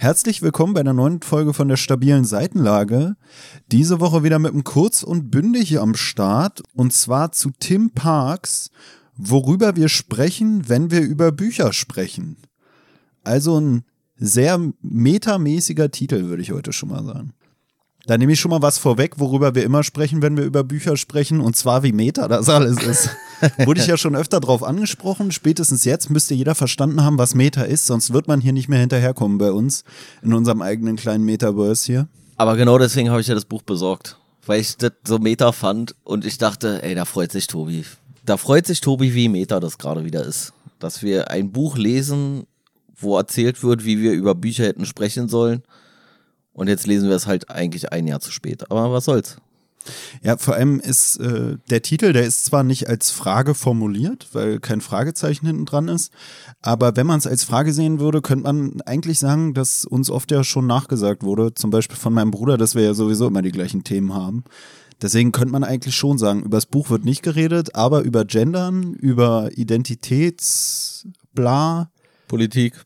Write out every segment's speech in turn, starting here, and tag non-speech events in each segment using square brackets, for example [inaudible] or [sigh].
Herzlich willkommen bei einer neuen Folge von der stabilen Seitenlage. Diese Woche wieder mit einem Kurz und Bündig am Start und zwar zu Tim Parks, worüber wir sprechen, wenn wir über Bücher sprechen. Also ein sehr metamäßiger Titel, würde ich heute schon mal sagen. Da nehme ich schon mal was vorweg, worüber wir immer sprechen, wenn wir über Bücher sprechen, und zwar wie Meta das alles ist. [laughs] Wurde ich ja schon öfter drauf angesprochen. Spätestens jetzt müsste jeder verstanden haben, was Meta ist, sonst wird man hier nicht mehr hinterherkommen bei uns in unserem eigenen kleinen Metaverse hier. Aber genau deswegen habe ich ja das Buch besorgt, weil ich das so Meta fand und ich dachte, ey, da freut sich Tobi. Da freut sich Tobi, wie Meta das gerade wieder ist. Dass wir ein Buch lesen, wo erzählt wird, wie wir über Bücher hätten sprechen sollen und jetzt lesen wir es halt eigentlich ein Jahr zu spät. Aber was soll's? Ja, vor allem ist äh, der Titel, der ist zwar nicht als Frage formuliert, weil kein Fragezeichen hinten dran ist, aber wenn man es als Frage sehen würde, könnte man eigentlich sagen, dass uns oft ja schon nachgesagt wurde, zum Beispiel von meinem Bruder, dass wir ja sowieso immer die gleichen Themen haben. Deswegen könnte man eigentlich schon sagen, über das Buch wird nicht geredet, aber über Gendern, über Identitätsbla. Politik.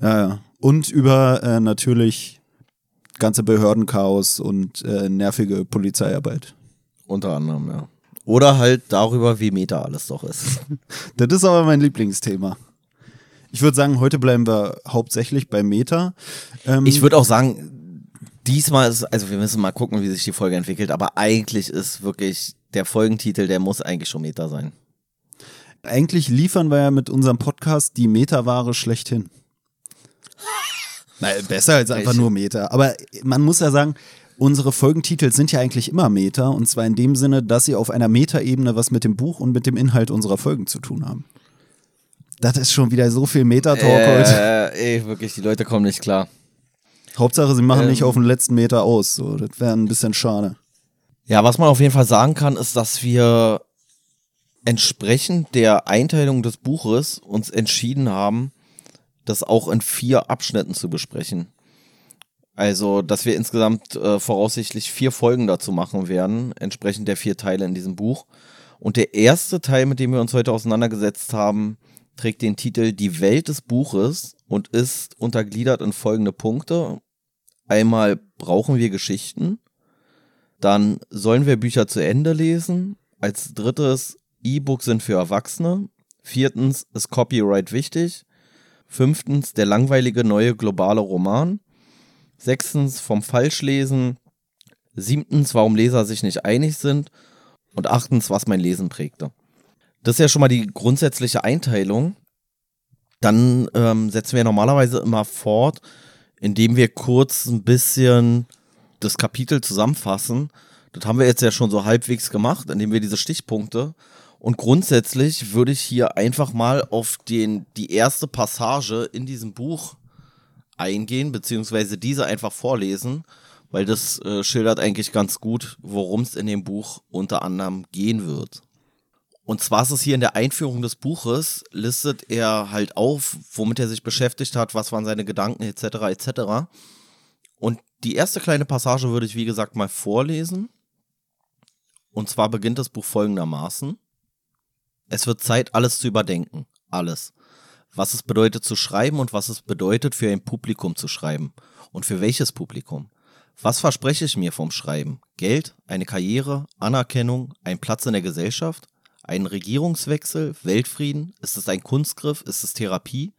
Ja, ja. Und über äh, natürlich ganze Behördenchaos und äh, nervige Polizeiarbeit. Unter anderem, ja. Oder halt darüber, wie Meta alles doch ist. [laughs] das ist aber mein Lieblingsthema. Ich würde sagen, heute bleiben wir hauptsächlich bei Meta. Ähm, ich würde auch sagen, diesmal ist, also wir müssen mal gucken, wie sich die Folge entwickelt, aber eigentlich ist wirklich der Folgentitel, der muss eigentlich schon Meta sein. Eigentlich liefern wir ja mit unserem Podcast die Meta-Ware schlechthin. Nein, besser als einfach nur Meter. Aber man muss ja sagen, unsere Folgentitel sind ja eigentlich immer Meter. Und zwar in dem Sinne, dass sie auf einer Metaebene was mit dem Buch und mit dem Inhalt unserer Folgen zu tun haben. Das ist schon wieder so viel Meta-Talk äh, heute. Ey, wirklich, die Leute kommen nicht klar. Hauptsache, sie machen ähm, nicht auf den letzten Meter aus. So, das wäre ein bisschen schade. Ja, was man auf jeden Fall sagen kann, ist, dass wir entsprechend der Einteilung des Buches uns entschieden haben, das auch in vier Abschnitten zu besprechen. Also, dass wir insgesamt äh, voraussichtlich vier Folgen dazu machen werden, entsprechend der vier Teile in diesem Buch. Und der erste Teil, mit dem wir uns heute auseinandergesetzt haben, trägt den Titel Die Welt des Buches und ist untergliedert in folgende Punkte. Einmal brauchen wir Geschichten, dann sollen wir Bücher zu Ende lesen, als drittes E-Books sind für Erwachsene, viertens ist Copyright wichtig, Fünftens der langweilige neue globale Roman. Sechstens vom Falschlesen. Siebtens, warum Leser sich nicht einig sind. Und achtens, was mein Lesen prägte. Das ist ja schon mal die grundsätzliche Einteilung. Dann ähm, setzen wir normalerweise immer fort, indem wir kurz ein bisschen das Kapitel zusammenfassen. Das haben wir jetzt ja schon so halbwegs gemacht, indem wir diese Stichpunkte und grundsätzlich würde ich hier einfach mal auf den, die erste Passage in diesem Buch eingehen, beziehungsweise diese einfach vorlesen, weil das äh, schildert eigentlich ganz gut, worum es in dem Buch unter anderem gehen wird. Und zwar ist es hier in der Einführung des Buches, listet er halt auf, womit er sich beschäftigt hat, was waren seine Gedanken etc. etc. Und die erste kleine Passage würde ich wie gesagt mal vorlesen. Und zwar beginnt das Buch folgendermaßen. Es wird Zeit, alles zu überdenken. Alles. Was es bedeutet zu schreiben und was es bedeutet, für ein Publikum zu schreiben. Und für welches Publikum? Was verspreche ich mir vom Schreiben? Geld, eine Karriere, Anerkennung, ein Platz in der Gesellschaft? Ein Regierungswechsel, Weltfrieden? Ist es ein Kunstgriff? Ist es Therapie?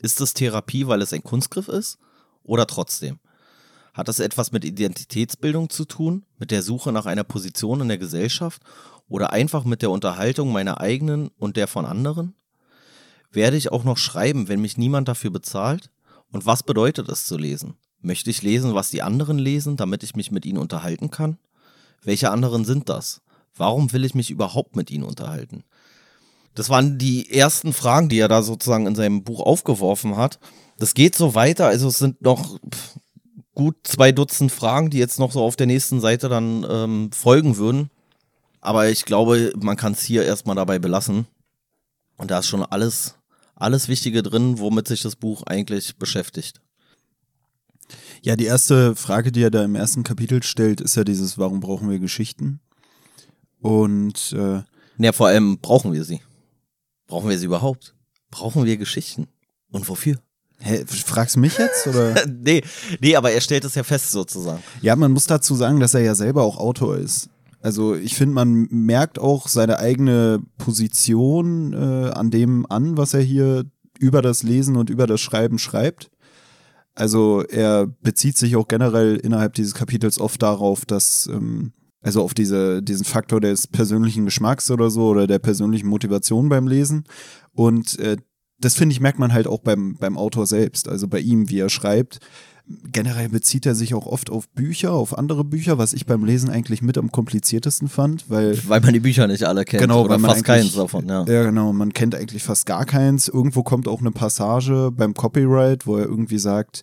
Ist es Therapie, weil es ein Kunstgriff ist? Oder trotzdem? Hat es etwas mit Identitätsbildung zu tun, mit der Suche nach einer Position in der Gesellschaft oder einfach mit der Unterhaltung meiner eigenen und der von anderen? Werde ich auch noch schreiben, wenn mich niemand dafür bezahlt? Und was bedeutet es zu lesen? Möchte ich lesen, was die anderen lesen, damit ich mich mit ihnen unterhalten kann? Welche anderen sind das? Warum will ich mich überhaupt mit ihnen unterhalten? Das waren die ersten Fragen, die er da sozusagen in seinem Buch aufgeworfen hat. Das geht so weiter, also es sind noch gut zwei Dutzend Fragen, die jetzt noch so auf der nächsten Seite dann ähm, folgen würden. Aber ich glaube, man kann es hier erstmal dabei belassen. Und da ist schon alles, alles Wichtige drin, womit sich das Buch eigentlich beschäftigt. Ja, die erste Frage, die er da im ersten Kapitel stellt, ist ja dieses, warum brauchen wir Geschichten? Und äh, ja, vor allem brauchen wir sie. Brauchen wir sie überhaupt? Brauchen wir Geschichten? Und wofür? Hä, fragst du mich jetzt? Oder? [laughs] nee, nee, aber er stellt es ja fest sozusagen. Ja, man muss dazu sagen, dass er ja selber auch Autor ist. Also ich finde, man merkt auch seine eigene Position äh, an dem an, was er hier über das Lesen und über das Schreiben schreibt. Also er bezieht sich auch generell innerhalb dieses Kapitels oft darauf, dass, ähm, also auf diese, diesen Faktor des persönlichen Geschmacks oder so oder der persönlichen Motivation beim Lesen. Und äh, das finde ich, merkt man halt auch beim, beim Autor selbst, also bei ihm, wie er schreibt generell bezieht er sich auch oft auf Bücher, auf andere Bücher, was ich beim Lesen eigentlich mit am kompliziertesten fand, weil weil man die Bücher nicht alle kennt genau, oder fast keins davon, ja. Ja, genau, man kennt eigentlich fast gar keins. Irgendwo kommt auch eine Passage beim Copyright, wo er irgendwie sagt,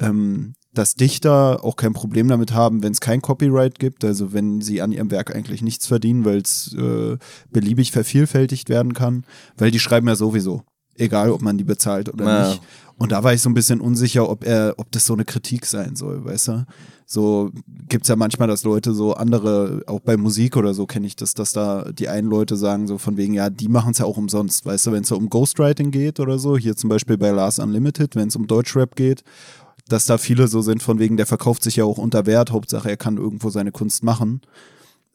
ähm, dass Dichter auch kein Problem damit haben, wenn es kein Copyright gibt, also wenn sie an ihrem Werk eigentlich nichts verdienen, weil es äh, beliebig vervielfältigt werden kann, weil die schreiben ja sowieso egal ob man die bezahlt oder ja. nicht. Und da war ich so ein bisschen unsicher, ob er, ob das so eine Kritik sein soll, weißt du? So gibt's ja manchmal, dass Leute so andere, auch bei Musik oder so kenne ich das, dass da die einen Leute sagen, so von wegen, ja, die machen es ja auch umsonst, weißt du, wenn es so um Ghostwriting geht oder so, hier zum Beispiel bei Lars Unlimited, wenn es um Deutschrap geht, dass da viele so sind, von wegen, der verkauft sich ja auch unter Wert, Hauptsache er kann irgendwo seine Kunst machen.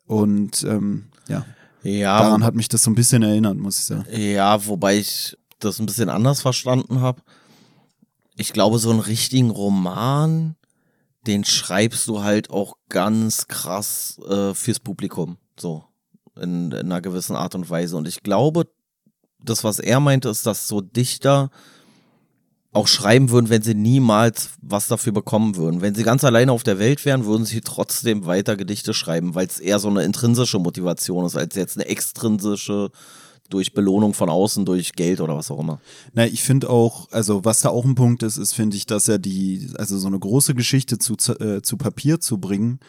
Und ähm, ja. Ja, daran hat mich das so ein bisschen erinnert, muss ich sagen. Ja, wobei ich das ein bisschen anders verstanden habe. Ich glaube, so einen richtigen Roman, den schreibst du halt auch ganz krass äh, fürs Publikum. So. In, in einer gewissen Art und Weise. Und ich glaube, das, was er meinte, ist, dass so Dichter auch schreiben würden, wenn sie niemals was dafür bekommen würden. Wenn sie ganz alleine auf der Welt wären, würden sie trotzdem weiter Gedichte schreiben, weil es eher so eine intrinsische Motivation ist, als jetzt eine extrinsische durch Belohnung von außen, durch Geld oder was auch immer. Na, ich finde auch, also was da auch ein Punkt ist, ist, finde ich, dass er die, also so eine große Geschichte zu, äh, zu Papier zu bringen,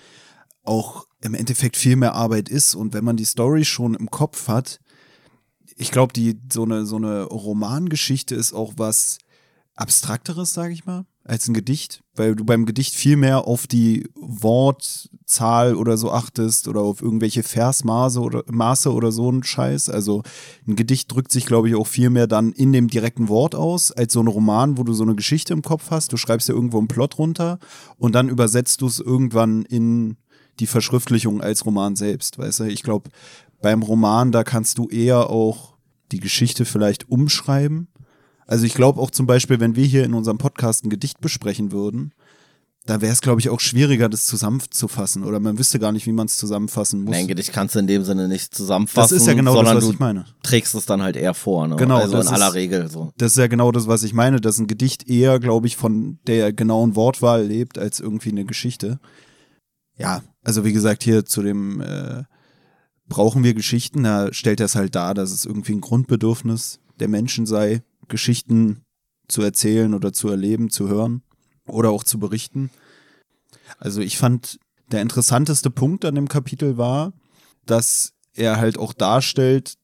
auch im Endeffekt viel mehr Arbeit ist. Und wenn man die Story schon im Kopf hat, ich glaube, die so eine, so eine Romangeschichte ist auch was Abstrakteres, sage ich mal als ein Gedicht, weil du beim Gedicht viel mehr auf die Wortzahl oder so achtest oder auf irgendwelche Versmaße oder Maße oder so ein Scheiß. Also ein Gedicht drückt sich, glaube ich, auch viel mehr dann in dem direkten Wort aus, als so ein Roman, wo du so eine Geschichte im Kopf hast. Du schreibst ja irgendwo einen Plot runter und dann übersetzt du es irgendwann in die Verschriftlichung als Roman selbst, weißt du? Ich glaube, beim Roman, da kannst du eher auch die Geschichte vielleicht umschreiben also ich glaube auch zum Beispiel, wenn wir hier in unserem Podcast ein Gedicht besprechen würden, da wäre es, glaube ich, auch schwieriger, das zusammenzufassen. Oder man wüsste gar nicht, wie man es zusammenfassen muss. Nein, Gedicht kannst du in dem Sinne nicht zusammenfassen. Das ist ja genau das, was ich meine. trägst es dann halt eher vor. Ne? Genau. Also in aller Regel so. Das ist ja genau das, was ich meine, dass ein Gedicht eher, glaube ich, von der genauen Wortwahl lebt, als irgendwie eine Geschichte. Ja, also wie gesagt, hier zu dem äh, brauchen wir Geschichten, da stellt er es halt dar, dass es irgendwie ein Grundbedürfnis der Menschen sei, Geschichten zu erzählen oder zu erleben, zu hören oder auch zu berichten. Also ich fand, der interessanteste Punkt an dem Kapitel war, dass er halt auch darstellt,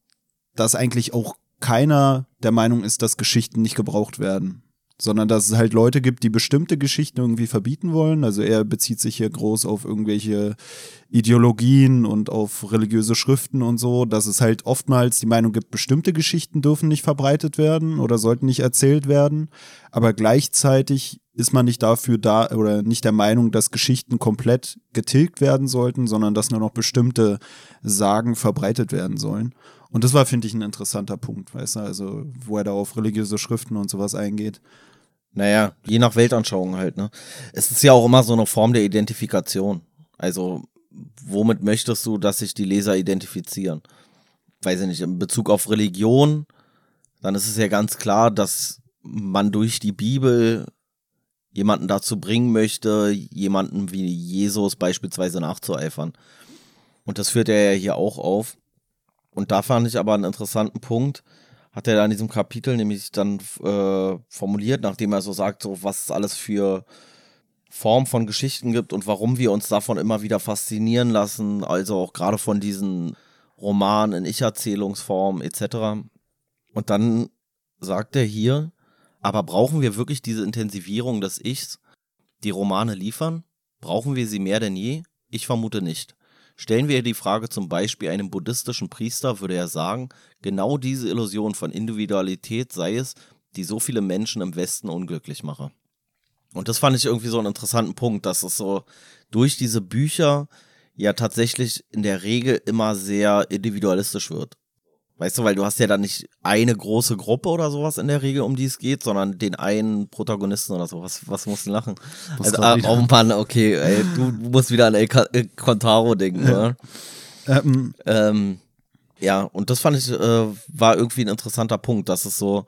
dass eigentlich auch keiner der Meinung ist, dass Geschichten nicht gebraucht werden sondern dass es halt Leute gibt, die bestimmte Geschichten irgendwie verbieten wollen. Also er bezieht sich hier groß auf irgendwelche Ideologien und auf religiöse Schriften und so, dass es halt oftmals die Meinung gibt, bestimmte Geschichten dürfen nicht verbreitet werden oder sollten nicht erzählt werden, aber gleichzeitig ist man nicht dafür da oder nicht der Meinung, dass Geschichten komplett getilgt werden sollten, sondern dass nur noch bestimmte Sagen verbreitet werden sollen. Und das war, finde ich, ein interessanter Punkt, weißt du, also wo er da auf religiöse Schriften und sowas eingeht. Naja, je nach Weltanschauung halt, ne? Es ist ja auch immer so eine Form der Identifikation. Also, womit möchtest du, dass sich die Leser identifizieren? Weiß ich nicht, in Bezug auf Religion, dann ist es ja ganz klar, dass man durch die Bibel jemanden dazu bringen möchte, jemanden wie Jesus beispielsweise nachzueifern. Und das führt er ja hier auch auf. Und da fand ich aber einen interessanten Punkt, hat er da in diesem Kapitel nämlich dann äh, formuliert, nachdem er so sagt, so was es alles für Form von Geschichten gibt und warum wir uns davon immer wieder faszinieren lassen, also auch gerade von diesen Romanen in Ich-Erzählungsform etc. Und dann sagt er hier, aber brauchen wir wirklich diese Intensivierung des Ichs, die Romane liefern? Brauchen wir sie mehr denn je? Ich vermute nicht. Stellen wir die Frage zum Beispiel einem buddhistischen Priester, würde er sagen, genau diese Illusion von Individualität sei es, die so viele Menschen im Westen unglücklich mache. Und das fand ich irgendwie so einen interessanten Punkt, dass es so durch diese Bücher ja tatsächlich in der Regel immer sehr individualistisch wird. Weißt du, weil du hast ja dann nicht eine große Gruppe oder sowas in der Regel, um die es geht, sondern den einen Protagonisten oder so. Was, was musst du lachen? Also, ah, oh Mann, okay, ey, du [laughs] musst wieder an El Contaro denken, oder? Ähm. ähm, ja, und das fand ich, äh, war irgendwie ein interessanter Punkt, dass es so,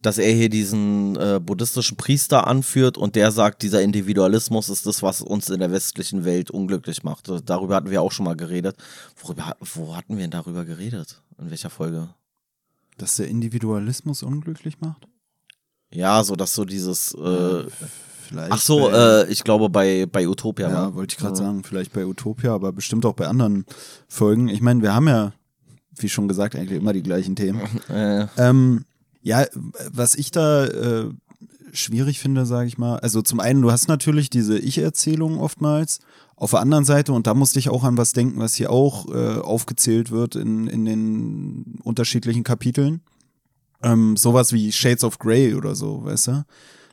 dass er hier diesen äh, buddhistischen Priester anführt und der sagt, dieser Individualismus ist das, was uns in der westlichen Welt unglücklich macht. Darüber hatten wir auch schon mal geredet. Worüber, wo hatten wir denn darüber geredet? In welcher Folge? Dass der Individualismus unglücklich macht? Ja, so dass so dieses äh, vielleicht. Ach so, bei, äh, ich glaube bei, bei Utopia. Ja, wollte ich gerade ja. sagen, vielleicht bei Utopia, aber bestimmt auch bei anderen Folgen. Ich meine, wir haben ja, wie schon gesagt, eigentlich immer die gleichen Themen. [laughs] Äh. Ähm, ja, was ich da äh, schwierig finde, sage ich mal, also zum einen, du hast natürlich diese Ich-Erzählung oftmals. Auf der anderen Seite, und da musste ich auch an was denken, was hier auch äh, aufgezählt wird in, in den unterschiedlichen Kapiteln. Ähm, sowas wie Shades of Grey oder so, weißt du?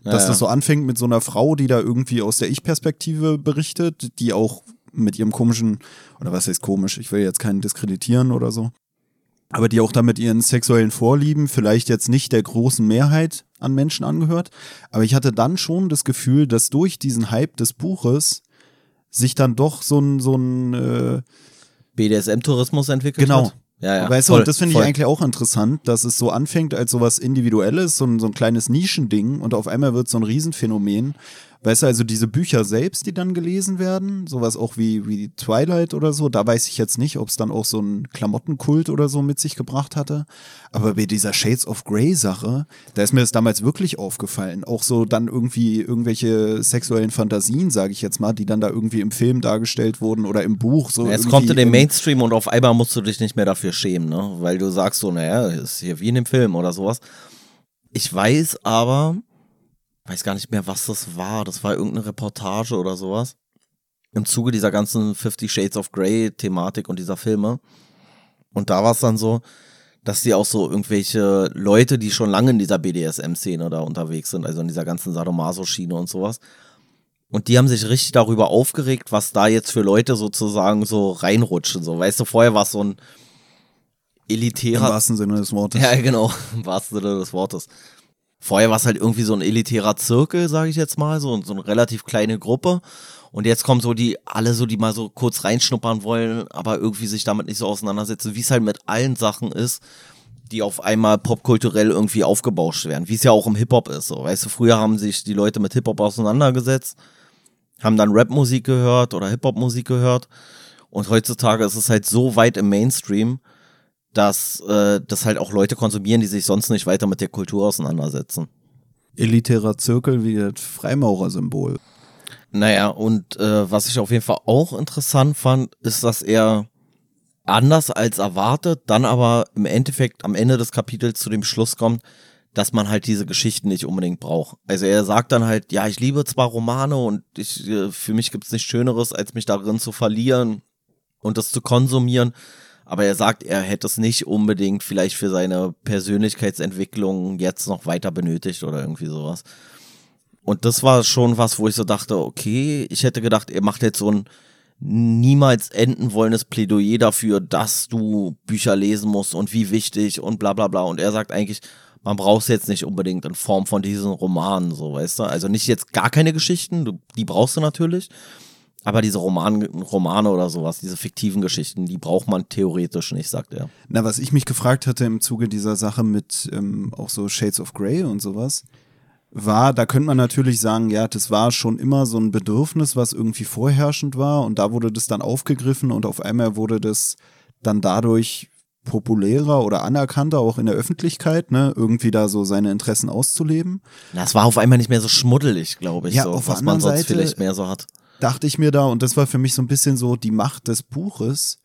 Dass ja, das so anfängt mit so einer Frau, die da irgendwie aus der Ich-Perspektive berichtet, die auch mit ihrem komischen, oder was heißt komisch, ich will jetzt keinen diskreditieren oder so, aber die auch damit ihren sexuellen Vorlieben vielleicht jetzt nicht der großen Mehrheit an Menschen angehört. Aber ich hatte dann schon das Gefühl, dass durch diesen Hype des Buches sich dann doch so ein, so ein äh, BDSM-Tourismus entwickelt genau. hat. Ja, ja. Weißt voll, du, und das finde ich eigentlich auch interessant, dass es so anfängt als sowas Individuelles, so ein, so ein kleines Nischending und auf einmal wird so ein Riesenphänomen, Weißt du, also diese Bücher selbst, die dann gelesen werden, sowas auch wie, wie Twilight oder so, da weiß ich jetzt nicht, ob es dann auch so einen Klamottenkult oder so mit sich gebracht hatte. Aber bei dieser Shades of Grey Sache, da ist mir das damals wirklich aufgefallen. Auch so dann irgendwie irgendwelche sexuellen Fantasien, sage ich jetzt mal, die dann da irgendwie im Film dargestellt wurden oder im Buch. So ja, es kommt in den Mainstream und auf einmal musst du dich nicht mehr dafür schämen, ne? Weil du sagst so, naja, ist hier wie in dem Film oder sowas. Ich weiß aber, weiß gar nicht mehr, was das war. Das war irgendeine Reportage oder sowas. Im Zuge dieser ganzen Fifty Shades of Grey Thematik und dieser Filme. Und da war es dann so, dass die auch so irgendwelche Leute, die schon lange in dieser BDSM-Szene da unterwegs sind, also in dieser ganzen Sadomaso-Schiene und sowas. Und die haben sich richtig darüber aufgeregt, was da jetzt für Leute sozusagen so reinrutschen. So, weißt du, vorher war es so ein elitärer. Im wahrsten Sinne des Wortes. Ja, genau, [laughs] im wahrsten Sinne des Wortes. Vorher war es halt irgendwie so ein elitärer Zirkel, sage ich jetzt mal, so, so eine relativ kleine Gruppe. Und jetzt kommen so die, alle so, die mal so kurz reinschnuppern wollen, aber irgendwie sich damit nicht so auseinandersetzen, wie es halt mit allen Sachen ist, die auf einmal popkulturell irgendwie aufgebauscht werden, wie es ja auch im Hip-Hop ist. So. Weißt du, früher haben sich die Leute mit Hip-Hop auseinandergesetzt, haben dann Rap-Musik gehört oder Hip-Hop-Musik gehört. Und heutzutage ist es halt so weit im Mainstream, dass äh, das halt auch Leute konsumieren, die sich sonst nicht weiter mit der Kultur auseinandersetzen. Elitärer Zirkel wie das Freimaurersymbol. Naja, und äh, was ich auf jeden Fall auch interessant fand, ist, dass er anders als erwartet, dann aber im Endeffekt am Ende des Kapitels zu dem Schluss kommt, dass man halt diese Geschichten nicht unbedingt braucht. Also er sagt dann halt, ja, ich liebe zwar Romane und ich, äh, für mich gibt es nichts Schöneres, als mich darin zu verlieren und das zu konsumieren, aber er sagt, er hätte es nicht unbedingt vielleicht für seine Persönlichkeitsentwicklung jetzt noch weiter benötigt oder irgendwie sowas. Und das war schon was, wo ich so dachte, okay, ich hätte gedacht, er macht jetzt so ein niemals enden wollendes Plädoyer dafür, dass du Bücher lesen musst und wie wichtig und bla bla bla. Und er sagt eigentlich, man braucht es jetzt nicht unbedingt in Form von diesen Romanen, so weißt du. Also nicht jetzt gar keine Geschichten, du, die brauchst du natürlich. Aber diese Roman, Romane oder sowas, diese fiktiven Geschichten, die braucht man theoretisch nicht, sagt er. Na, was ich mich gefragt hatte im Zuge dieser Sache mit ähm, auch so Shades of Grey und sowas, war, da könnte man natürlich sagen, ja, das war schon immer so ein Bedürfnis, was irgendwie vorherrschend war und da wurde das dann aufgegriffen und auf einmal wurde das dann dadurch populärer oder anerkannter, auch in der Öffentlichkeit, ne, irgendwie da so seine Interessen auszuleben. Das war auf einmal nicht mehr so schmuddelig, glaube ich, ja, so, auf was man sonst Seite, vielleicht mehr so hat dachte ich mir da, und das war für mich so ein bisschen so die Macht des Buches,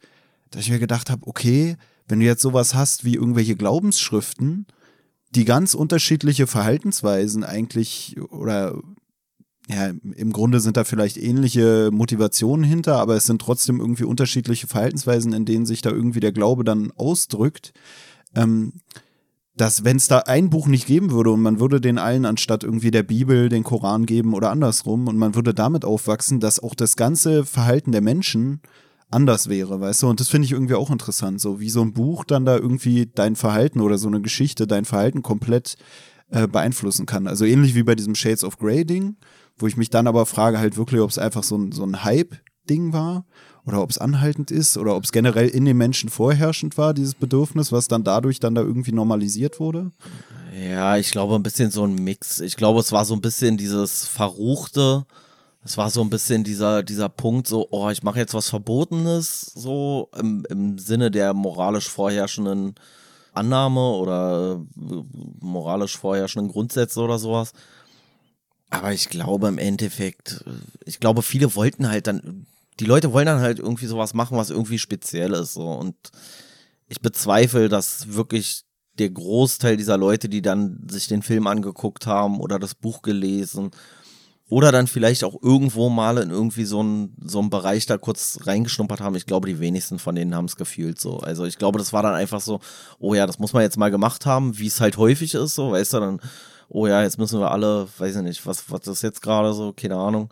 dass ich mir gedacht habe, okay, wenn du jetzt sowas hast wie irgendwelche Glaubensschriften, die ganz unterschiedliche Verhaltensweisen eigentlich oder ja, im Grunde sind da vielleicht ähnliche Motivationen hinter, aber es sind trotzdem irgendwie unterschiedliche Verhaltensweisen, in denen sich da irgendwie der Glaube dann ausdrückt. Ähm, dass wenn es da ein Buch nicht geben würde und man würde den allen anstatt irgendwie der Bibel den Koran geben oder andersrum und man würde damit aufwachsen, dass auch das ganze Verhalten der Menschen anders wäre, weißt du? Und das finde ich irgendwie auch interessant, so wie so ein Buch dann da irgendwie dein Verhalten oder so eine Geschichte dein Verhalten komplett äh, beeinflussen kann. Also ähnlich wie bei diesem Shades of Grey Ding, wo ich mich dann aber frage halt wirklich, ob es einfach so ein, so ein Hype-Ding war oder ob es anhaltend ist oder ob es generell in den Menschen vorherrschend war, dieses Bedürfnis, was dann dadurch dann da irgendwie normalisiert wurde. Ja, ich glaube ein bisschen so ein Mix. Ich glaube, es war so ein bisschen dieses Verruchte, es war so ein bisschen dieser, dieser Punkt, so, oh, ich mache jetzt was Verbotenes, so im, im Sinne der moralisch vorherrschenden Annahme oder äh, moralisch vorherrschenden Grundsätze oder sowas. Aber ich glaube im Endeffekt, ich glaube, viele wollten halt dann, die Leute wollen dann halt irgendwie sowas machen, was irgendwie speziell ist. So. Und ich bezweifle, dass wirklich der Großteil dieser Leute, die dann sich den Film angeguckt haben oder das Buch gelesen oder dann vielleicht auch irgendwo mal in irgendwie so einen so Bereich da kurz reingeschnuppert haben. Ich glaube, die wenigsten von denen haben es gefühlt so. Also ich glaube, das war dann einfach so, oh ja, das muss man jetzt mal gemacht haben, wie es halt häufig ist, so, weißt du, dann, oh ja, jetzt müssen wir alle, weiß ich nicht, was, was ist jetzt gerade so, keine Ahnung.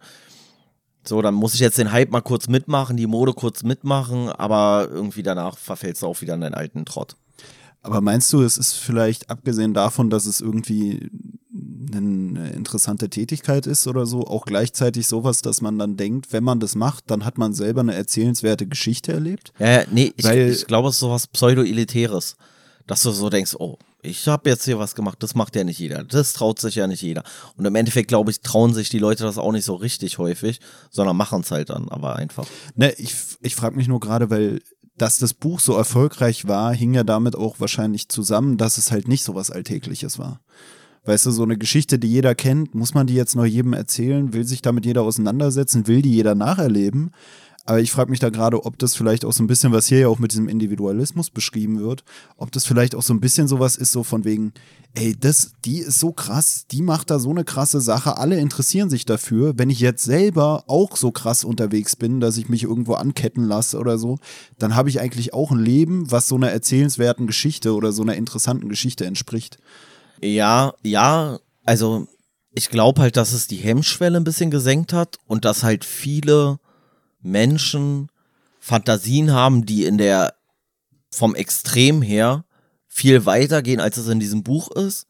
So, dann muss ich jetzt den Hype mal kurz mitmachen, die Mode kurz mitmachen, aber irgendwie danach verfällst du auch wieder in deinen alten Trott. Aber meinst du, es ist vielleicht abgesehen davon, dass es irgendwie eine interessante Tätigkeit ist oder so, auch gleichzeitig sowas, dass man dann denkt, wenn man das macht, dann hat man selber eine erzählenswerte Geschichte erlebt? Ja, nee, ich, Weil, ich glaube, es ist sowas Pseudo-Elitäres, dass du so denkst, oh, ich habe jetzt hier was gemacht, das macht ja nicht jeder, das traut sich ja nicht jeder. Und im Endeffekt, glaube ich, trauen sich die Leute das auch nicht so richtig häufig, sondern machen es halt dann aber einfach. Ne, ich, ich frage mich nur gerade, weil dass das Buch so erfolgreich war, hing ja damit auch wahrscheinlich zusammen, dass es halt nicht so was Alltägliches war. Weißt du, so eine Geschichte, die jeder kennt, muss man die jetzt noch jedem erzählen? Will sich damit jeder auseinandersetzen? Will die jeder nacherleben? Aber ich frage mich da gerade, ob das vielleicht auch so ein bisschen, was hier ja auch mit diesem Individualismus beschrieben wird, ob das vielleicht auch so ein bisschen sowas ist, so von wegen, ey, das, die ist so krass, die macht da so eine krasse Sache, alle interessieren sich dafür. Wenn ich jetzt selber auch so krass unterwegs bin, dass ich mich irgendwo anketten lasse oder so, dann habe ich eigentlich auch ein Leben, was so einer erzählenswerten Geschichte oder so einer interessanten Geschichte entspricht. Ja, ja, also ich glaube halt, dass es die Hemmschwelle ein bisschen gesenkt hat und dass halt viele Menschen Fantasien haben, die in der vom Extrem her viel weiter gehen, als es in diesem Buch ist.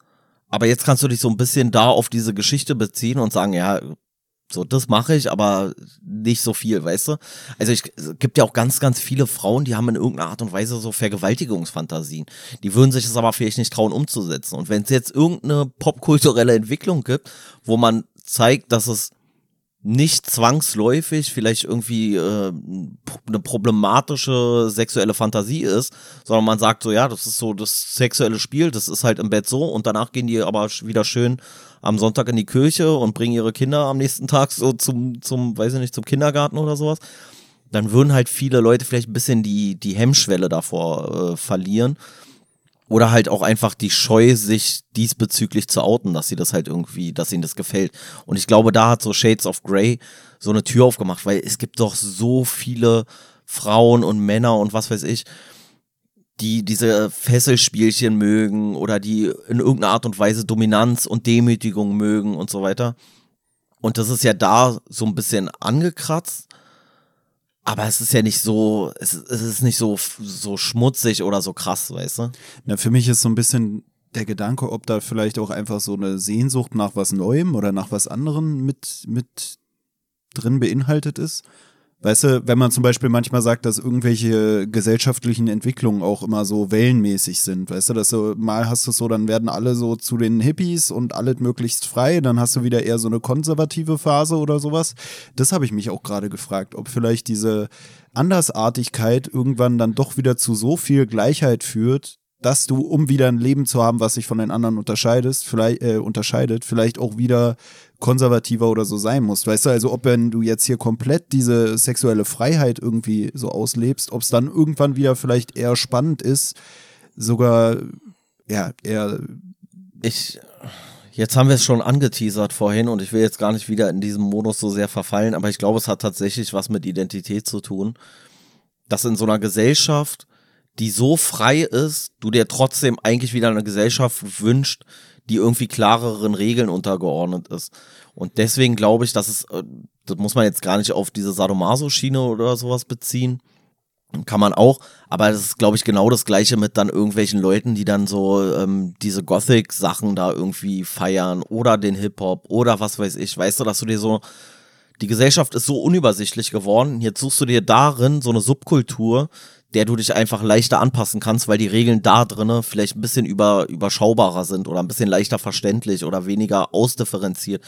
Aber jetzt kannst du dich so ein bisschen da auf diese Geschichte beziehen und sagen, ja, so, das mache ich, aber nicht so viel, weißt du? Also ich, es gibt ja auch ganz, ganz viele Frauen, die haben in irgendeiner Art und Weise so Vergewaltigungsfantasien. Die würden sich das aber vielleicht nicht trauen umzusetzen. Und wenn es jetzt irgendeine popkulturelle Entwicklung gibt, wo man zeigt, dass es nicht zwangsläufig vielleicht irgendwie äh, eine problematische sexuelle Fantasie ist, sondern man sagt so, ja, das ist so das sexuelle Spiel, das ist halt im Bett so und danach gehen die aber wieder schön am Sonntag in die Kirche und bringen ihre Kinder am nächsten Tag so zum, zum, weiß ich nicht, zum Kindergarten oder sowas. Dann würden halt viele Leute vielleicht ein bisschen die, die Hemmschwelle davor äh, verlieren oder halt auch einfach die Scheu, sich diesbezüglich zu outen, dass sie das halt irgendwie, dass ihnen das gefällt. Und ich glaube, da hat so Shades of Grey so eine Tür aufgemacht, weil es gibt doch so viele Frauen und Männer und was weiß ich, die diese Fesselspielchen mögen oder die in irgendeiner Art und Weise Dominanz und Demütigung mögen und so weiter. Und das ist ja da so ein bisschen angekratzt. Aber es ist ja nicht so, es, es ist nicht so, so schmutzig oder so krass, weißt du? Na, für mich ist so ein bisschen der Gedanke, ob da vielleicht auch einfach so eine Sehnsucht nach was Neuem oder nach was anderem mit, mit drin beinhaltet ist. Weißt du, wenn man zum Beispiel manchmal sagt, dass irgendwelche gesellschaftlichen Entwicklungen auch immer so wellenmäßig sind, weißt du, dass du mal hast du so, dann werden alle so zu den Hippies und alle möglichst frei, dann hast du wieder eher so eine konservative Phase oder sowas. Das habe ich mich auch gerade gefragt, ob vielleicht diese Andersartigkeit irgendwann dann doch wieder zu so viel Gleichheit führt, dass du, um wieder ein Leben zu haben, was sich von den anderen unterscheidest, vielleicht, äh, unterscheidet, vielleicht auch wieder konservativer oder so sein musst. Weißt du, also ob wenn du jetzt hier komplett diese sexuelle Freiheit irgendwie so auslebst, ob es dann irgendwann wieder vielleicht eher spannend ist, sogar, ja, eher. Ich, jetzt haben wir es schon angeteasert vorhin und ich will jetzt gar nicht wieder in diesem Modus so sehr verfallen, aber ich glaube, es hat tatsächlich was mit Identität zu tun, dass in so einer Gesellschaft, die so frei ist, du dir trotzdem eigentlich wieder eine Gesellschaft wünscht, die irgendwie klareren Regeln untergeordnet ist. Und deswegen glaube ich, dass es, äh, das muss man jetzt gar nicht auf diese Sadomaso-Schiene oder sowas beziehen. Kann man auch, aber das ist, glaube ich, genau das gleiche mit dann irgendwelchen Leuten, die dann so ähm, diese Gothic-Sachen da irgendwie feiern oder den Hip-Hop oder was weiß ich. Weißt du, dass du dir so, die Gesellschaft ist so unübersichtlich geworden, jetzt suchst du dir darin so eine Subkultur, der du dich einfach leichter anpassen kannst, weil die Regeln da drinnen vielleicht ein bisschen über, überschaubarer sind oder ein bisschen leichter verständlich oder weniger ausdifferenziert.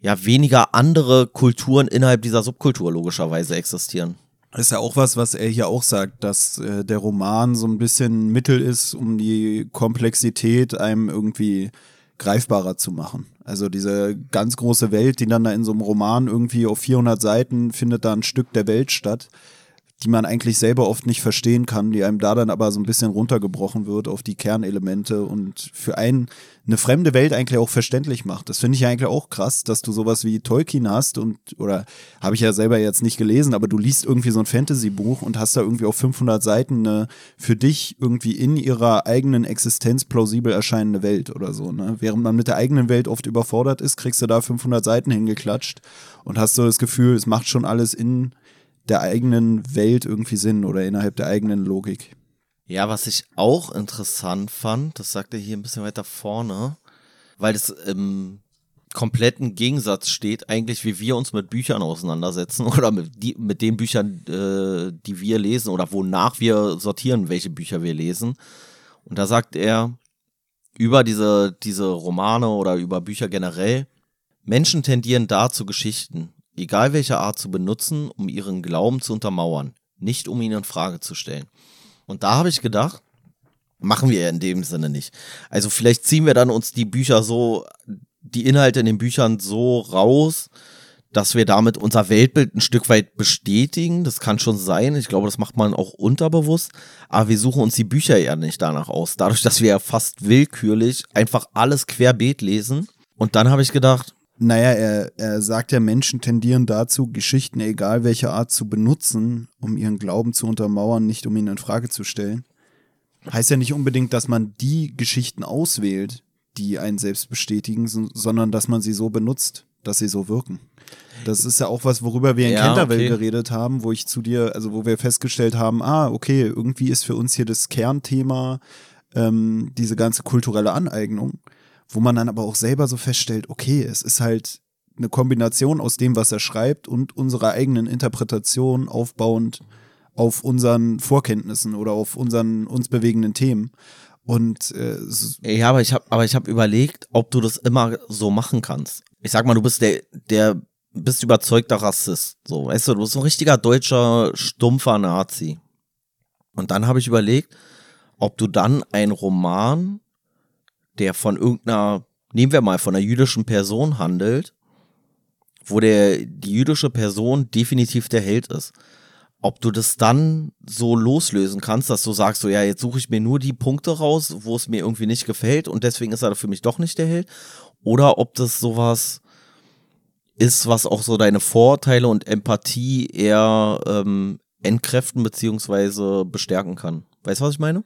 Ja, weniger andere Kulturen innerhalb dieser Subkultur logischerweise existieren. Ist ja auch was, was er hier auch sagt, dass äh, der Roman so ein bisschen Mittel ist, um die Komplexität einem irgendwie greifbarer zu machen. Also diese ganz große Welt, die dann da in so einem Roman irgendwie auf 400 Seiten findet da ein Stück der Welt statt die man eigentlich selber oft nicht verstehen kann, die einem da dann aber so ein bisschen runtergebrochen wird auf die Kernelemente und für einen eine fremde Welt eigentlich auch verständlich macht. Das finde ich eigentlich auch krass, dass du sowas wie Tolkien hast und, oder habe ich ja selber jetzt nicht gelesen, aber du liest irgendwie so ein Fantasy-Buch und hast da irgendwie auf 500 Seiten eine für dich irgendwie in ihrer eigenen Existenz plausibel erscheinende Welt oder so. Ne? Während man mit der eigenen Welt oft überfordert ist, kriegst du da 500 Seiten hingeklatscht und hast so das Gefühl, es macht schon alles in der eigenen Welt irgendwie Sinn oder innerhalb der eigenen Logik. Ja, was ich auch interessant fand, das sagt er hier ein bisschen weiter vorne, weil es im kompletten Gegensatz steht, eigentlich wie wir uns mit Büchern auseinandersetzen [laughs] oder mit, die, mit den Büchern, äh, die wir lesen oder wonach wir sortieren, welche Bücher wir lesen. Und da sagt er über diese, diese Romane oder über Bücher generell, Menschen tendieren dazu, Geschichten, egal welcher Art zu benutzen, um ihren Glauben zu untermauern, nicht um ihn in Frage zu stellen. Und da habe ich gedacht, machen wir ja in dem Sinne nicht. Also vielleicht ziehen wir dann uns die Bücher so, die Inhalte in den Büchern so raus, dass wir damit unser Weltbild ein Stück weit bestätigen. Das kann schon sein. Ich glaube, das macht man auch unterbewusst. Aber wir suchen uns die Bücher ja nicht danach aus. Dadurch, dass wir ja fast willkürlich einfach alles querbeet lesen. Und dann habe ich gedacht, naja, er, er sagt ja, Menschen tendieren dazu, Geschichten egal welcher Art zu benutzen, um ihren Glauben zu untermauern, nicht um ihn in Frage zu stellen. Heißt ja nicht unbedingt, dass man die Geschichten auswählt, die einen selbst bestätigen, sondern dass man sie so benutzt, dass sie so wirken. Das ist ja auch was, worüber wir in ja, Canterville okay. geredet haben, wo ich zu dir, also wo wir festgestellt haben, ah, okay, irgendwie ist für uns hier das Kernthema ähm, diese ganze kulturelle Aneignung wo man dann aber auch selber so feststellt, okay, es ist halt eine Kombination aus dem, was er schreibt und unserer eigenen Interpretation aufbauend auf unseren Vorkenntnissen oder auf unseren uns bewegenden Themen. Und äh, ja, aber ich habe, aber ich habe überlegt, ob du das immer so machen kannst. Ich sag mal, du bist der, der bist überzeugter Rassist, so, weißt du, du bist ein richtiger deutscher stumpfer Nazi. Und dann habe ich überlegt, ob du dann einen Roman der von irgendeiner, nehmen wir mal, von einer jüdischen Person handelt, wo der, die jüdische Person definitiv der Held ist. Ob du das dann so loslösen kannst, dass du sagst, so ja, jetzt suche ich mir nur die Punkte raus, wo es mir irgendwie nicht gefällt und deswegen ist er für mich doch nicht der Held. Oder ob das sowas ist, was auch so deine Vorteile und Empathie eher ähm, entkräften beziehungsweise bestärken kann. Weißt du, was ich meine?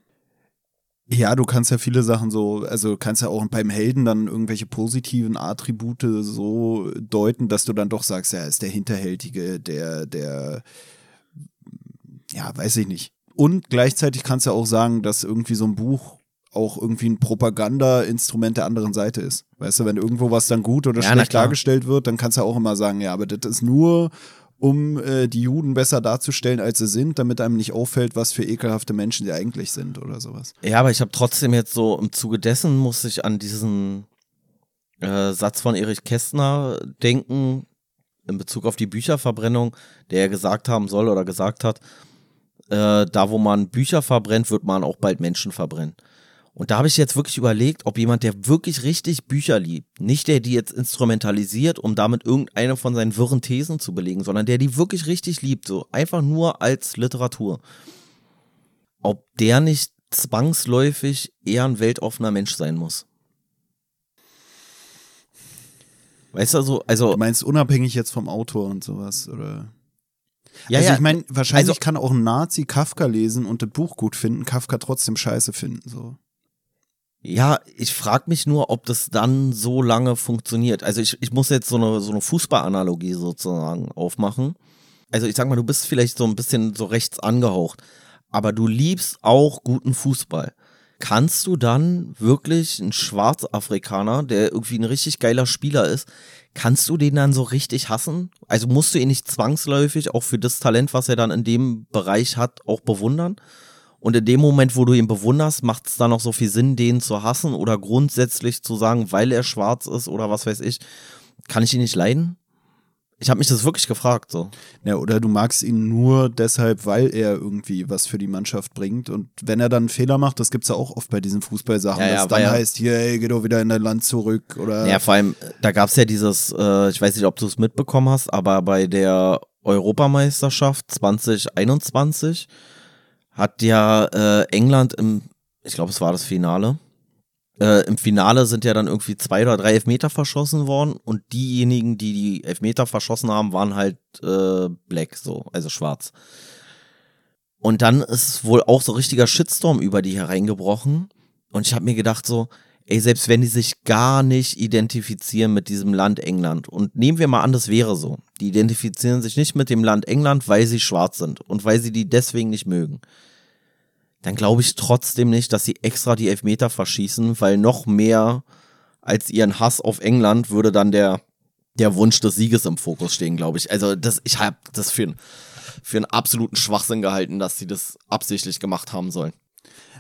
Ja, du kannst ja viele Sachen so, also kannst ja auch beim Helden dann irgendwelche positiven Attribute so deuten, dass du dann doch sagst, ja, ist der Hinterhältige, der, der, ja, weiß ich nicht. Und gleichzeitig kannst du ja auch sagen, dass irgendwie so ein Buch auch irgendwie ein Propaganda-Instrument der anderen Seite ist. Weißt du, wenn irgendwo was dann gut oder ja, schlecht dargestellt wird, dann kannst du auch immer sagen, ja, aber das ist nur um äh, die Juden besser darzustellen, als sie sind, damit einem nicht auffällt, was für ekelhafte Menschen sie eigentlich sind oder sowas. Ja, aber ich habe trotzdem jetzt so im Zuge dessen muss ich an diesen äh, Satz von Erich Kästner denken in Bezug auf die Bücherverbrennung, der gesagt haben soll oder gesagt hat, äh, da wo man Bücher verbrennt, wird man auch bald Menschen verbrennen. Und da habe ich jetzt wirklich überlegt, ob jemand, der wirklich richtig Bücher liebt, nicht der die jetzt instrumentalisiert, um damit irgendeine von seinen wirren Thesen zu belegen, sondern der die wirklich richtig liebt, so einfach nur als Literatur, ob der nicht zwangsläufig eher ein weltoffener Mensch sein muss. Weißt du, also, also. Du meinst unabhängig jetzt vom Autor und sowas, oder? Ja, also ja. ich meine, wahrscheinlich Also- kann auch ein Nazi Kafka lesen und das Buch gut finden, Kafka trotzdem scheiße finden. So. Ja, ich frage mich nur, ob das dann so lange funktioniert. Also ich, ich muss jetzt so eine, so eine Fußballanalogie sozusagen aufmachen. Also ich sag mal, du bist vielleicht so ein bisschen so rechts angehaucht, aber du liebst auch guten Fußball. Kannst du dann wirklich einen Schwarzafrikaner, der irgendwie ein richtig geiler Spieler ist, kannst du den dann so richtig hassen? Also musst du ihn nicht zwangsläufig auch für das Talent, was er dann in dem Bereich hat, auch bewundern? Und in dem Moment, wo du ihn bewunderst, macht es dann noch so viel Sinn, den zu hassen oder grundsätzlich zu sagen, weil er schwarz ist oder was weiß ich, kann ich ihn nicht leiden? Ich habe mich das wirklich gefragt, so. Ja, oder du magst ihn nur deshalb, weil er irgendwie was für die Mannschaft bringt. Und wenn er dann einen Fehler macht, das gibt's ja auch oft bei diesen Fußballsachen, Ja, ja, dass dann er- heißt, hier, ey, geh doch wieder in dein Land zurück. Oder Ja, vor allem, da gab es ja dieses, äh, ich weiß nicht, ob du es mitbekommen hast, aber bei der Europameisterschaft 2021 hat ja äh, England im, ich glaube, es war das Finale. Äh, Im Finale sind ja dann irgendwie zwei oder drei Elfmeter verschossen worden und diejenigen, die die Elfmeter verschossen haben, waren halt äh, black, so, also schwarz. Und dann ist wohl auch so richtiger Shitstorm über die hereingebrochen. Und ich habe mir gedacht so, ey, selbst wenn die sich gar nicht identifizieren mit diesem Land England und nehmen wir mal an, das wäre so. Die identifizieren sich nicht mit dem Land England, weil sie schwarz sind und weil sie die deswegen nicht mögen. Dann glaube ich trotzdem nicht, dass sie extra die Elfmeter verschießen, weil noch mehr als ihren Hass auf England würde dann der, der Wunsch des Sieges im Fokus stehen, glaube ich. Also das, ich habe das für, für einen absoluten Schwachsinn gehalten, dass sie das absichtlich gemacht haben sollen.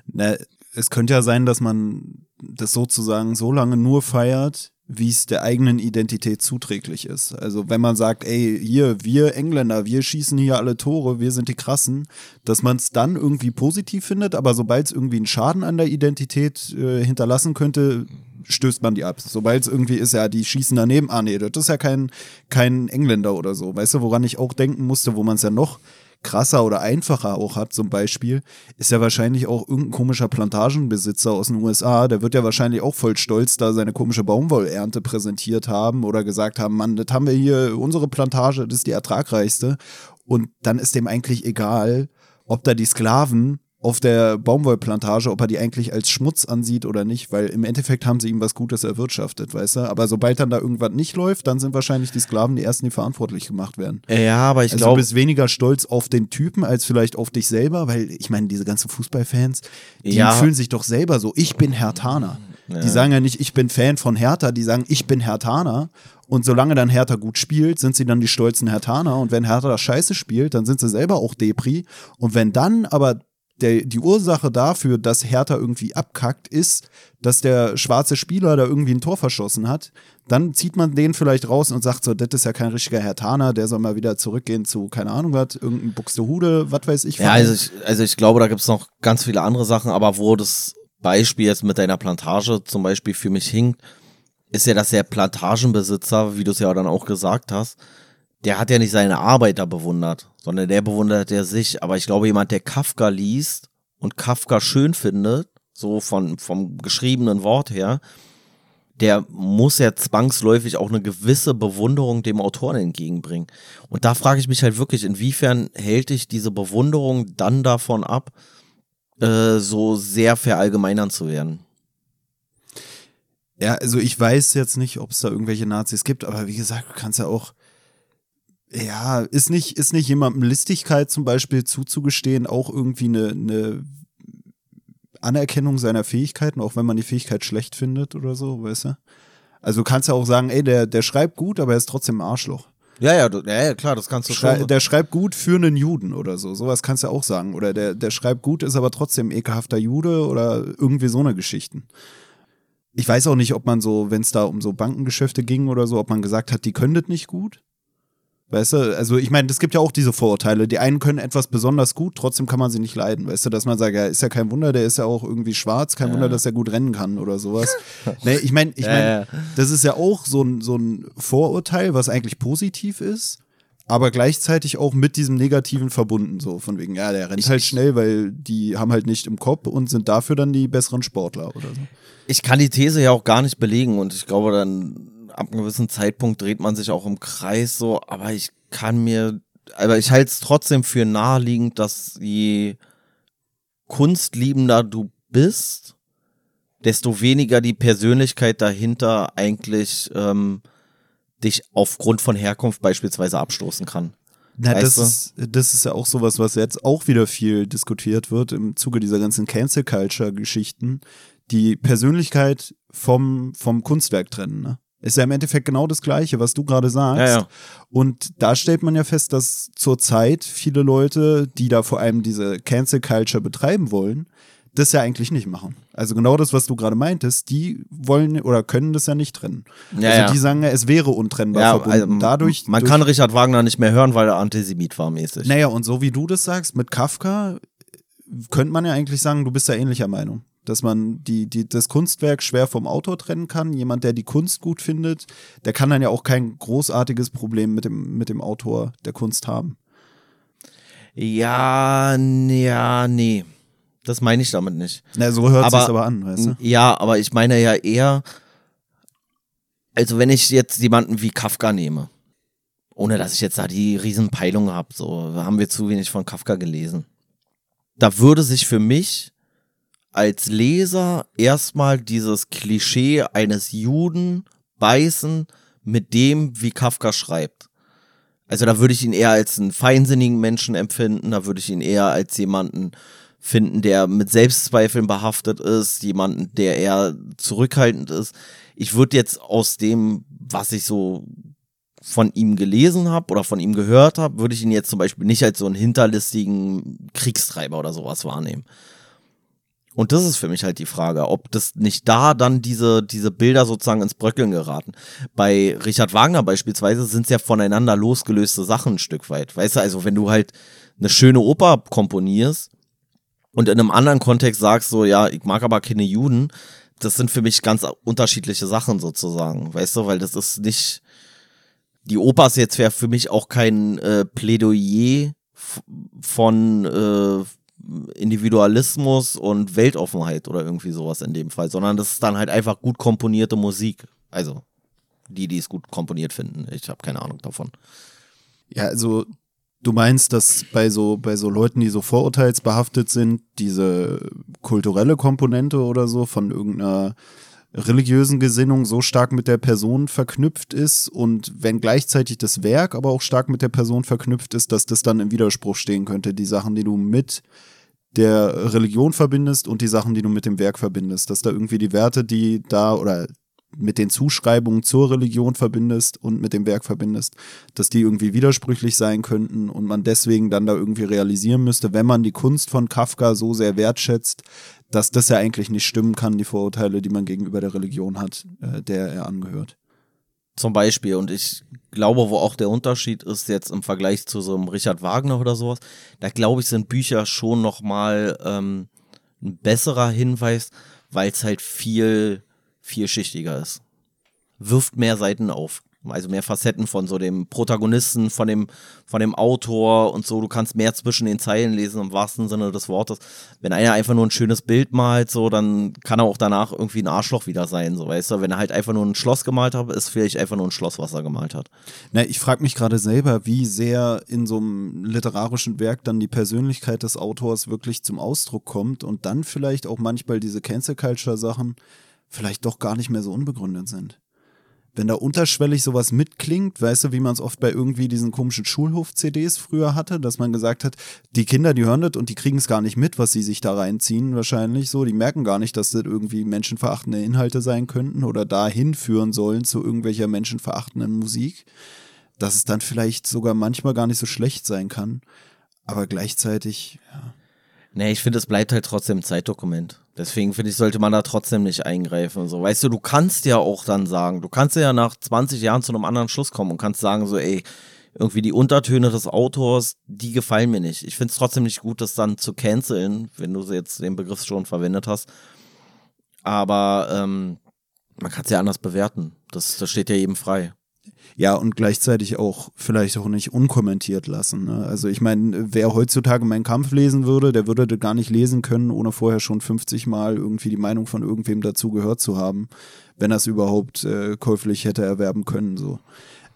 Na, es könnte ja sein, dass man das sozusagen so lange nur feiert, wie es der eigenen Identität zuträglich ist. Also wenn man sagt, ey, hier, wir Engländer, wir schießen hier alle Tore, wir sind die Krassen, dass man es dann irgendwie positiv findet, aber sobald es irgendwie einen Schaden an der Identität äh, hinterlassen könnte, stößt man die ab. Sobald es irgendwie ist, ja, die schießen daneben, ah nee, das ist ja kein, kein Engländer oder so. Weißt du, woran ich auch denken musste, wo man es ja noch krasser oder einfacher auch hat, zum Beispiel, ist ja wahrscheinlich auch irgendein komischer Plantagenbesitzer aus den USA, der wird ja wahrscheinlich auch voll stolz da seine komische Baumwollernte präsentiert haben oder gesagt haben, Mann, das haben wir hier, unsere Plantage, das ist die ertragreichste. Und dann ist dem eigentlich egal, ob da die Sklaven auf der Baumwollplantage, ob er die eigentlich als Schmutz ansieht oder nicht, weil im Endeffekt haben sie ihm was Gutes erwirtschaftet, weißt du? Aber sobald dann da irgendwas nicht läuft, dann sind wahrscheinlich die Sklaven die ersten, die verantwortlich gemacht werden. Ja, aber ich also glaube, du bist weniger stolz auf den Typen als vielleicht auf dich selber, weil ich meine, diese ganzen Fußballfans, die Ja. fühlen sich doch selber so, ich bin Hertaner. Die sagen ja nicht, ich bin Fan von Hertha, die sagen, ich bin Hertaner. Und solange dann Hertha gut spielt, sind sie dann die stolzen Hertaner. Und wenn Hertha das scheiße spielt, dann sind sie selber auch Depri. Und wenn dann aber der, die Ursache dafür, dass Hertha irgendwie abkackt, ist, dass der schwarze Spieler da irgendwie ein Tor verschossen hat, dann zieht man den vielleicht raus und sagt so, das ist ja kein richtiger Hertaner, der soll mal wieder zurückgehen zu, keine Ahnung was, irgendein Buxtehude, was weiß ich. Ja, also ich, also ich glaube, da gibt's noch ganz viele andere Sachen, aber wo das Beispiel jetzt mit deiner Plantage zum Beispiel für mich hinkt, ist ja, dass der Plantagenbesitzer, wie du es ja dann auch gesagt hast, der hat ja nicht seine Arbeiter bewundert, sondern der bewundert ja sich. Aber ich glaube, jemand, der Kafka liest und Kafka schön findet, so von, vom geschriebenen Wort her, der muss ja zwangsläufig auch eine gewisse Bewunderung dem Autoren entgegenbringen. Und da frage ich mich halt wirklich, inwiefern hält dich diese Bewunderung dann davon ab, äh, so sehr verallgemeinern zu werden? Ja, also ich weiß jetzt nicht, ob es da irgendwelche Nazis gibt, aber wie gesagt, du kannst ja auch, ja, ist nicht, ist nicht jemandem Listigkeit zum Beispiel zuzugestehen, auch irgendwie eine, eine Anerkennung seiner Fähigkeiten, auch wenn man die Fähigkeit schlecht findet oder so, weißt du? Also du kannst ja auch sagen, ey, der, der schreibt gut, aber er ist trotzdem ein Arschloch. Ja, ja, ja, ja klar, das kannst du Schrei schon. der schreibt gut für einen Juden oder so. Sowas kannst du auch sagen. Oder der, der schreibt gut, ist aber trotzdem ekelhafter Jude oder irgendwie so eine Geschichten. Ich weiß auch nicht, ob man so, wenn es da um so Bankengeschäfte ging oder so, ob man gesagt hat, die können das nicht gut. Weißt du, also ich meine, es gibt ja auch diese Vorurteile. Die einen können etwas besonders gut, trotzdem kann man sie nicht leiden. Weißt du, dass man sagt, ja, ist ja kein Wunder, der ist ja auch irgendwie schwarz, kein Wunder, dass er gut rennen kann oder sowas. [laughs] nee, ich meine, ich Ja, meine, ja. das ist ja auch so ein, so ein Vorurteil, was eigentlich positiv ist, aber gleichzeitig auch mit diesem Negativen verbunden. So von wegen, ja, der rennt halt schnell, weil die haben halt nicht im Kopf und sind dafür dann die besseren Sportler oder so. Ich kann die These ja auch gar nicht belegen und ich glaube, dann ab einem gewissen Zeitpunkt dreht man sich auch im Kreis so, aber ich kann mir aber ich halte es trotzdem für naheliegend, dass je kunstliebender du bist, desto weniger die Persönlichkeit dahinter eigentlich ähm, dich aufgrund von Herkunft beispielsweise abstoßen kann. Na, Weißt das ist, das ist ja auch sowas, was jetzt auch wieder viel diskutiert wird im Zuge dieser ganzen Cancel Culture Geschichten. Die Persönlichkeit vom, vom Kunstwerk trennen, ne? Ist ja im Endeffekt genau das Gleiche, was du gerade sagst. Ja, ja. Und da stellt man ja fest, dass zurzeit viele Leute, die da vor allem diese Cancel Culture betreiben wollen, das ja eigentlich nicht machen. Also genau das, was du gerade meintest, die wollen oder können das ja nicht trennen. Ja, also die sagen ja, es wäre untrennbar Ja, verbunden. also, Dadurch, man kann Richard Wagner nicht mehr hören, weil er Antisemit war mäßig. Naja, und so wie du das sagst, mit Kafka, könnte man ja eigentlich sagen, du bist ja ähnlicher Meinung. Dass man die, die, das Kunstwerk schwer vom Autor trennen kann. Jemand, der die Kunst gut findet, der kann dann ja auch kein großartiges Problem mit dem, mit dem Autor der Kunst haben. Ja, ja, nee. Das meine ich damit nicht. Na, so hört Aber- sich's aber an, weißt du? Ja, aber ich meine ja eher, also wenn ich jetzt jemanden wie Kafka nehme, ohne dass ich jetzt da die Riesenpeilung habe, so haben wir zu wenig von Kafka gelesen. Da würde sich für mich als Leser erstmal dieses Klischee eines Juden beißen mit dem, wie Kafka schreibt. Also da würde ich ihn eher als einen feinsinnigen Menschen empfinden, da würde ich ihn eher als jemanden finden, der mit Selbstzweifeln behaftet ist, jemanden, der eher zurückhaltend ist. Ich würde jetzt aus dem, was ich so von ihm gelesen habe oder von ihm gehört habe, würde ich ihn jetzt zum Beispiel nicht als so einen hinterlistigen Kriegstreiber oder sowas wahrnehmen. Und das ist für mich halt die Frage, ob das nicht da dann diese, diese Bilder sozusagen ins Bröckeln geraten. Bei Richard Wagner beispielsweise sind es ja voneinander losgelöste Sachen ein Stück weit. Weißt du, also wenn du halt eine schöne Oper komponierst und in einem anderen Kontext sagst so, ja, ich mag aber keine Juden, das sind für mich ganz unterschiedliche Sachen sozusagen. Weißt du, weil das ist nicht, die Oper ist jetzt wäre für mich auch kein äh, Plädoyer von äh, Individualismus und Weltoffenheit oder irgendwie sowas in dem Fall, sondern das ist dann halt einfach gut komponierte Musik. Also die, die es gut komponiert finden. Ich habe keine Ahnung davon. Ja, also du meinst, dass bei so, bei so Leuten, die so vorurteilsbehaftet sind, diese kulturelle Komponente oder so von irgendeiner religiösen Gesinnung so stark mit der Person verknüpft ist und wenn gleichzeitig das Werk aber auch stark mit der Person verknüpft ist, dass das dann im Widerspruch stehen könnte, die Sachen, die du mit der Religion verbindest und die Sachen, die du mit dem Werk verbindest, dass da irgendwie die Werte, die da oder mit den Zuschreibungen zur Religion verbindest und mit dem Werk verbindest, dass die irgendwie widersprüchlich sein könnten und man deswegen dann da irgendwie realisieren müsste, wenn man die Kunst von Kafka so sehr wertschätzt, dass das ja eigentlich nicht stimmen kann, die Vorurteile, die man gegenüber der Religion hat, äh, der er angehört. Zum Beispiel. Und ich glaube, wo auch der Unterschied ist jetzt im Vergleich zu so einem Richard Wagner oder sowas, da glaube ich, sind Bücher schon nochmal ähm, ein besserer Hinweis, weil es halt viel vielschichtiger ist. Wirft mehr Seiten auf. Also mehr Facetten von so dem Protagonisten, von dem, von dem Autor und so. Du kannst mehr zwischen den Zeilen lesen im wahrsten Sinne des Wortes. Wenn einer einfach nur ein schönes Bild malt, so, dann kann er auch danach irgendwie ein Arschloch wieder sein, so weißt du. Wenn er halt einfach nur ein Schloss gemalt hat, ist vielleicht einfach nur ein Schloss, was er gemalt hat. Na, ich frage mich gerade selber, wie sehr in so einem literarischen Werk dann die Persönlichkeit des Autors wirklich zum Ausdruck kommt und dann vielleicht auch manchmal diese Cancel Culture Sachen vielleicht doch gar nicht mehr so unbegründet sind. Wenn da unterschwellig sowas mitklingt, weißt du, wie man es oft bei irgendwie diesen komischen Schulhof-CDs früher hatte, dass man gesagt hat, die Kinder, die hören das und die kriegen es gar nicht mit, was sie sich da reinziehen, wahrscheinlich so. Die merken gar nicht, dass das irgendwie menschenverachtende Inhalte sein könnten oder dahin führen sollen zu irgendwelcher menschenverachtenden Musik dass es dann vielleicht sogar manchmal gar nicht so schlecht sein kann. Aber gleichzeitig, ja. Nee, ich finde, es bleibt halt trotzdem ein Zeitdokument. Deswegen finde ich, sollte man da trotzdem nicht eingreifen. So, weißt du, du kannst ja auch dann sagen, du kannst ja nach 20 Jahren zu einem anderen Schluss kommen und kannst sagen, so, ey, irgendwie die Untertöne des Autors, die gefallen mir nicht. Ich finde es trotzdem nicht gut, das dann zu canceln, wenn du jetzt den Begriff schon verwendet hast. Aber ähm, man kann es ja anders bewerten. Das, das steht ja jedem frei. Ja, und gleichzeitig auch vielleicht auch nicht unkommentiert lassen. Ne? Also ich meine, wer heutzutage meinen Kampf lesen würde, der würde das gar nicht lesen können, ohne vorher schon 50 Mal irgendwie die Meinung von irgendwem dazu gehört zu haben, wenn er es überhaupt äh, käuflich hätte erwerben können. So.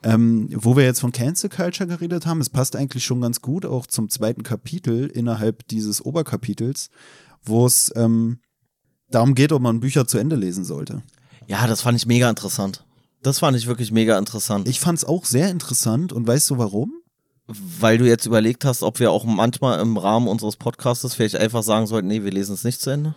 Ähm, wo wir jetzt von Cancel Culture geredet haben, es passt eigentlich schon ganz gut auch zum zweiten Kapitel innerhalb dieses Oberkapitels, wo es ähm, darum geht, ob man Bücher zu Ende lesen sollte. Ja, das fand ich mega interessant. Das fand ich wirklich mega interessant. Ich fand es auch sehr interessant und weißt du warum? Weil du jetzt überlegt hast, ob wir auch manchmal im Rahmen unseres Podcasts vielleicht einfach sagen sollten, nee, wir lesen es nicht zu Ende.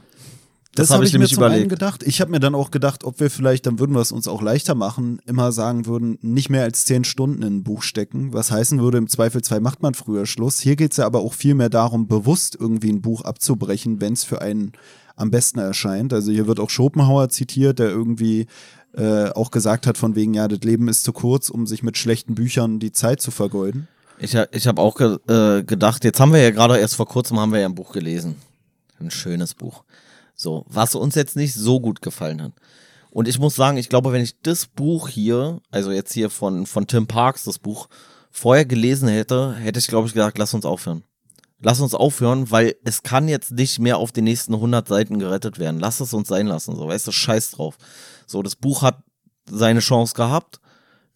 Das, das habe hab ich, ich mir zum überlegt. einen gedacht. Ich habe mir dann auch gedacht, ob wir vielleicht, dann würden wir es uns auch leichter machen, immer sagen würden, nicht mehr als zehn Stunden in ein Buch stecken. Was heißen würde, im Zweifelsfall macht man früher Schluss. Hier geht es ja aber auch viel mehr darum, bewusst irgendwie ein Buch abzubrechen, wenn es für einen am besten erscheint. Also hier wird auch Schopenhauer zitiert, der irgendwie äh, auch gesagt hat, von wegen, ja, das Leben ist zu kurz, um sich mit schlechten Büchern die Zeit zu vergeuden. Ich, ich habe auch ge äh, gedacht, jetzt haben wir ja gerade erst vor kurzem haben wir ja ein Buch gelesen. Ein schönes Buch. So, was uns jetzt nicht so gut gefallen hat. Und ich muss sagen, ich glaube, wenn ich das Buch hier, also jetzt hier von, von Tim Parks, das Buch, vorher gelesen hätte, hätte ich, glaube ich, gesagt, lass uns aufhören. Lass uns aufhören, weil es kann jetzt nicht mehr auf den nächsten 100 Seiten gerettet werden. Lass es uns sein lassen, so, weißt du, scheiß drauf. So, das Buch hat seine Chance gehabt.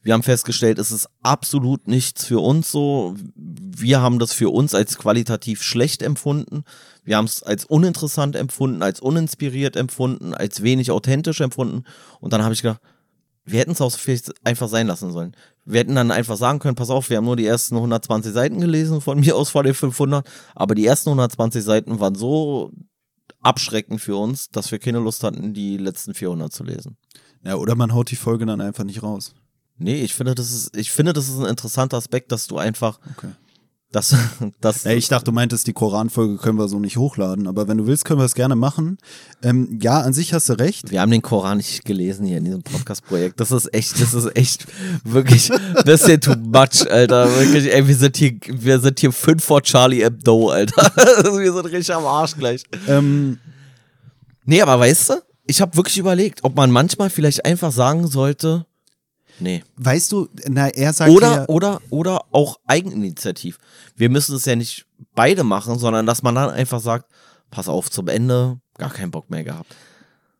Wir haben festgestellt, es ist absolut nichts für uns so. Wir haben das für uns als qualitativ schlecht empfunden. Wir haben es als uninteressant empfunden, als uninspiriert empfunden, als wenig authentisch empfunden. Und dann habe ich gedacht, wir hätten es auch vielleicht einfach sein lassen sollen. Wir hätten dann einfach sagen können, pass auf, wir haben nur die ersten 120 Seiten gelesen, von [laughs] mir aus vor den 500, aber die ersten 120 Seiten waren so abschreckend für uns, dass wir keine Lust hatten, die letzten 400 zu lesen. Ja, oder man haut die Folge dann einfach nicht raus. Nee, ich finde, das ist, ich finde, das ist ein interessanter Aspekt, dass du einfach okay. Das, [laughs] das ja, ich dachte, du meintest, die Koranfolge können wir so nicht hochladen, aber wenn du willst, können wir es gerne machen. Ähm, ja, an sich hast du recht. Wir haben den Koran nicht gelesen hier in diesem Podcast-Projekt. Das ist echt, das ist echt [laughs] wirklich, ja too much, Alter. Wirklich, ey, wir sind hier, wir sind hier fünf vor Charlie Hebdo, Alter. [laughs] wir sind richtig am Arsch gleich. Ähm, nee, aber weißt du, ich habe wirklich überlegt, ob man manchmal vielleicht einfach sagen sollte, Nee. Weißt du, na, er sagt oder, ja, oder, oder auch Eigeninitiativ. Wir müssen es ja nicht beide machen, sondern dass man dann einfach sagt, pass auf zum Ende, gar keinen Bock mehr gehabt.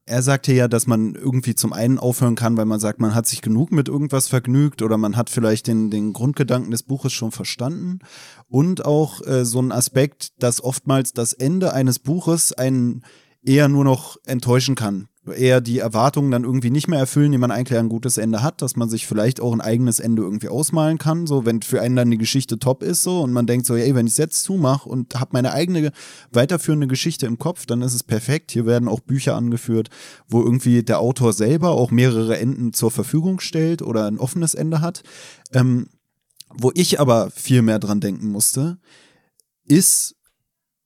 Er sagte ja, dass man irgendwie zum einen aufhören kann, weil man sagt, man hat sich genug mit irgendwas vergnügt oder man hat vielleicht den, den Grundgedanken des Buches schon verstanden. Und auch äh, so ein Aspekt, dass oftmals das Ende eines Buches einen eher nur noch enttäuschen kann eher die Erwartungen dann irgendwie nicht mehr erfüllen, die man eigentlich ein gutes Ende hat, dass man sich vielleicht auch ein eigenes Ende irgendwie ausmalen kann, so wenn für einen dann die Geschichte top ist so und man denkt so, ey, wenn ich es jetzt zumache und habe meine eigene weiterführende Geschichte im Kopf, dann ist es perfekt. Hier werden auch Bücher angeführt, wo irgendwie der Autor selber auch mehrere Enden zur Verfügung stellt oder ein offenes Ende hat. Ähm, wo ich aber viel mehr dran denken musste, ist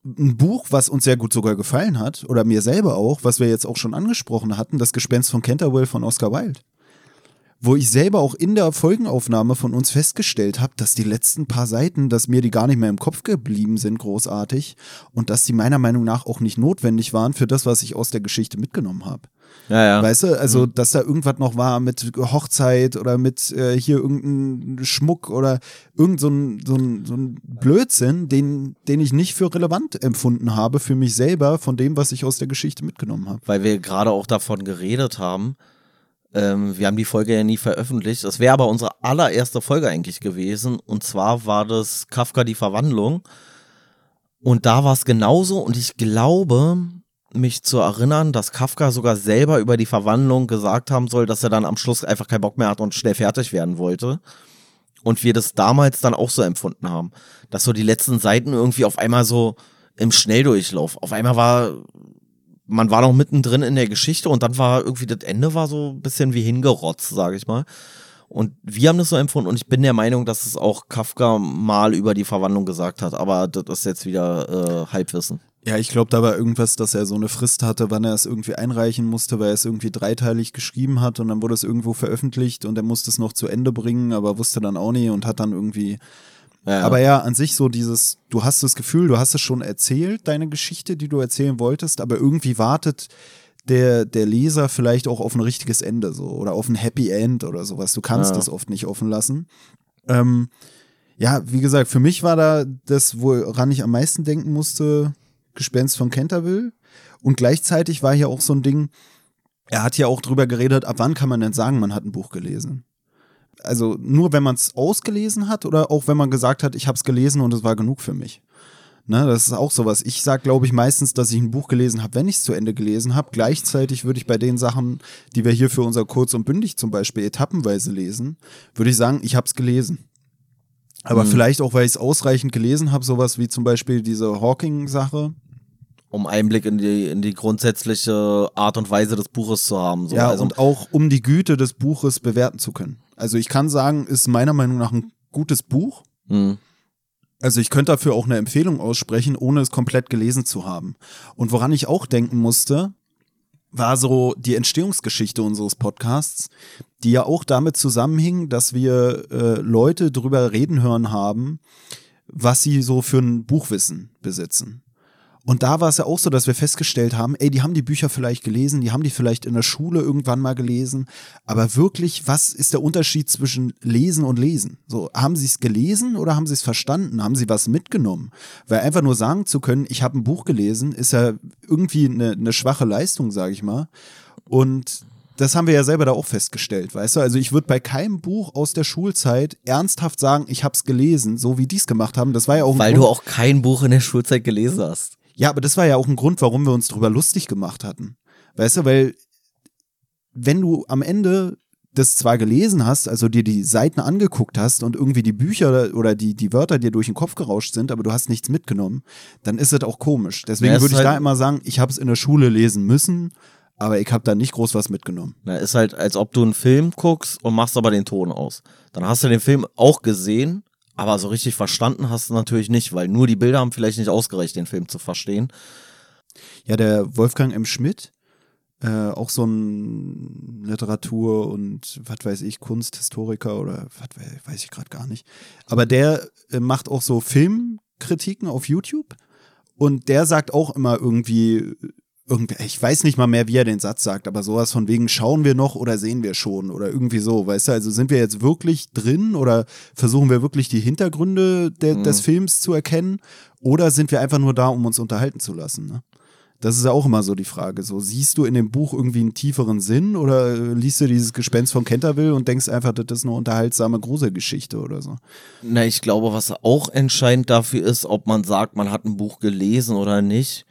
ein Buch, was uns sehr gut sogar gefallen hat, oder mir selber auch, was wir jetzt auch schon angesprochen hatten, das Gespenst von Canterville von Oscar Wilde. Wo ich selber auch in der Folgenaufnahme von uns festgestellt habe, dass die letzten paar Seiten, dass mir die gar nicht mehr im Kopf geblieben sind, großartig, und dass die meiner Meinung nach auch nicht notwendig waren für das, was ich aus der Geschichte mitgenommen habe. Ja, ja. Weißt du, also, mhm. dass da irgendwas noch war mit Hochzeit oder mit äh, hier irgendein Schmuck oder irgend so ein, so ein, so ein Blödsinn, den, den ich nicht für relevant empfunden habe für mich selber von dem, was ich aus der Geschichte mitgenommen habe. Weil wir gerade auch davon geredet haben, ähm, wir haben die Folge ja nie veröffentlicht. Das wäre aber unsere allererste Folge eigentlich gewesen. Und zwar war das Kafka die Verwandlung. Und da war es genauso. Und ich glaube, mich zu erinnern, dass Kafka sogar selber über die Verwandlung gesagt haben soll, dass er dann am Schluss einfach keinen Bock mehr hat und schnell fertig werden wollte. Und wir das damals dann auch so empfunden haben. Dass so die letzten Seiten irgendwie auf einmal so im Schnelldurchlauf. Auf einmal war, man war noch mittendrin in der Geschichte und dann war irgendwie das Ende war so ein bisschen wie hingerotzt, sage ich mal. Und wir haben das so empfunden und ich bin der Meinung, dass es auch Kafka mal über die Verwandlung gesagt hat, aber das ist jetzt wieder äh, Halbwissen. Ja, ich glaube, da war irgendwas, dass er so eine Frist hatte, wann er es irgendwie einreichen musste, weil er es irgendwie dreiteilig geschrieben hat und dann wurde es irgendwo veröffentlicht und er musste es noch zu Ende bringen, aber wusste dann auch nie und hat dann irgendwie. Ja. Aber ja, an sich so dieses, du hast das Gefühl, du hast es schon erzählt, deine Geschichte, die du erzählen wolltest, aber irgendwie wartet der, der Leser vielleicht auch auf ein richtiges Ende so oder auf ein Happy End oder sowas. Du kannst ja. das oft nicht offen lassen. Ähm, ja, wie gesagt, für mich war da das, woran ich am meisten denken musste, Gespenst von Canterville. Und gleichzeitig war hier auch so ein Ding, er hat ja auch drüber geredet, ab wann kann man denn sagen, man hat ein Buch gelesen? Also nur wenn man es ausgelesen hat oder auch wenn man gesagt hat, ich habe es gelesen und es war genug für mich. Ne, das ist auch sowas. Ich sage, glaube ich, meistens, dass ich ein Buch gelesen habe, wenn ich es zu Ende gelesen habe. Gleichzeitig würde ich bei den Sachen, die wir hier für unser Kurz und Bündig zum Beispiel etappenweise lesen, würde ich sagen, ich habe es gelesen. Aber mhm. vielleicht auch, weil ich es ausreichend gelesen habe, sowas wie zum Beispiel diese Hawking-Sache. Um Einblick in die, in die grundsätzliche Art und Weise des Buches zu haben. So. Ja, also, und auch um die Güte des Buches bewerten zu können. Also ich kann sagen, ist meiner Meinung nach ein gutes Buch. Mhm. Also ich könnte dafür auch eine Empfehlung aussprechen, ohne es komplett gelesen zu haben. Und woran ich auch denken musste, war so die Entstehungsgeschichte unseres Podcasts, die ja auch damit zusammenhing, dass wir äh, Leute drüber reden hören haben, was sie so für ein Buchwissen besitzen. Und da war es ja auch so, dass wir festgestellt haben, ey, die haben die Bücher vielleicht gelesen, die haben die vielleicht in der Schule irgendwann mal gelesen, aber wirklich, was ist der Unterschied zwischen lesen und lesen? So, haben sie es gelesen oder haben sie es verstanden? Haben sie was mitgenommen? Weil einfach nur sagen zu können, ich habe ein Buch gelesen, ist ja irgendwie eine, eine schwache Leistung, sage ich mal. Und das haben wir ja selber da auch festgestellt, weißt du? Also ich würde bei keinem Buch aus der Schulzeit ernsthaft sagen, ich habe es gelesen, so wie die es gemacht haben. Das war ja auch weil du auch kein Buch in der Schulzeit gelesen hast. Ja, aber das war ja auch ein Grund, warum wir uns drüber lustig gemacht hatten. Weißt du, weil wenn du am Ende das zwar gelesen hast, also dir die Seiten angeguckt hast und irgendwie die Bücher oder die, die Wörter dir durch den Kopf gerauscht sind, aber du hast nichts mitgenommen, dann ist es auch komisch. Deswegen ja, würde ich halt da immer sagen, ich habe es in der Schule lesen müssen, aber ich habe da nicht groß was mitgenommen. Na, ist halt, als ob du einen Film guckst und machst aber den Ton aus. Dann hast du den Film auch gesehen, aber so richtig verstanden hast du natürlich nicht, weil nur die Bilder haben vielleicht nicht ausgereicht, den Film zu verstehen. Ja, der Wolfgang M. Schmidt, äh, auch so ein Literatur- und was weiß ich, Kunsthistoriker oder was weiß ich gerade gar nicht. Aber der äh, macht auch so Filmkritiken auf YouTube und der sagt auch immer irgendwie irgendwie, ich weiß nicht mal mehr, wie er den Satz sagt, aber sowas von wegen, schauen wir noch oder sehen wir schon oder irgendwie so, weißt du, also sind wir jetzt wirklich drin oder versuchen wir wirklich die Hintergründe de mhm. des Films zu erkennen oder sind wir einfach nur da, um uns unterhalten zu lassen, ne? Das ist ja auch immer so die Frage. So, siehst du in dem Buch irgendwie einen tieferen Sinn oder liest du dieses Gespenst von Canterville und denkst einfach, das ist eine unterhaltsame Gruselgeschichte oder so? Na, ich glaube, was auch entscheidend dafür ist, ob man sagt, man hat ein Buch gelesen oder nicht,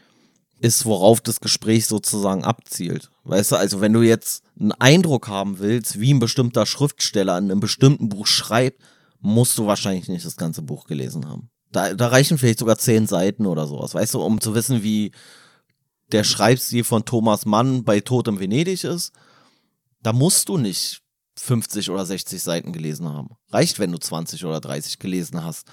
ist, worauf das Gespräch sozusagen abzielt. Weißt du, also wenn du jetzt einen Eindruck haben willst, wie ein bestimmter Schriftsteller in einem bestimmten Buch schreibt, musst du wahrscheinlich nicht das ganze Buch gelesen haben. Da, da reichen vielleicht sogar zehn Seiten oder sowas, weißt du, um zu wissen, wie der Schreibstil von Thomas Mann bei Tod in Venedig ist. Da musst du nicht 50 oder 60 Seiten gelesen haben. Reicht, wenn du 20 oder 30 gelesen hast.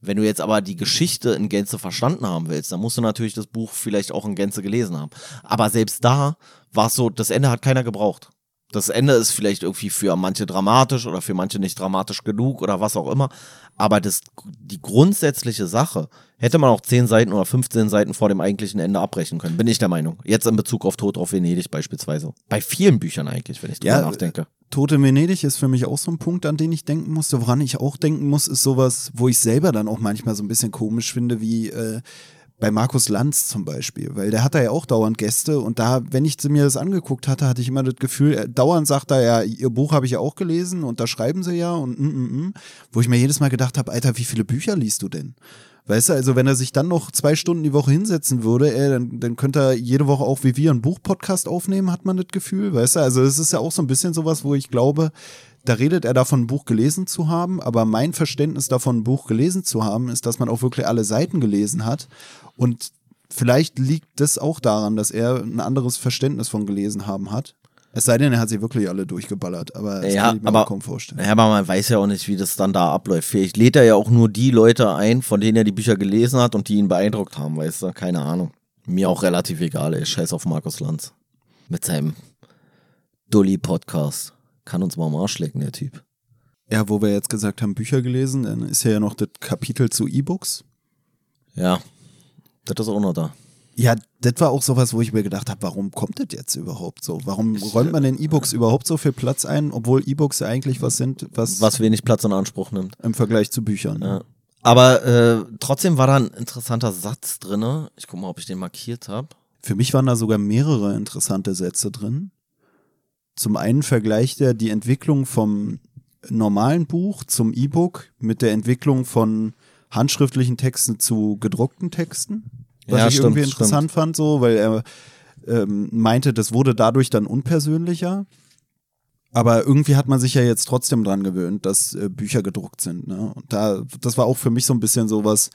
Wenn du jetzt aber die Geschichte in Gänze verstanden haben willst, dann musst du natürlich das Buch vielleicht auch in Gänze gelesen haben. Aber selbst da war es so, das Ende hat keiner gebraucht. Das Ende ist vielleicht irgendwie für manche dramatisch oder für manche nicht dramatisch genug oder was auch immer. Aber das, die grundsätzliche Sache hätte man auch 10 Seiten oder 15 Seiten vor dem eigentlichen Ende abbrechen können, bin ich der Meinung. Jetzt in Bezug auf Tod auf Venedig beispielsweise. Bei vielen Büchern eigentlich, wenn ich drüber ja, nachdenke. Tod in Venedig ist für mich auch so ein Punkt, an den ich denken musste. Woran ich auch denken muss, ist sowas, wo ich selber dann auch manchmal so ein bisschen komisch finde, wie äh, bei Markus Lanz zum Beispiel, weil der hat da ja auch dauernd Gäste und da, wenn ich mir das angeguckt hatte, hatte ich immer das Gefühl, er, dauernd sagt er ja, ihr Buch habe ich ja auch gelesen und da schreiben sie ja und mm, mm, mm, wo ich mir jedes Mal gedacht habe, Alter, wie viele Bücher liest du denn? Weißt du, also wenn er sich dann noch zwei Stunden die Woche hinsetzen würde, ey, dann, dann könnte er jede Woche auch wie wir einen Buchpodcast aufnehmen, hat man das Gefühl, weißt du? Also es ist ja auch so ein bisschen sowas, wo ich glaube, da redet er davon, ein Buch gelesen zu haben, aber mein Verständnis davon, ein Buch gelesen zu haben, ist, dass man auch wirklich alle Seiten gelesen hat und vielleicht liegt das auch daran, dass er ein anderes Verständnis von gelesen haben hat. Es sei denn, er hat sie wirklich alle durchgeballert, aber das ja, kann ich mir aber, kaum vorstellen. Ja, aber man weiß ja auch nicht, wie das dann da abläuft. Vielleicht lädt er ja auch nur die Leute ein, von denen er die Bücher gelesen hat und die ihn beeindruckt haben, weißt du? Keine Ahnung. Mir auch relativ egal, ey. Scheiß auf Markus Lanz. Mit seinem Dully-Podcast. Kann uns mal am Arsch lecken, der Typ. Ja, wo wir jetzt gesagt haben, Bücher gelesen, dann ist ja noch das Kapitel zu E-Books. Ja, das ist auch noch da. Ja, das war auch sowas, wo ich mir gedacht habe, warum kommt das jetzt überhaupt so? Warum räumt man in E-Books überhaupt so viel Platz ein, obwohl E-Books ja eigentlich was sind, was. Was wenig Platz in Anspruch nimmt. Im Vergleich zu Büchern. Ja. Aber äh, trotzdem war da ein interessanter Satz drin. Ich guck mal, ob ich den markiert habe. Für mich waren da sogar mehrere interessante Sätze drin. Zum einen vergleicht er die Entwicklung vom normalen Buch zum E-Book mit der Entwicklung von handschriftlichen Texten zu gedruckten Texten. Was Ja, ich stimmt, irgendwie interessant fand, so, weil er ähm, meinte, das wurde dadurch dann unpersönlicher. Aber irgendwie hat man sich ja jetzt trotzdem dran gewöhnt, dass äh, Bücher gedruckt sind. Ne? Und da, das war auch für mich so ein bisschen sowas,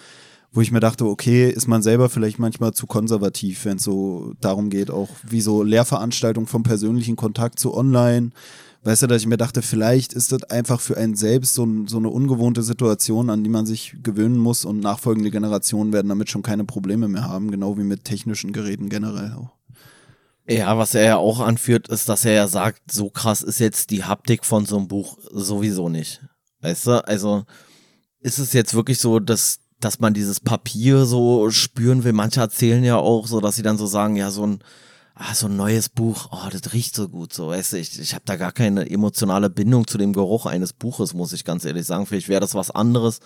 wo ich mir dachte, okay, ist man selber vielleicht manchmal zu konservativ, wenn es so darum geht, auch wie so Lehrveranstaltungen vom persönlichen Kontakt zu online. Weißt du, dass ich mir dachte, vielleicht ist das einfach für einen selbst so, so eine ungewohnte Situation, an die man sich gewöhnen muss und nachfolgende Generationen werden damit schon keine Probleme mehr haben, genau wie mit technischen Geräten generell auch. Ja, was er ja auch anführt, ist, dass er ja sagt, so krass ist jetzt die Haptik von so einem Buch sowieso nicht. Weißt du, also ist es jetzt wirklich so, dass, dass man dieses Papier so spüren will. Manche erzählen ja auch so, dass sie dann so sagen, ja, so ein, ah, so ein neues Buch, oh, das riecht so gut, so, weißt du, ich, ich habe da gar keine emotionale Bindung zu dem Geruch eines Buches, muss ich ganz ehrlich sagen. Vielleicht wäre das was anderes,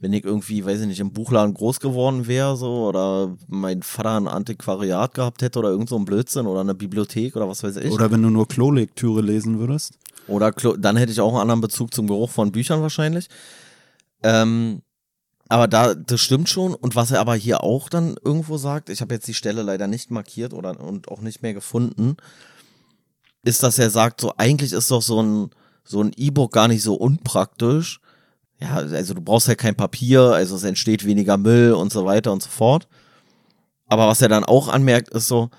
wenn ich irgendwie, weiß ich nicht, im Buchladen groß geworden wäre, so, oder mein Vater ein Antiquariat gehabt hätte oder irgend so ein Blödsinn oder eine Bibliothek oder was weiß ich. Oder wenn du nur Klolektüre lesen würdest. Oder Klo dann hätte ich auch einen anderen Bezug zum Geruch von Büchern wahrscheinlich. Ähm, aber da, das stimmt schon. Und was er aber hier auch dann irgendwo sagt, ich habe jetzt die Stelle leider nicht markiert oder und auch nicht mehr gefunden, ist, dass er sagt, so eigentlich ist doch so ein so ein E-Book gar nicht so unpraktisch. Ja, also du brauchst ja kein Papier, also es entsteht weniger Müll und so weiter und so fort. Aber was er dann auch anmerkt, ist so,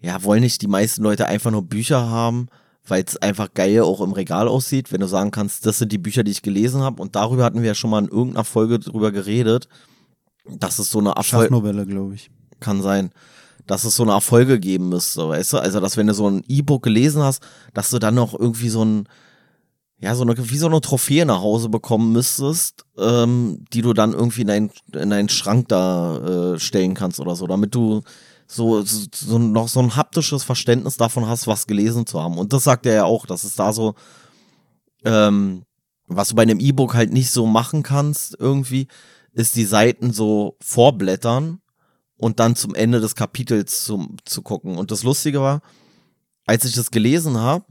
ja, wollen nicht die meisten Leute einfach nur Bücher haben, weil es einfach geil auch im Regal aussieht, wenn du sagen kannst, das sind die Bücher, die ich gelesen habe. Und darüber hatten wir ja schon mal in irgendeiner Folge drüber geredet, dass es so eine Erfolg Schachnovelle, glaube ich. kann sein, dass es so eine Erfolge geben müsste, weißt du? Also, dass wenn du so ein E-Book gelesen hast, dass du dann noch irgendwie so ein, ja, so eine, wie so eine Trophäe nach Hause bekommen müsstest, ähm, die du dann irgendwie in deinen, in deinen Schrank da äh, stellen kannst oder so, damit du so, so, noch so ein haptisches Verständnis davon hast, was gelesen zu haben. Und das sagt er ja auch, dass es da so, ähm, was du bei einem E-Book halt nicht so machen kannst irgendwie, ist die Seiten so vorblättern und dann zum Ende des Kapitels zum, zu gucken. Und das Lustige war, als ich das gelesen habe,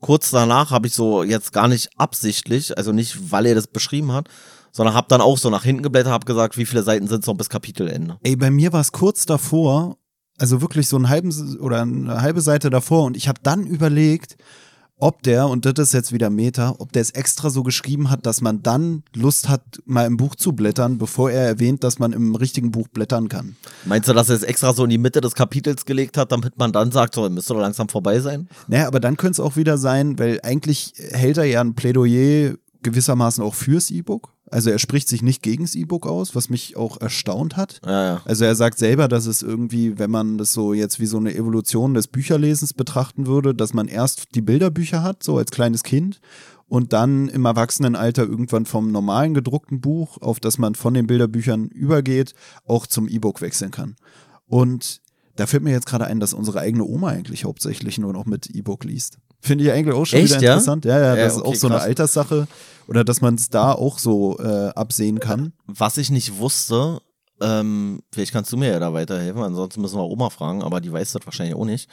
kurz danach habe ich so jetzt gar nicht absichtlich, also nicht, weil er das beschrieben hat, sondern habe dann auch so nach hinten geblättert, habe gesagt, wie viele Seiten sind es noch bis Kapitelende. Ey, bei mir war es kurz davor, also wirklich so einen halben oder eine halbe Seite davor und ich habe dann überlegt, ob der, und das ist jetzt wieder Meta, ob der es extra so geschrieben hat, dass man dann Lust hat, mal im Buch zu blättern, bevor er erwähnt, dass man im richtigen Buch blättern kann. Meinst du, dass er es extra so in die Mitte des Kapitels gelegt hat, damit man dann sagt, so, müsste doch langsam vorbei sein? Naja, aber dann könnte es auch wieder sein, weil eigentlich hält er ja ein Plädoyer gewissermaßen auch fürs E-Book. Also er spricht sich nicht gegens E-Book aus, was mich auch erstaunt hat. Ja, ja. Also er sagt selber, dass es irgendwie, wenn man das so jetzt wie so eine Evolution des Bücherlesens betrachten würde, dass man erst die Bilderbücher hat, so als kleines Kind, und dann im Erwachsenenalter irgendwann vom normalen gedruckten Buch, auf das man von den Bilderbüchern übergeht, auch zum E-Book wechseln kann. Und da fällt mir jetzt gerade ein, dass unsere eigene Oma eigentlich hauptsächlich nur noch mit E-Book liest. Finde ich eigentlich auch schon Echt, wieder ja? interessant. Ja, ja, das ist okay, auch so eine krass. Alterssache. Oder dass man es da auch so äh, absehen kann. Was ich nicht wusste, ähm, vielleicht kannst du mir ja da weiterhelfen, ansonsten müssen wir Oma fragen, aber die weiß das wahrscheinlich auch nicht.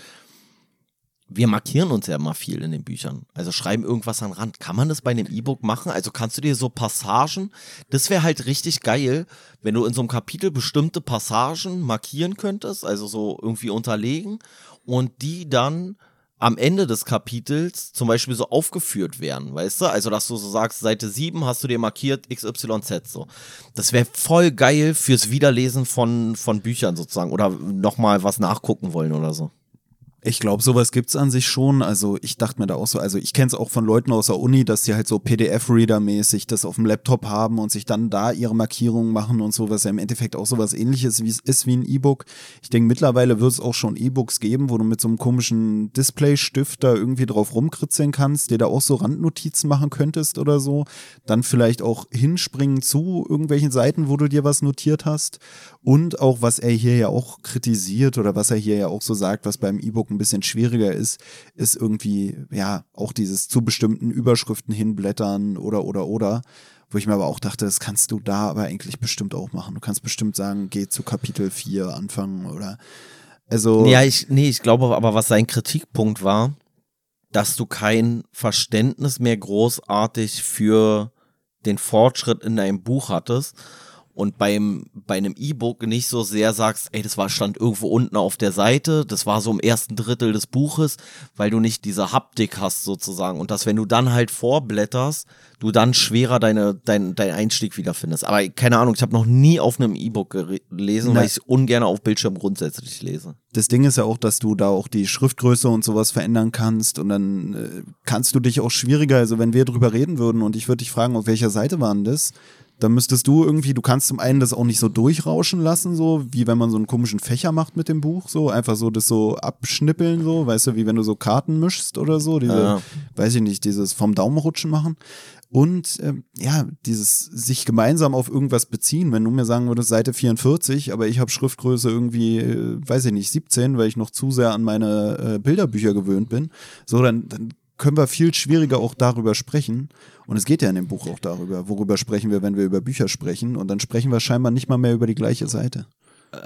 Wir markieren uns ja immer viel in den Büchern. Also schreiben irgendwas an den Rand. Kann man das bei einem E-Book machen? Also kannst du dir so Passagen, das wäre halt richtig geil, wenn du in so einem Kapitel bestimmte Passagen markieren könntest, also so irgendwie unterlegen und die dann am Ende des Kapitels zum Beispiel so aufgeführt werden, weißt du? Also, dass du so sagst, Seite 7 hast du dir markiert XYZ so. Das wäre voll geil fürs Wiederlesen von, von Büchern sozusagen oder nochmal was nachgucken wollen oder so. Ich glaube, sowas gibt's an sich schon. Also ich dachte mir da auch so, also ich kenne es auch von Leuten aus der Uni, dass die halt so PDF-Reader-mäßig das auf dem Laptop haben und sich dann da ihre Markierungen machen und so, was ja im Endeffekt auch sowas ähnliches wie es ist wie ein E-Book. Ich denke, mittlerweile wird es auch schon E-Books geben, wo du mit so einem komischen Display-Stift da irgendwie drauf rumkritzeln kannst, dir da auch so Randnotizen machen könntest oder so. Dann vielleicht auch hinspringen zu irgendwelchen Seiten, wo du dir was notiert hast. Und auch, was er hier ja auch kritisiert oder was er hier ja auch so sagt, was beim E-Book ein bisschen schwieriger ist, ist irgendwie, ja, auch dieses zu bestimmten Überschriften hinblättern oder, oder, oder. Wo ich mir aber auch dachte, das kannst du da aber eigentlich bestimmt auch machen. Du kannst bestimmt sagen, geh zu Kapitel 4 anfangen oder, also. Ja, ich, nee, ich glaube aber, was sein Kritikpunkt war, dass du kein Verständnis mehr großartig für den Fortschritt in deinem Buch hattest und beim, bei einem E-Book nicht so sehr sagst, ey, das war, stand irgendwo unten auf der Seite, das war so im ersten Drittel des Buches, weil du nicht diese Haptik hast sozusagen und dass wenn du dann halt vorblätterst, du dann schwerer deine, dein, dein Einstieg wiederfindest. Aber keine Ahnung, ich habe noch nie auf einem E-Book gelesen, Na. weil ich ungern auf Bildschirm grundsätzlich lese. Das Ding ist ja auch, dass du da auch die Schriftgröße und sowas verändern kannst und dann äh, kannst du dich auch schwieriger, also wenn wir drüber reden würden und ich würde dich fragen, auf welcher Seite waren das, dann müsstest du irgendwie, du kannst zum einen das auch nicht so durchrauschen lassen, so wie wenn man so einen komischen Fächer macht mit dem Buch, so einfach so das so abschnippeln, so, weißt du, wie wenn du so Karten mischst oder so, diese, Ja. weiß ich nicht, dieses vom Daumen rutschen machen. Und ähm, ja, dieses sich gemeinsam auf irgendwas beziehen. Wenn du mir sagen würdest, Seite 44, aber ich habe Schriftgröße irgendwie, äh, weiß ich nicht, 17, weil ich noch zu sehr an meine äh, Bilderbücher gewöhnt bin, so, dann, dann können wir viel schwieriger auch darüber sprechen. Und es geht ja in dem Buch auch darüber. Worüber sprechen wir, wenn wir über Bücher sprechen? Und dann sprechen wir scheinbar nicht mal mehr über die gleiche Seite.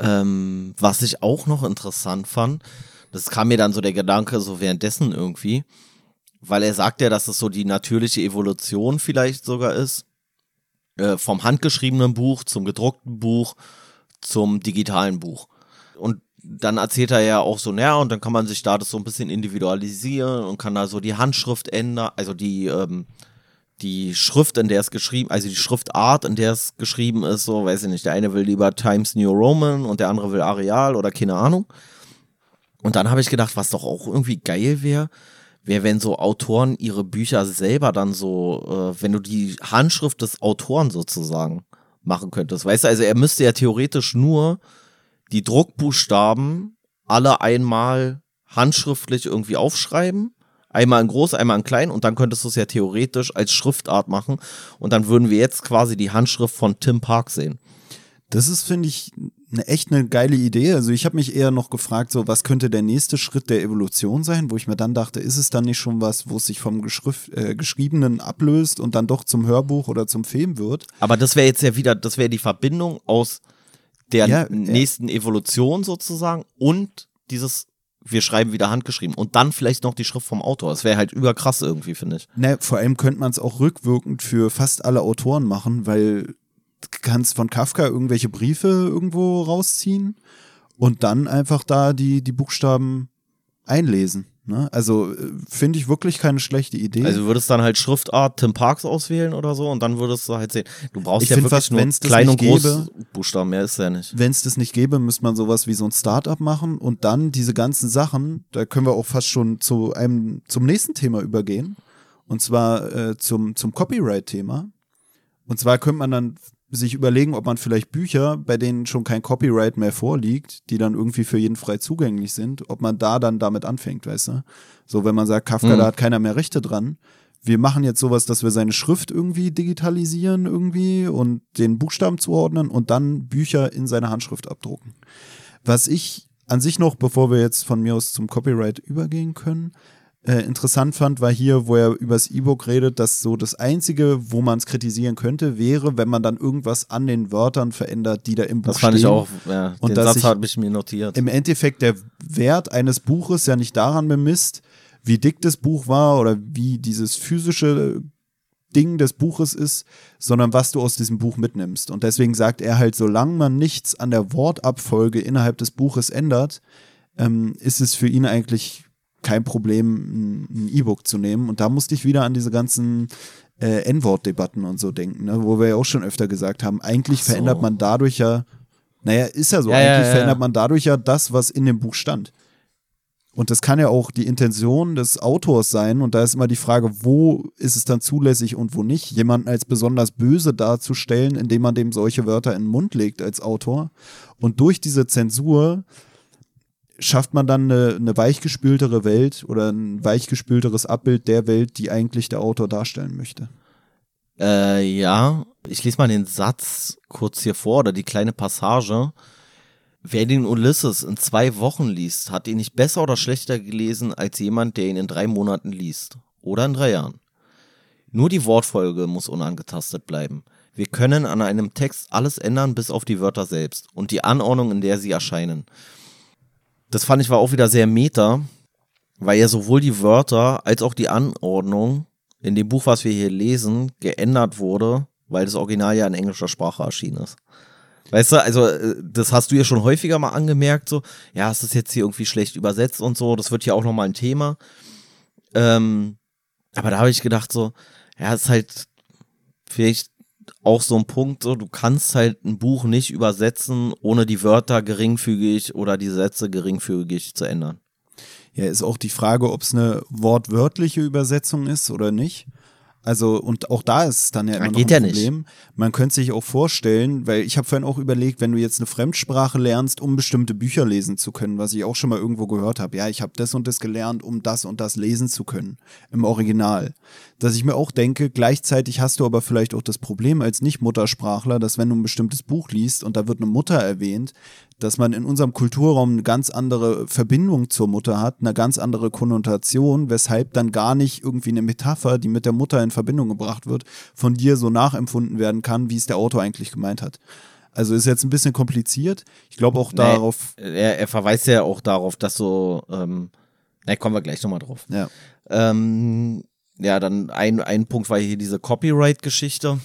Ähm, was ich auch noch interessant fand, das kam mir dann so der Gedanke so währenddessen irgendwie, weil er sagt ja, dass es so die natürliche Evolution vielleicht sogar ist, äh, vom handgeschriebenen Buch zum gedruckten Buch zum digitalen Buch. Und dann erzählt er ja auch so, naja, und dann kann man sich da das so ein bisschen individualisieren und kann da so die Handschrift ändern, also die, ähm, die Schrift, in der es geschrieben, also die Schriftart, in der es geschrieben ist, so, weiß ich nicht, der eine will lieber Times New Roman und der andere will Areal oder keine Ahnung. Und dann habe ich gedacht, was doch auch irgendwie geil wäre, wäre, wenn so Autoren ihre Bücher selber dann so, äh, wenn du die Handschrift des Autoren sozusagen machen könntest. Weißt du, also er müsste ja theoretisch nur die Druckbuchstaben alle einmal handschriftlich irgendwie aufschreiben. Einmal in groß, einmal in klein und dann könntest du es ja theoretisch als Schriftart machen und dann würden wir jetzt quasi die Handschrift von Tim Park sehen. Das ist, finde ich, eine echt eine geile Idee. Also ich habe mich eher noch gefragt, so was könnte der nächste Schritt der Evolution sein, wo ich mir dann dachte, ist es dann nicht schon was, wo es sich vom Geschrift, äh, Geschriebenen ablöst und dann doch zum Hörbuch oder zum Film wird? Aber das wäre jetzt ja wieder, das wäre die Verbindung aus der Ja, ja. nächsten Evolution sozusagen und dieses, wir schreiben wieder handgeschrieben und dann vielleicht noch die Schrift vom Autor. Das wäre halt überkrass irgendwie, finde ich. Ne, vor allem könnte man es auch rückwirkend für fast alle Autoren machen, weil du kannst von Kafka irgendwelche Briefe irgendwo rausziehen und dann einfach da die, die Buchstaben einlesen. Ne? Also äh, finde ich wirklich keine schlechte Idee. Also du würdest dann halt Schriftart Tim Parks auswählen oder so und dann würdest du halt sehen. Du brauchst Ich ja wirklich fast, nur klein und gäbe- Buchstaben, mehr ist ja nicht. wenn es das nicht gäbe, müsste man sowas wie so ein Startup machen und dann diese ganzen Sachen, da können wir auch fast schon zu einem, zum nächsten Thema übergehen. Und zwar äh, zum, zum Copyright-Thema. Und zwar könnte man dann sich überlegen, ob man vielleicht Bücher, bei denen schon kein Copyright mehr vorliegt, die dann irgendwie für jeden frei zugänglich sind, ob man da dann damit anfängt, weißt du? So, wenn man sagt, Kafka, Mhm. da hat keiner mehr Rechte dran. Wir machen jetzt sowas, dass wir seine Schrift irgendwie digitalisieren irgendwie und den Buchstaben zuordnen und dann Bücher in seine Handschrift abdrucken. Was ich an sich noch, bevor wir jetzt von mir aus zum Copyright übergehen können, äh, interessant fand, war hier, wo er übers E-Book redet, dass so das Einzige, wo man es kritisieren könnte, wäre, wenn man dann irgendwas an den Wörtern verändert, die da im Buch Das fand ich stehen. auch, ja, Und den Satz ich- habe ich mir notiert. Im Endeffekt der Wert eines Buches ja nicht daran bemisst, wie dick das Buch war oder wie dieses physische Ding des Buches ist, sondern was du aus diesem Buch mitnimmst. Und deswegen sagt er halt, solange man nichts an der Wortabfolge innerhalb des Buches ändert, ähm, ist es für ihn eigentlich kein Problem, ein E-Book zu nehmen. Und da musste ich wieder an diese ganzen äh, N-Wort-Debatten und so denken, ne? wo wir ja auch schon öfter gesagt haben, eigentlich so. verändert man dadurch ja, naja, ist ja so, Ja, eigentlich ja, verändert man dadurch ja das, was in dem Buch stand. Und das kann ja auch die Intention des Autors sein. Und da ist immer die Frage, wo ist es dann zulässig und wo nicht, jemanden als besonders böse darzustellen, indem man dem solche Wörter in den Mund legt als Autor. Und durch diese Zensur schafft man dann eine, eine weichgespültere Welt oder ein weichgespülteres Abbild der Welt, die eigentlich der Autor darstellen möchte. Äh, ja, ich lese mal den Satz kurz hier vor oder die kleine Passage. Wer den Ulysses in zwei Wochen liest, hat ihn nicht besser oder schlechter gelesen als jemand, der ihn in drei Monaten liest. Oder in drei Jahren. Nur die Wortfolge muss unangetastet bleiben. Wir können an einem Text alles ändern, bis auf die Wörter selbst und die Anordnung, in der sie erscheinen. Das fand ich war auch wieder sehr meta, weil ja sowohl die Wörter als auch die Anordnung in dem Buch, was wir hier lesen, geändert wurde, weil das Original ja in englischer Sprache erschienen ist. Weißt du, also äh, das hast du ja schon häufiger mal angemerkt, so, ja, ist das jetzt hier irgendwie schlecht übersetzt und so, das wird ja auch nochmal ein Thema. Ähm, aber da habe ich gedacht, so, ja, ist halt vielleicht auch so ein Punkt, so, du kannst halt ein Buch nicht übersetzen, ohne die Wörter geringfügig oder die Sätze geringfügig zu ändern. Ja, ist auch die Frage, ob es eine wortwörtliche Übersetzung ist oder nicht. Also, und auch da ist es dann ja immer Ja, noch geht ein ja Problem. nicht. Man könnte sich auch vorstellen, weil ich habe vorhin auch überlegt, wenn du jetzt eine Fremdsprache lernst, um bestimmte Bücher lesen zu können, was ich auch schon mal irgendwo gehört habe. Ja, ich habe das und das gelernt, um das und das lesen zu können im Original. Dass ich mir auch denke, gleichzeitig hast du aber vielleicht auch das Problem als Nicht-Muttersprachler, dass wenn du ein bestimmtes Buch liest und da wird eine Mutter erwähnt, dass man in unserem Kulturraum eine ganz andere Verbindung zur Mutter hat, eine ganz andere Konnotation, weshalb dann gar nicht irgendwie eine Metapher, die mit der Mutter in Verbindung gebracht wird, von dir so nachempfunden werden kann, wie es der Autor eigentlich gemeint hat. Also ist jetzt ein bisschen kompliziert. Ich glaube auch darauf, Er, er verweist ja auch darauf, dass so, ähm, na, kommen wir gleich nochmal drauf. ja. Ähm, ja, dann ein, ein Punkt war hier diese Copyright-Geschichte.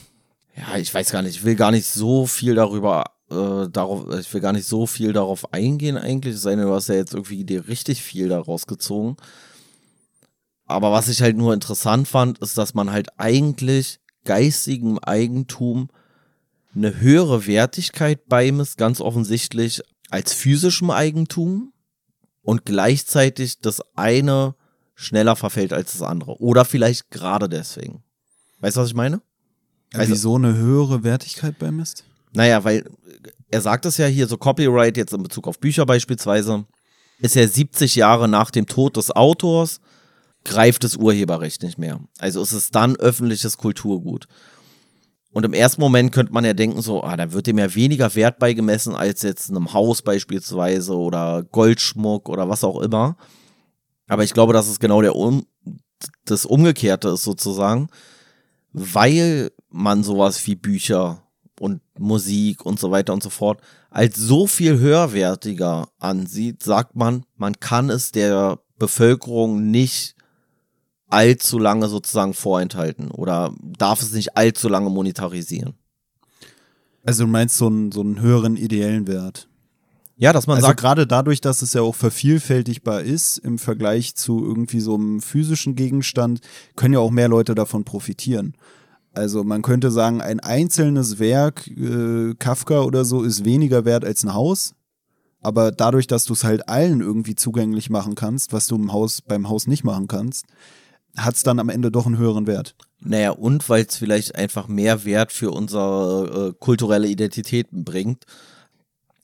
Ja, ich weiß gar nicht, ich will gar nicht so viel darüber, äh, darauf, ich will gar nicht so viel darauf eingehen eigentlich. Es sei denn, du hast ja jetzt irgendwie dir richtig viel daraus gezogen. Aber was ich halt nur interessant fand, ist, dass man halt eigentlich geistigem Eigentum eine höhere Wertigkeit beimisst, ganz offensichtlich als physischem Eigentum und gleichzeitig das eine schneller verfällt als das andere. Oder vielleicht gerade deswegen. Weißt du, was ich meine? Also- wieso eine höhere Wertigkeit beimisst? Naja, weil er sagt es ja hier, so Copyright jetzt in Bezug auf Bücher beispielsweise, ist ja 70 Jahre nach dem Tod des Autors, greift das Urheberrecht nicht mehr. Also ist es dann öffentliches Kulturgut. Und im ersten Moment könnte man ja denken, so, ah, da wird dem ja weniger Wert beigemessen als jetzt einem Haus beispielsweise oder Goldschmuck oder was auch immer. Aber ich glaube, dass es genau der um das Umgekehrte ist sozusagen, weil man sowas wie Bücher und Musik und so weiter und so fort als so viel höherwertiger ansieht, sagt man, man kann es der Bevölkerung nicht allzu lange sozusagen vorenthalten oder darf es nicht allzu lange monetarisieren. Also du meinst so einen, so einen höheren ideellen Wert. Ja, dass man also sagt, gerade dadurch, dass es ja auch vervielfältigbar ist im Vergleich zu irgendwie so einem physischen Gegenstand, können ja auch mehr Leute davon profitieren. Also man könnte sagen, ein einzelnes Werk, äh, Kafka oder so, ist weniger wert als ein Haus. Aber dadurch, dass du es halt allen irgendwie zugänglich machen kannst, was du im Haus, beim Haus nicht machen kannst, hat es dann am Ende doch einen höheren Wert. naja, und weil es vielleicht einfach mehr Wert für unsere äh, kulturelle Identität bringt,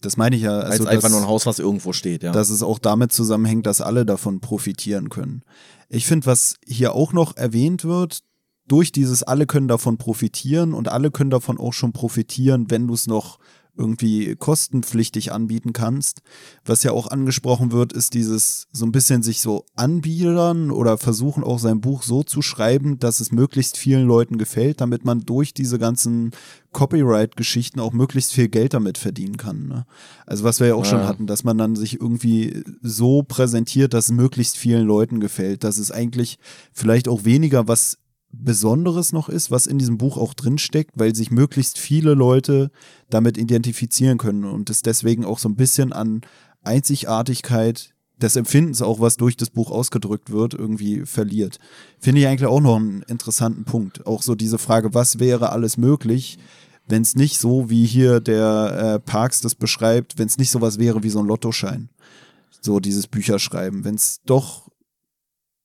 Das meine ich ja. Also als einfach das- nur ein Haus, was irgendwo steht, ja. dass es auch damit zusammenhängt, dass alle davon profitieren können. Ich finde, was hier auch noch erwähnt wird, durch dieses alle können davon profitieren und alle können davon auch schon profitieren, wenn du es noch irgendwie kostenpflichtig anbieten kannst. Was ja auch angesprochen wird, ist dieses so ein bisschen sich so anbiedern oder versuchen auch sein Buch so zu schreiben, dass es möglichst vielen Leuten gefällt, damit man durch diese ganzen Copyright-Geschichten auch möglichst viel Geld damit verdienen kann. Ne? Also was wir ja auch schon Ja. hatten, dass man dann sich irgendwie so präsentiert, dass es möglichst vielen Leuten gefällt, dass es eigentlich vielleicht auch weniger was Besonderes noch ist, was in diesem Buch auch drinsteckt, weil sich möglichst viele Leute damit identifizieren können und es deswegen auch so ein bisschen an Einzigartigkeit des Empfindens auch, was durch das Buch ausgedrückt wird, irgendwie verliert. Finde ich eigentlich auch noch einen interessanten Punkt. Auch so diese Frage, was wäre alles möglich, wenn es nicht so, wie hier der äh, Parks das beschreibt, wenn es nicht sowas wäre wie so ein Lottoschein. So dieses Bücherschreiben. Wenn es doch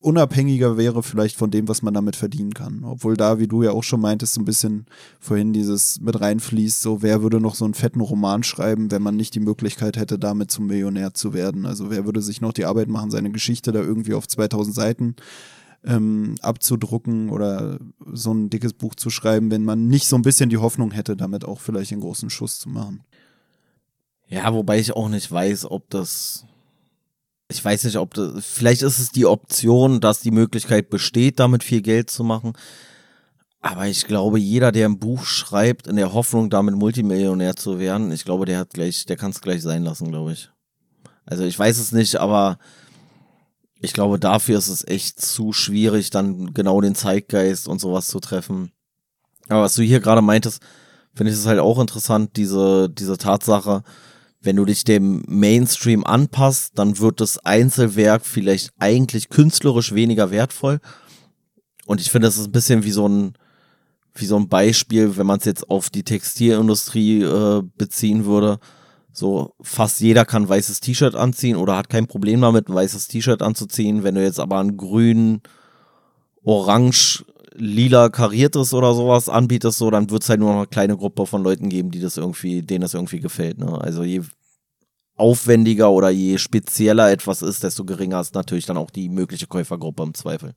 unabhängiger wäre vielleicht von dem, was man damit verdienen kann. Obwohl da, wie du ja auch schon meintest, so ein bisschen vorhin dieses mit reinfließt, so wer würde noch so einen fetten Roman schreiben, wenn man nicht die Möglichkeit hätte, damit zum Millionär zu werden. Also wer würde sich noch die Arbeit machen, seine Geschichte da irgendwie auf 2000 Seiten ähm, abzudrucken oder so ein dickes Buch zu schreiben, wenn man nicht so ein bisschen die Hoffnung hätte, damit auch vielleicht einen großen Schuss zu machen. Ja, wobei ich auch nicht weiß, ob das. Ich weiß nicht, ob das. Vielleicht ist es die Option, dass die Möglichkeit besteht, damit viel Geld zu machen. Aber ich glaube, jeder, der ein Buch schreibt, in der Hoffnung, damit Multimillionär zu werden, ich glaube, der hat gleich, der kann es gleich sein lassen, glaube ich. Also ich weiß es nicht, aber ich glaube, dafür ist es echt zu schwierig, dann genau den Zeitgeist und sowas zu treffen. Aber was du hier gerade meintest, finde ich es halt auch interessant, diese, diese Tatsache, wenn du dich dem Mainstream anpasst, dann wird das Einzelwerk vielleicht eigentlich künstlerisch weniger wertvoll. Und ich finde, das ist ein bisschen wie so ein, wie so ein Beispiel, wenn man es jetzt auf die Textilindustrie äh, beziehen würde. So, fast jeder kann weißes T-Shirt anziehen oder hat kein Problem damit, ein weißes T-Shirt anzuziehen. Wenn du jetzt aber ein grün, orange, lila kariertes oder sowas anbietest, so, dann wird es halt nur noch eine kleine Gruppe von Leuten geben, die das irgendwie, denen das irgendwie gefällt. Ne? Also je aufwendiger oder je spezieller etwas ist, desto geringer ist natürlich dann auch die mögliche Käufergruppe im Zweifel.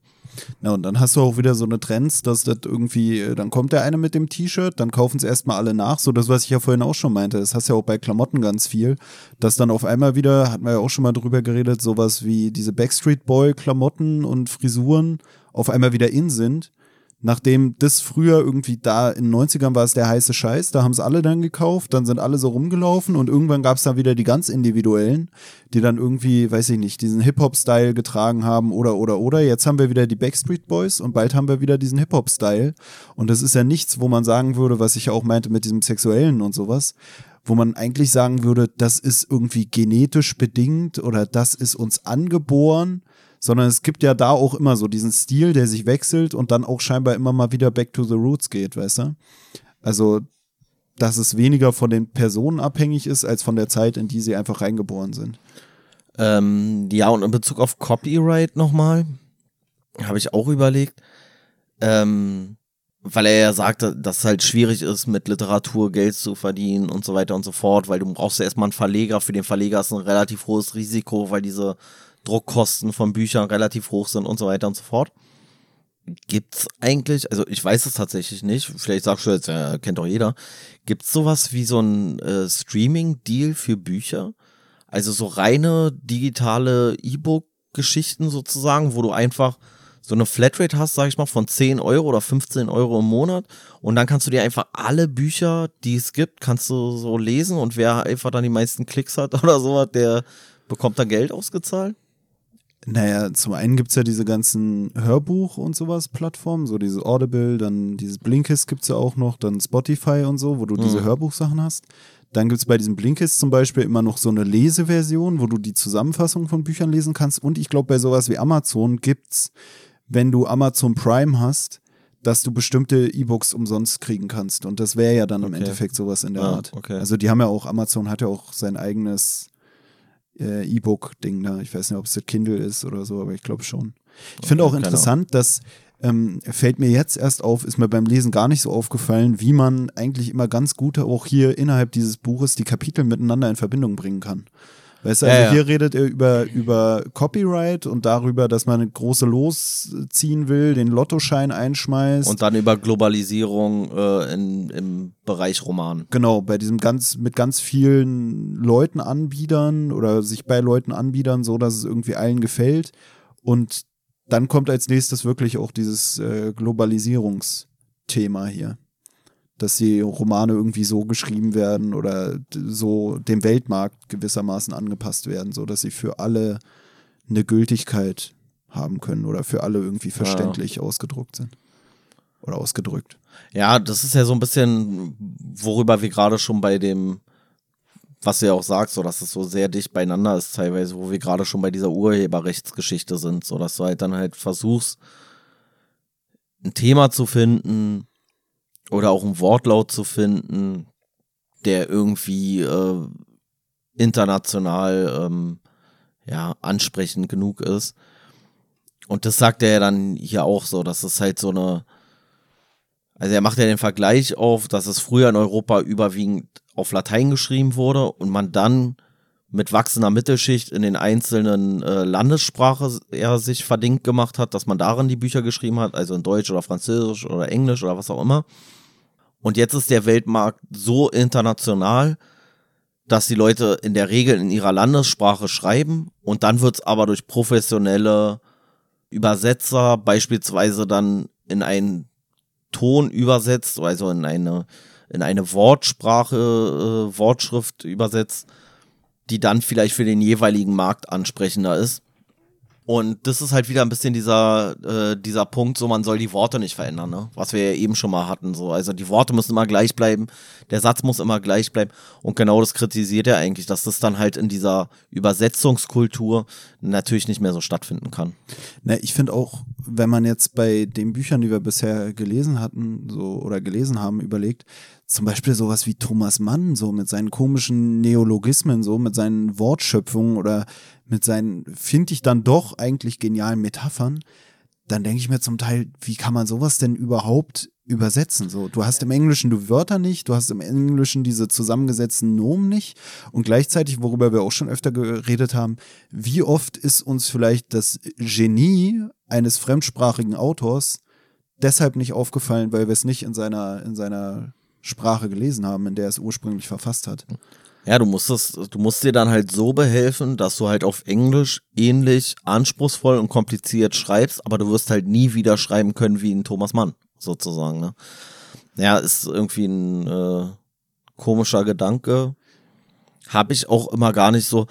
Na, und dann hast du auch wieder so eine Trends, dass das irgendwie, äh, dann kommt der eine mit dem T-Shirt, dann kaufen es erstmal alle nach. So das, was ich ja vorhin auch schon meinte. Das hast ja auch bei Klamotten ganz viel, dass dann auf einmal wieder, hatten wir ja auch schon mal drüber geredet, sowas wie diese Backstreet Boy-Klamotten und Frisuren auf einmal wieder in sind nachdem das früher irgendwie da in den 90ern war es der heiße Scheiß, da haben es alle dann gekauft, dann sind alle so rumgelaufen und irgendwann gab es dann wieder die ganz individuellen, die dann irgendwie, weiß ich nicht, diesen Hip-Hop-Style getragen haben oder oder oder. Jetzt haben wir wieder die Backstreet Boys und bald haben wir wieder diesen Hip-Hop-Style. Und das ist ja nichts, wo man sagen würde, was ich auch meinte mit diesem Sexuellen und sowas, wo man eigentlich sagen würde, das ist irgendwie genetisch bedingt oder das ist uns angeboren sondern es gibt ja da auch immer so diesen Stil, der sich wechselt und dann auch scheinbar immer mal wieder back to the roots geht, weißt du? Also, dass es weniger von den Personen abhängig ist, als von der Zeit, in die sie einfach reingeboren sind. Ähm, ja, und in Bezug auf Copyright nochmal, habe ich auch überlegt, ähm, weil er ja sagte, dass es halt schwierig ist, mit Literatur Geld zu verdienen und so weiter und so fort, weil du brauchst ja erstmal einen Verleger. Für den Verleger ist ein relativ hohes Risiko, weil diese Druckkosten von Büchern relativ hoch sind und so weiter und so fort. Gibt's eigentlich, also ich weiß es tatsächlich nicht, vielleicht sagst du jetzt, ja, kennt doch jeder, gibt's sowas wie so ein äh, Streaming-Deal für Bücher? Also so reine digitale E-Book-Geschichten sozusagen, wo du einfach so eine Flatrate hast, sag ich mal, von 10 Euro oder 15 Euro im Monat und dann kannst du dir einfach alle Bücher, die es gibt, kannst du so lesen und wer einfach dann die meisten Klicks hat [laughs] oder so, der bekommt da Geld ausgezahlt? Naja, zum einen gibt es ja diese ganzen Hörbuch- und sowas Plattformen, so dieses Audible, dann dieses Blinkist gibt es ja auch noch, dann Spotify und so, wo du mhm. diese Hörbuchsachen hast. Dann gibt es bei diesem Blinkist zum Beispiel immer noch so eine Leseversion, wo du die Zusammenfassung von Büchern lesen kannst. Und ich glaube, bei sowas wie Amazon gibt es, wenn du Amazon Prime hast, dass du bestimmte E-Books umsonst kriegen kannst. Und das wäre ja dann okay. im Endeffekt sowas in der ah, Art. Okay. Also die haben ja auch, Amazon hat ja auch sein eigenes äh, E-Book-Ding da. Ich weiß nicht, ob es das Kindle ist oder so, aber ich glaube schon. Ich okay, finde auch interessant, dass ähm, fällt mir jetzt erst auf, ist mir beim Lesen gar nicht so aufgefallen, wie man eigentlich immer ganz gut auch hier innerhalb dieses Buches die Kapitel miteinander in Verbindung bringen kann. Weißt du, also ja, hier redet er über, über Copyright und darüber, dass man eine große losziehen will, den Lottoschein einschmeißt. Und dann über Globalisierung äh, in, im Bereich Roman. Genau, bei diesem ganz, mit ganz vielen Leuten anbiedern oder sich bei Leuten anbiedern, so dass es irgendwie allen gefällt. Und dann kommt als nächstes wirklich auch dieses äh, Globalisierungsthema hier dass die Romane irgendwie so geschrieben werden oder so dem Weltmarkt gewissermaßen angepasst werden, so dass sie für alle eine Gültigkeit haben können oder für alle irgendwie verständlich ja. ausgedruckt sind oder ausgedrückt. Ja, das ist ja so ein bisschen, worüber wir gerade schon bei dem, was du ja auch sagst, so dass es so sehr dicht beieinander ist teilweise, wo wir gerade schon bei dieser Urheberrechtsgeschichte sind, so dass du halt dann halt versuchst, ein Thema zu finden, oder auch einen Wortlaut zu finden, der irgendwie äh, international ähm, ja, ansprechend genug ist. Und das sagt er ja dann hier auch so, dass es halt so eine, also er macht ja den Vergleich auf, dass es früher in Europa überwiegend auf Latein geschrieben wurde und man dann mit wachsender Mittelschicht in den einzelnen äh, Landessprache er sich verdingt gemacht hat, dass man darin die Bücher geschrieben hat, also in Deutsch oder Französisch oder Englisch oder was auch immer. Und jetzt ist der Weltmarkt so international, dass die Leute in der Regel in ihrer Landessprache schreiben und dann wird es aber durch professionelle Übersetzer beispielsweise dann in einen Ton übersetzt, also in eine, in eine Wortsprache, äh, Wortschrift übersetzt, die dann vielleicht für den jeweiligen Markt ansprechender ist. Und das ist halt wieder ein bisschen dieser, äh, dieser Punkt, so man soll die Worte nicht verändern, ne? Was wir ja eben schon mal hatten. So. Also die Worte müssen immer gleich bleiben, der Satz muss immer gleich bleiben. Und genau das kritisiert er eigentlich, dass das dann halt in dieser Übersetzungskultur natürlich nicht mehr so stattfinden kann. Na, ich finde auch, wenn man jetzt bei den Büchern, die wir bisher gelesen hatten, so oder gelesen haben, überlegt, zum Beispiel sowas wie Thomas Mann, so mit seinen komischen Neologismen, so mit seinen Wortschöpfungen oder mit seinen, finde ich dann doch eigentlich genialen Metaphern, dann denke ich mir zum Teil, wie kann man sowas denn überhaupt übersetzen? So, du hast im Englischen die Wörter nicht, du hast im Englischen diese zusammengesetzten Nomen nicht und gleichzeitig, worüber wir auch schon öfter geredet haben, wie oft ist uns vielleicht das Genie eines fremdsprachigen Autors deshalb nicht aufgefallen, weil wir es nicht in seiner, in seiner Sprache gelesen haben, in der er es ursprünglich verfasst hat. Ja, du musst es, du musst dir dann halt so behelfen, dass du halt auf Englisch ähnlich anspruchsvoll und kompliziert schreibst, aber du wirst halt nie wieder schreiben können wie ein Thomas Mann, sozusagen. Ne? Ja, ist irgendwie ein äh, komischer Gedanke. Habe ich auch immer gar nicht so.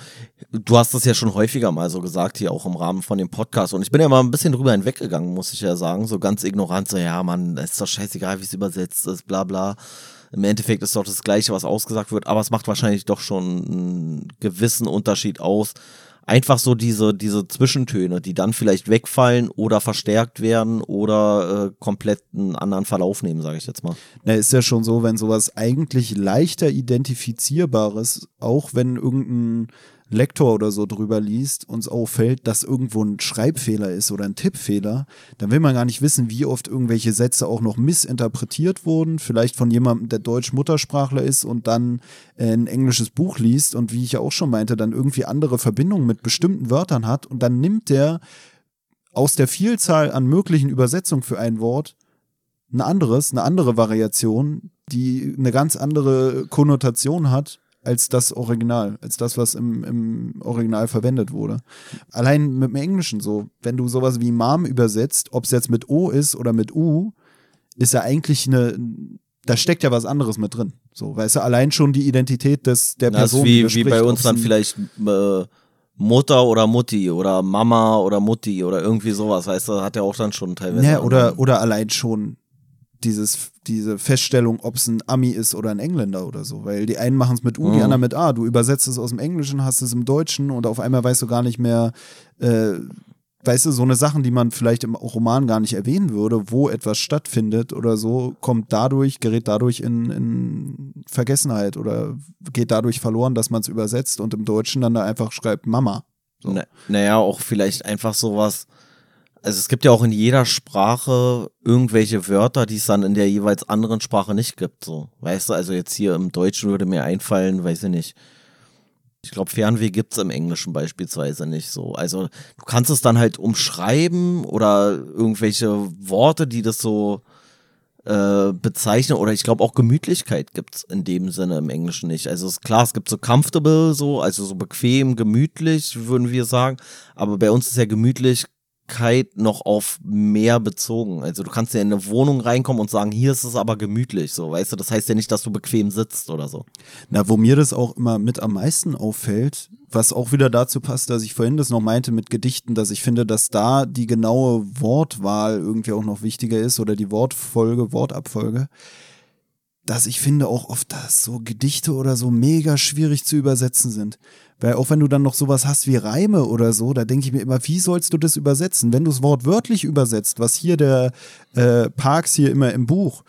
Du hast das ja schon häufiger mal so gesagt, hier auch im Rahmen von dem Podcast. Und ich bin ja mal ein bisschen drüber hinweggegangen, muss ich ja sagen. So ganz ignorant, so, ja, man, ist doch scheißegal, wie es übersetzt ist, bla bla. Im Endeffekt ist doch das Gleiche, was ausgesagt wird, aber es macht wahrscheinlich doch schon einen gewissen Unterschied aus. Einfach so diese, diese Zwischentöne, die dann vielleicht wegfallen oder verstärkt werden oder äh, komplett einen anderen Verlauf nehmen, sage ich jetzt mal. Na, ist ja schon so, wenn sowas eigentlich leichter identifizierbares, auch wenn irgendein Lektor oder so drüber liest, uns auffällt, dass irgendwo ein Schreibfehler ist oder ein Tippfehler, dann will man gar nicht wissen, wie oft irgendwelche Sätze auch noch missinterpretiert wurden, vielleicht von jemandem, der Deutsch Muttersprachler ist und dann äh, ein englisches Buch liest und wie ich ja auch schon meinte, dann irgendwie andere Verbindungen mit bestimmten Wörtern hat und dann nimmt der aus der Vielzahl an möglichen Übersetzungen für ein Wort ein anderes, eine andere Variation, die eine ganz andere Konnotation hat als das Original, als das, was im, im Original verwendet wurde. Allein mit dem Englischen so, wenn du sowas wie Mom übersetzt, ob es jetzt mit O ist oder mit U, ist ja eigentlich eine, da steckt ja was anderes mit drin. So, weißt du, allein schon die Identität des, der Das Person. wie, wie bei uns dann vielleicht äh, Mutter oder Mutti oder Mama oder Mutti oder irgendwie sowas, weißt du, hat ja auch dann schon teilweise. Ja, oder, anderen- oder allein schon dieses, diese Feststellung, ob es ein Ami ist oder ein Engländer oder so. Weil die einen machen es mit U, die Mhm. anderen mit A. Du übersetzt es aus dem Englischen, hast es im Deutschen und auf einmal weißt du gar nicht mehr, äh, weißt du, so eine Sachen, die man vielleicht im Roman gar nicht erwähnen würde, wo etwas stattfindet oder so, kommt dadurch, gerät dadurch in, in Vergessenheit oder geht dadurch verloren, dass man es übersetzt und im Deutschen dann da einfach schreibt Mama. So. Na, naja, auch vielleicht einfach sowas. Also es gibt ja auch in jeder Sprache irgendwelche Wörter, die es dann in der jeweils anderen Sprache nicht gibt. So, weißt du, also jetzt hier im Deutschen würde mir einfallen, weiß ich nicht. Ich glaube, Fernweh gibt es im Englischen beispielsweise nicht so. Also du kannst es dann halt umschreiben oder irgendwelche Worte, die das so äh, bezeichnen oder ich glaube auch Gemütlichkeit gibt's in dem Sinne im Englischen nicht. Also es ist klar, es gibt so comfortable so, also so bequem, gemütlich, würden wir sagen, aber bei uns ist ja Gemütlichkeit noch auf mehr bezogen. Also du kannst ja in eine Wohnung reinkommen und sagen, hier ist es aber gemütlich, so, weißt du, das heißt ja nicht, dass du bequem sitzt oder so. Na, wo mir das auch immer mit am meisten auffällt, was auch wieder dazu passt, dass ich vorhin das noch meinte mit Gedichten, dass ich finde, dass da die genaue Wortwahl irgendwie auch noch wichtiger ist oder die Wortfolge, Wortabfolge, dass ich finde auch oft, dass so Gedichte oder so mega schwierig zu übersetzen sind. Weil auch wenn du dann noch sowas hast wie Reime oder so, da denke ich mir immer, wie sollst du das übersetzen? Wenn du es wortwörtlich übersetzt, was hier der äh, Parks hier immer im Buch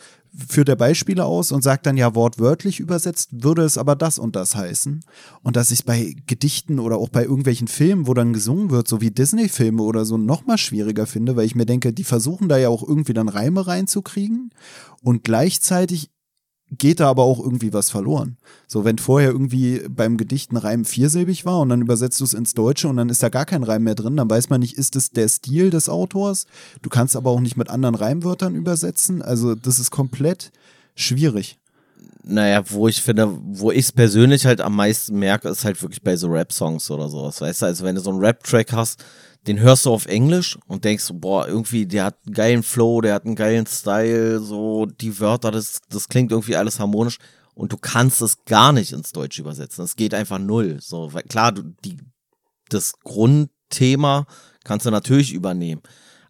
führt er Beispiele aus und sagt dann ja wortwörtlich übersetzt, würde es aber das und das heißen. Und dass ich bei Gedichten oder auch bei irgendwelchen Filmen, wo dann gesungen wird, so wie Disney-Filme oder so, noch mal schwieriger finde, weil ich mir denke, die versuchen da ja auch irgendwie dann Reime reinzukriegen und gleichzeitig geht da aber auch irgendwie was verloren. So, wenn vorher irgendwie beim Gedicht ein Reim viersilbig war und dann übersetzt du es ins Deutsche und dann ist da gar kein Reim mehr drin, dann weiß man nicht, ist es der Stil des Autors? Du kannst aber auch nicht mit anderen Reimwörtern übersetzen. Also, das ist komplett schwierig. Naja, wo ich finde, wo ich es persönlich halt am meisten merke, ist halt wirklich bei so Rap-Songs oder sowas, weißt du? Also wenn du so einen Rap-Track hast, den hörst du auf Englisch und denkst, boah, irgendwie, der hat einen geilen Flow, der hat einen geilen Style, so die Wörter, das, das klingt irgendwie alles harmonisch und du kannst es gar nicht ins Deutsche übersetzen. Es geht einfach null. So, weil klar, du, die, das Grundthema kannst du natürlich übernehmen.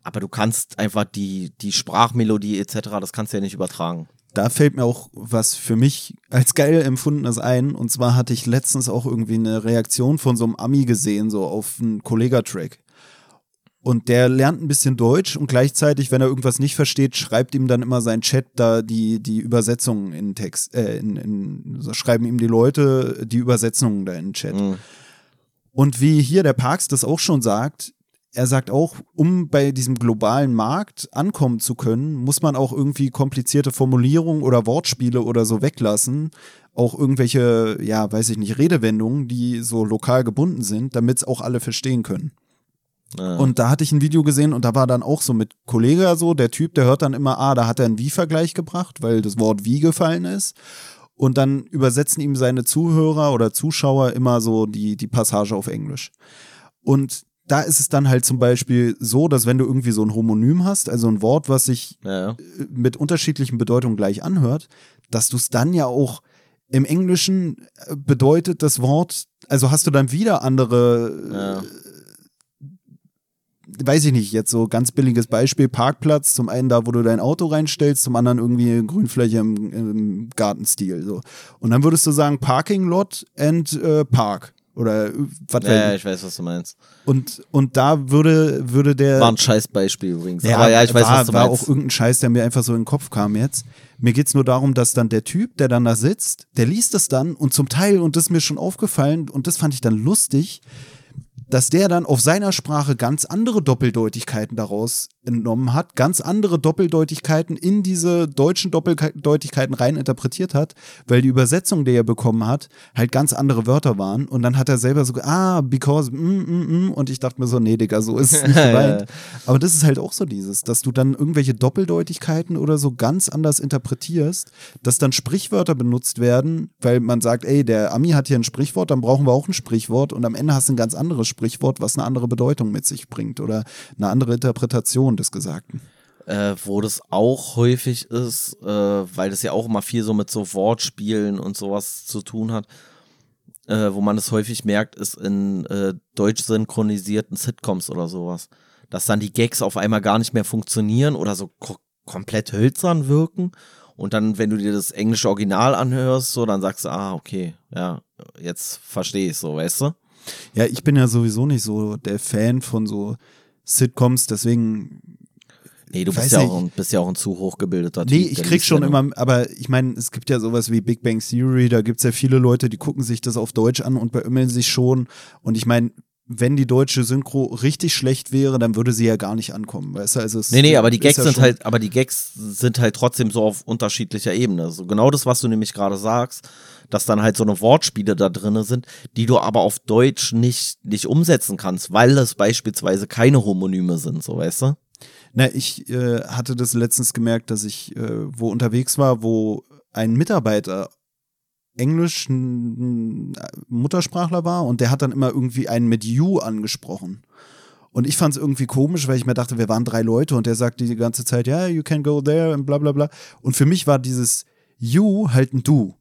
Aber du kannst einfach die, die Sprachmelodie etc., das kannst du ja nicht übertragen. Da fällt mir auch was für mich als geil empfundenes ein. Und zwar hatte ich letztens auch irgendwie eine Reaktion von so einem Ami gesehen, so auf einen Kollega-Track. Und der lernt ein bisschen Deutsch und gleichzeitig, wenn er irgendwas nicht versteht, schreibt ihm dann immer sein Chat da die, die Übersetzungen in Text, äh, in, in, schreiben ihm die Leute die Übersetzungen da in den Chat. Mhm. Und wie hier der Parks das auch schon sagt, er sagt auch, um bei diesem globalen Markt ankommen zu können, muss man auch irgendwie komplizierte Formulierungen oder Wortspiele oder so weglassen. Auch irgendwelche, ja, weiß ich nicht, Redewendungen, die so lokal gebunden sind, damit es auch alle verstehen können. Ja. Und da hatte ich ein Video gesehen und da war dann auch so mit Kollege so, der Typ, der hört dann immer, ah, da hat er einen Wie-Vergleich gebracht, weil das Wort Wie gefallen ist. Und dann übersetzen ihm seine Zuhörer oder Zuschauer immer so die, die Passage auf Englisch. Und da ist es dann halt zum Beispiel so, dass wenn du irgendwie so ein Homonym hast, also ein Wort, was sich ja. äh, mit unterschiedlichen Bedeutungen gleich anhört, dass du es dann ja auch im Englischen äh, bedeutet das Wort, also hast du dann wieder andere, Ja. Weiß ich nicht, jetzt so ganz billiges Beispiel, Parkplatz, zum einen da, wo du dein Auto reinstellst, zum anderen irgendwie eine Grünfläche im, im Gartenstil. So. Und dann würdest du sagen Parking Lot and äh, Park. Oder äh, was Ja, ja, ich. weiß, was du meinst. Und, und da würde, würde der. War ein Scheißbeispiel übrigens. Aber ja, ich weiß, war, was du war meinst. auch irgendein Scheiß, der mir einfach so in den Kopf kam jetzt. Mir geht's nur darum, dass dann der Typ, der dann da sitzt, der liest es dann und zum Teil, und das ist mir schon aufgefallen, und das fand ich dann lustig, dass der dann auf seiner Sprache ganz andere Doppeldeutigkeiten daraus entnommen hat, ganz andere Doppeldeutigkeiten in diese deutschen Doppeldeutigkeiten rein interpretiert hat, weil die Übersetzung, die er bekommen hat, halt ganz andere Wörter waren. Und dann hat er selber so, ah, because, mm, mm, mm. und ich dachte mir so, nee, Digga, so ist es nicht [laughs] gemeint. Aber das ist halt auch so dieses, dass du dann irgendwelche Doppeldeutigkeiten oder so ganz anders interpretierst, dass dann Sprichwörter benutzt werden, weil man sagt, ey, der Ami hat hier ein Sprichwort, dann brauchen wir auch ein Sprichwort und am Ende hast du ein ganz anderes Sprichwort, was eine andere Bedeutung mit sich bringt oder eine andere Interpretation des Gesagten. äh, wo das auch häufig ist, äh, weil das ja auch immer viel so mit so Wortspielen und sowas zu tun hat, äh, wo man es häufig merkt, ist in äh, deutsch synchronisierten Sitcoms oder sowas, dass dann die Gags auf einmal gar nicht mehr funktionieren oder so ko komplett hölzern wirken. Und dann, wenn du dir das englische Original anhörst, so, dann sagst du, ah, okay, ja, jetzt verstehe ich so, weißt du? Ja, ich bin ja sowieso nicht so der Fan von so Sitcoms, deswegen Nee, du bist ja, nicht. auch ein, bist ja auch ein zu hochgebildeter Typ. Nee, ich krieg schon immer, aber ich meine, es gibt ja sowas wie Big Bang Theory, da gibt's ja viele Leute, die gucken sich das auf Deutsch an und beömmeln sich schon. Und ich meine, wenn die deutsche Synchro richtig schlecht wäre, dann würde sie ja gar nicht ankommen, weißt du? Also es Nee, nee, aber die Gags ja sind halt, aber die Gags sind halt trotzdem so auf unterschiedlicher Ebene. So genau das, was du nämlich gerade sagst, dass dann halt so eine Wortspiele da drinne sind, die du aber auf Deutsch nicht, nicht umsetzen kannst, weil es beispielsweise keine Homonyme sind, so weißt du? Na, ich äh, hatte das letztens gemerkt, dass ich äh, wo unterwegs war, wo ein Mitarbeiter Englisch n- Muttersprachler war und der hat dann immer irgendwie einen mit you angesprochen. Und ich fand es irgendwie komisch, weil ich mir dachte, wir waren drei Leute und der sagte die ganze Zeit, ja, you can go there und bla bla bla. Und für mich war dieses you halt ein du.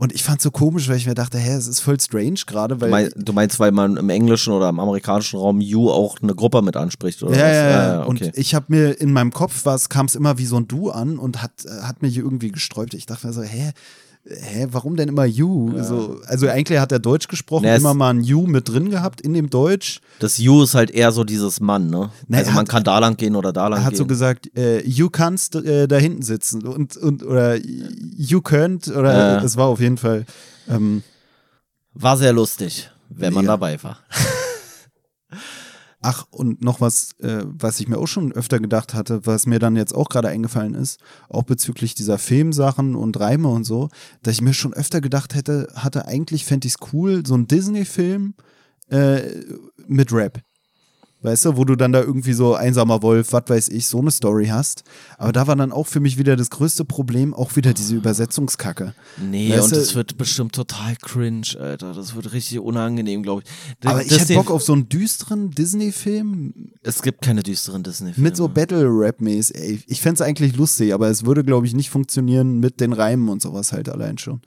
Und ich fand es so komisch, weil ich mir dachte, hä, es ist voll strange gerade, Du, weil mein, du meinst, weil man im englischen oder im amerikanischen Raum you auch eine Gruppe mit anspricht, oder Ja, was? ja, ja. okay. Und ich habe mir in meinem Kopf kam es immer wie so ein Du an und hat, hat mich irgendwie gesträubt. Ich dachte mir so, hä? Hä, warum denn immer you? So, also eigentlich hat er Deutsch gesprochen, Na, immer mal ein you mit drin gehabt in dem Deutsch. das you ist halt eher so dieses Mann, ne? Nee, also man hat- kann da lang gehen oder da lang Er hat gehen. so gesagt, äh, you kannst äh, da hinten sitzen und, und oder you könnt oder Ja. es war auf jeden Fall. Ähm, War sehr lustig, wenn man Mega. dabei war. [laughs] Ach, und noch was, äh, was ich mir auch schon öfter gedacht hatte, was mir dann jetzt auch gerade eingefallen ist, auch bezüglich dieser Filmsachen und Reime und so, dass ich mir schon öfter gedacht hätte, hatte eigentlich fände ich es cool, so ein Disney-Film äh, mit Rap. Weißt du, wo du dann da irgendwie so einsamer Wolf, was weiß ich, so eine Story hast. Aber da war dann auch für mich wieder das größte Problem, auch wieder diese Übersetzungskacke. Nee, Weißt und du- das wird bestimmt total cringe, Alter. Das wird richtig unangenehm, glaube ich. D- Aber ich hätte Bock auf so einen düsteren Disney-Film Es gibt keine düsteren Disney-Filme. Mit so Battle-Rap-mäßig. ey. Ich fände es eigentlich lustig, aber es würde, glaube ich, nicht funktionieren mit den Reimen und sowas halt allein schon.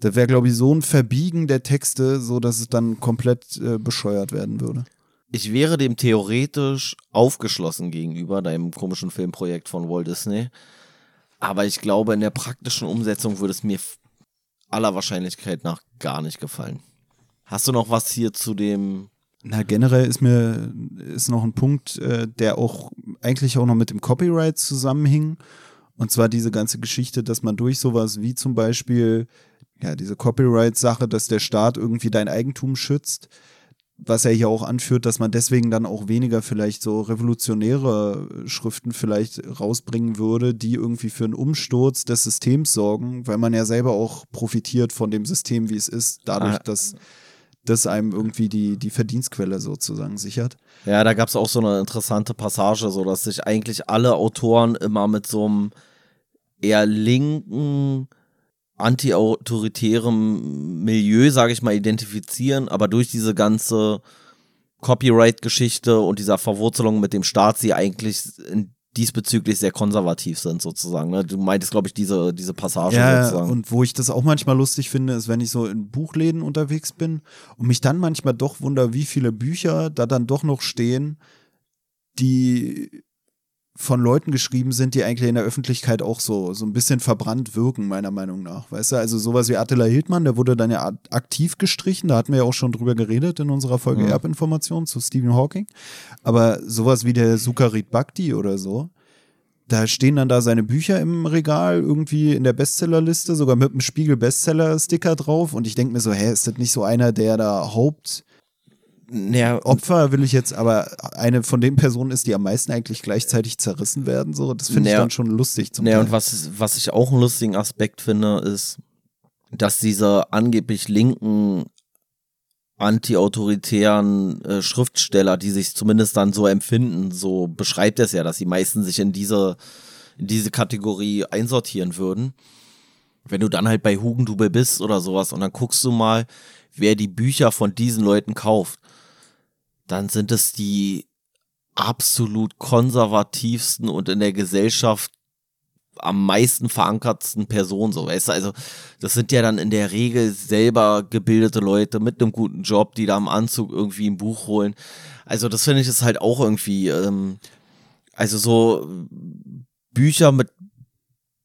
Da wäre, glaube ich, so ein Verbiegen der Texte, so dass es dann komplett äh, bescheuert werden würde. Ich wäre dem theoretisch aufgeschlossen gegenüber deinem komischen Filmprojekt von Walt Disney. Aber ich glaube, in der praktischen Umsetzung würde es mir aller Wahrscheinlichkeit nach gar nicht gefallen. Hast du noch was hier zu dem? Na, generell ist mir ist noch ein Punkt, äh, der auch eigentlich auch noch mit dem Copyright zusammenhing. Und zwar diese ganze Geschichte, dass man durch sowas wie zum Beispiel ja diese Copyright-Sache, dass der Staat irgendwie dein Eigentum schützt, was er hier auch anführt, dass man deswegen dann auch weniger vielleicht so revolutionäre Schriften vielleicht rausbringen würde, die irgendwie für einen Umsturz des Systems sorgen, weil man ja selber auch profitiert von dem System, wie es ist, dadurch, ah. dass das einem irgendwie die, die Verdienstquelle sozusagen sichert. Ja, da gab es auch so eine interessante Passage, so dass sich eigentlich alle Autoren immer mit so einem eher linken anti-autoritärem Milieu, sage ich mal, identifizieren, aber durch diese ganze Copyright-Geschichte und dieser Verwurzelung mit dem Staat sie eigentlich diesbezüglich sehr konservativ sind, sozusagen. Ne? Du meintest, glaube ich, diese, diese Passage ja, sozusagen. Und wo ich das auch manchmal lustig finde, ist, wenn ich so in Buchläden unterwegs bin und mich dann manchmal doch wundere, wie viele Bücher da dann doch noch stehen, die von Leuten geschrieben sind, die eigentlich in der Öffentlichkeit auch so, so ein bisschen verbrannt wirken, meiner Meinung nach. Weißt du, also sowas wie Attila Hildmann, der wurde dann ja aktiv gestrichen, da hatten wir ja auch schon drüber geredet in unserer Folge ja. Erbinformation zu Stephen Hawking. Aber sowas wie der Sukarit Bhakti oder so, da stehen dann da seine Bücher im Regal irgendwie in der Bestsellerliste, sogar mit einem Spiegel-Bestseller-Sticker drauf. Und ich denke mir so, hä, ist das nicht so einer, der da Haupt naja, Opfer will ich jetzt, aber eine von den Personen ist, die am meisten eigentlich gleichzeitig zerrissen werden. So, das finde naja, ich dann schon lustig zum naja, Teil. und was, was ich auch einen lustigen Aspekt finde, ist, dass diese angeblich linken anti-autoritären äh, Schriftsteller, die sich zumindest dann so empfinden, so beschreibt es ja, dass die meisten sich in diese, in diese Kategorie einsortieren würden. Wenn du dann halt bei Hugendubel bist oder sowas und dann guckst du mal, wer die Bücher von diesen Leuten kauft dann sind es die absolut konservativsten und in der Gesellschaft am meisten verankertsten Personen, so weißt du, also das sind ja dann in der Regel selber gebildete Leute mit einem guten Job, die da im Anzug irgendwie ein Buch holen. Also das finde ich ist halt auch irgendwie, ähm, also so Bücher mit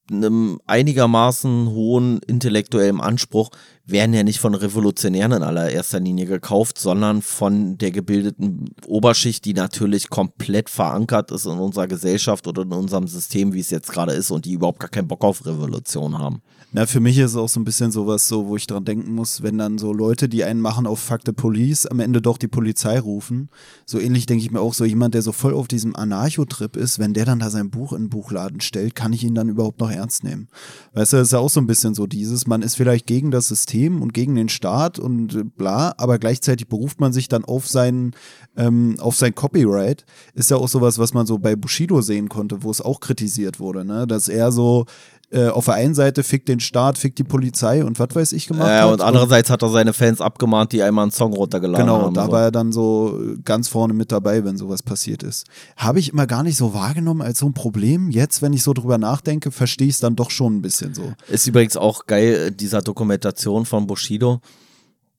einem einigermaßen hohen intellektuellen Anspruch werden ja nicht von Revolutionären in allererster Linie gekauft, sondern von der gebildeten Oberschicht, die natürlich komplett verankert ist in unserer Gesellschaft oder in unserem System, wie es jetzt gerade ist und die überhaupt gar keinen Bock auf Revolution haben. Na, für mich ist es auch so ein bisschen sowas, so, wo ich dran denken muss, wenn dann so Leute, die einen machen auf Fuck the Police, am Ende doch die Polizei rufen. So ähnlich denke ich mir auch so, jemand, der so voll auf diesem Anarcho-Trip ist, wenn der dann da sein Buch in den Buchladen stellt, kann ich ihn dann überhaupt noch ernst nehmen? Weißt du, das ist ja auch so ein bisschen so dieses, man ist vielleicht gegen das System und gegen den Staat und bla, aber gleichzeitig beruft man sich dann auf seinen, ähm, auf sein Copyright. Ist ja auch sowas, was man so bei Bushido sehen konnte, wo es auch kritisiert wurde, ne? Dass er so, äh, auf der einen Seite fickt den Staat, fickt die Polizei und was weiß ich gemacht ja, hat. und andererseits hat er seine Fans abgemahnt, die einmal einen Song runtergeladen genau, haben. Genau, da so. war er dann so ganz vorne mit dabei, wenn sowas passiert ist. Habe ich immer gar nicht so wahrgenommen als so ein Problem. Jetzt, wenn ich so drüber nachdenke, verstehe ich es dann doch schon ein bisschen so. Ist übrigens auch geil, dieser Dokumentation von Bushido.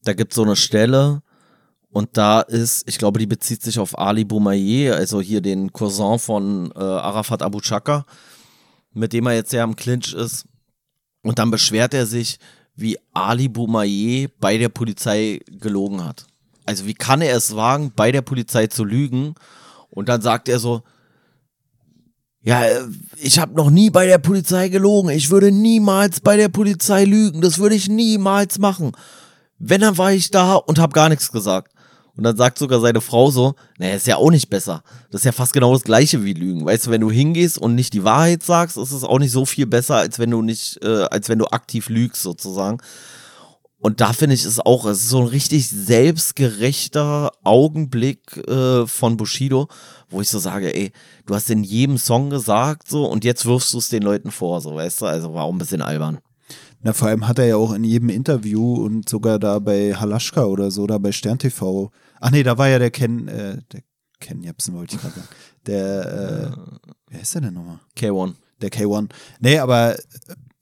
Da gibt es so eine Stelle, und da ist, ich glaube, die bezieht sich auf Ali Boumaier, also hier den Cousin von äh, Arafat Abu Chaka mit dem er jetzt ja am Clinch ist. Und dann beschwert er sich, wie Ali Boumaier bei der Polizei gelogen hat. Also wie kann er es wagen, bei der Polizei zu lügen? Und dann sagt er so, ja, ich habe noch nie bei der Polizei gelogen. Ich würde niemals bei der Polizei lügen. Das würde ich niemals machen. Wenn, dann war ich da und habe gar nichts gesagt. Und dann sagt sogar seine Frau so, naja, ist ja auch nicht besser. Das ist ja fast genau das gleiche wie Lügen. Weißt du, wenn du hingehst und nicht die Wahrheit sagst, ist es auch nicht so viel besser, als wenn du nicht, äh, als wenn du aktiv lügst, sozusagen. Und da finde ich es auch, es ist so ein richtig selbstgerechter Augenblick äh, von Bushido, wo ich so sage, ey, du hast in jedem Song gesagt so und jetzt wirfst du es den Leuten vor, so weißt du, also war auch ein bisschen albern. Na, vor allem hat er ja auch in jedem Interview und sogar da bei Halaschka oder so, da bei Stern TV. Ach nee, da war ja der Ken, äh, der Ken Jepsen wollte ich gerade sagen. Der, äh, wer ist der denn nochmal? K1. Der K1. Nee, aber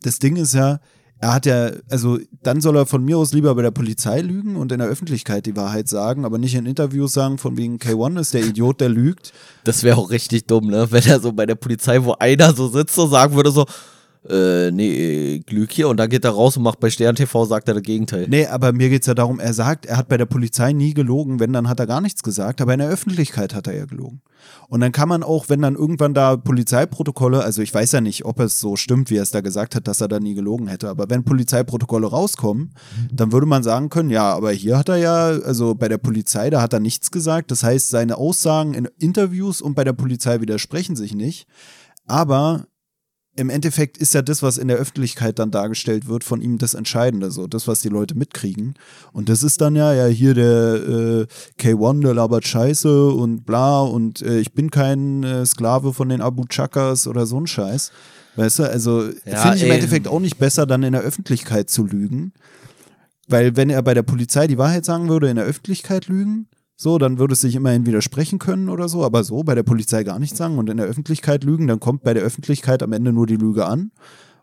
das Ding ist ja, er hat ja, also dann soll er von mir aus lieber bei der Polizei lügen und in der Öffentlichkeit die Wahrheit sagen, aber nicht in Interviews sagen, von wegen K1 ist der Idiot, der lügt. Das wäre auch richtig dumm, ne? Wenn er so bei der Polizei, wo einer so sitzt und sagen würde so, äh, nee, Glück hier und dann geht er raus und macht bei Stern TV, sagt er das Gegenteil. Nee, aber mir geht's ja darum, er sagt, er hat bei der Polizei nie gelogen, wenn, dann hat er gar nichts gesagt, aber in der Öffentlichkeit hat er ja gelogen. Und dann kann man auch, wenn dann irgendwann da Polizeiprotokolle, also ich weiß ja nicht, ob es so stimmt, wie er es da gesagt hat, dass er da nie gelogen hätte, aber wenn Polizeiprotokolle rauskommen, dann würde man sagen können, ja, aber hier hat er ja, also bei der Polizei, da hat er nichts gesagt. Das heißt, seine Aussagen in Interviews und bei der Polizei widersprechen sich nicht. Aber im Endeffekt ist ja das, was in der Öffentlichkeit dann dargestellt wird, von ihm das Entscheidende, so das, was die Leute mitkriegen. Und das ist dann ja, ja, hier der äh, K1, der labert Scheiße und bla und äh, ich bin kein äh, Sklave von den Abu Chakas oder so ein Scheiß. Weißt du, also Ja, finde ich im ey. Endeffekt auch nicht besser, dann in der Öffentlichkeit zu lügen. Weil wenn er bei der Polizei die Wahrheit sagen würde, in der Öffentlichkeit lügen, so, dann würde es sich immerhin widersprechen können oder so, aber so bei der Polizei gar nichts sagen und in der Öffentlichkeit lügen, dann kommt bei der Öffentlichkeit am Ende nur die Lüge an.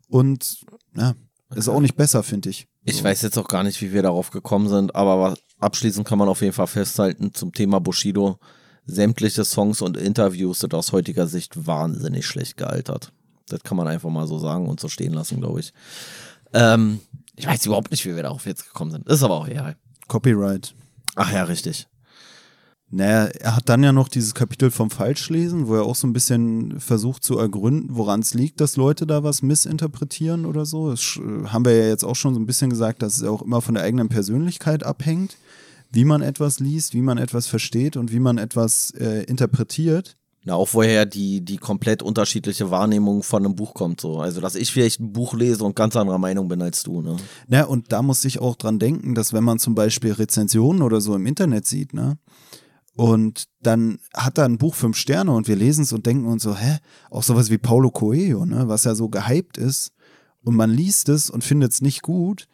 Und ja, ist auch nicht besser, finde ich. Ich weiß jetzt auch gar nicht, wie wir darauf gekommen sind, aber abschließend kann man auf jeden Fall festhalten zum Thema Bushido. Sämtliche Songs und Interviews sind aus heutiger Sicht wahnsinnig schlecht gealtert. Das kann man einfach mal so sagen und so stehen lassen, glaube ich. Ähm, ich weiß überhaupt nicht, wie wir darauf jetzt gekommen sind. Ist aber auch egal. Copyright. Ach ja, richtig. Naja, er hat dann ja noch dieses Kapitel vom Falschlesen, wo er auch so ein bisschen versucht zu ergründen, woran es liegt, dass Leute da was missinterpretieren oder so. Das haben wir ja jetzt auch schon so ein bisschen gesagt, dass es auch immer von der eigenen Persönlichkeit abhängt, wie man etwas liest, wie man etwas versteht und wie man etwas äh, interpretiert. Na, auch woher die, die komplett unterschiedliche Wahrnehmung von einem Buch kommt. So. Also, dass ich vielleicht ein Buch lese und ganz anderer Meinung bin als du. Ne? Na, und da muss ich auch dran denken, dass wenn man zum Beispiel Rezensionen oder so im Internet sieht, ne, und dann hat er ein Buch fünf Sterne und wir lesen es und denken uns so, hä, auch sowas wie Paulo Coelho, ne, was ja so gehypt ist, und man liest es und findet es nicht gut,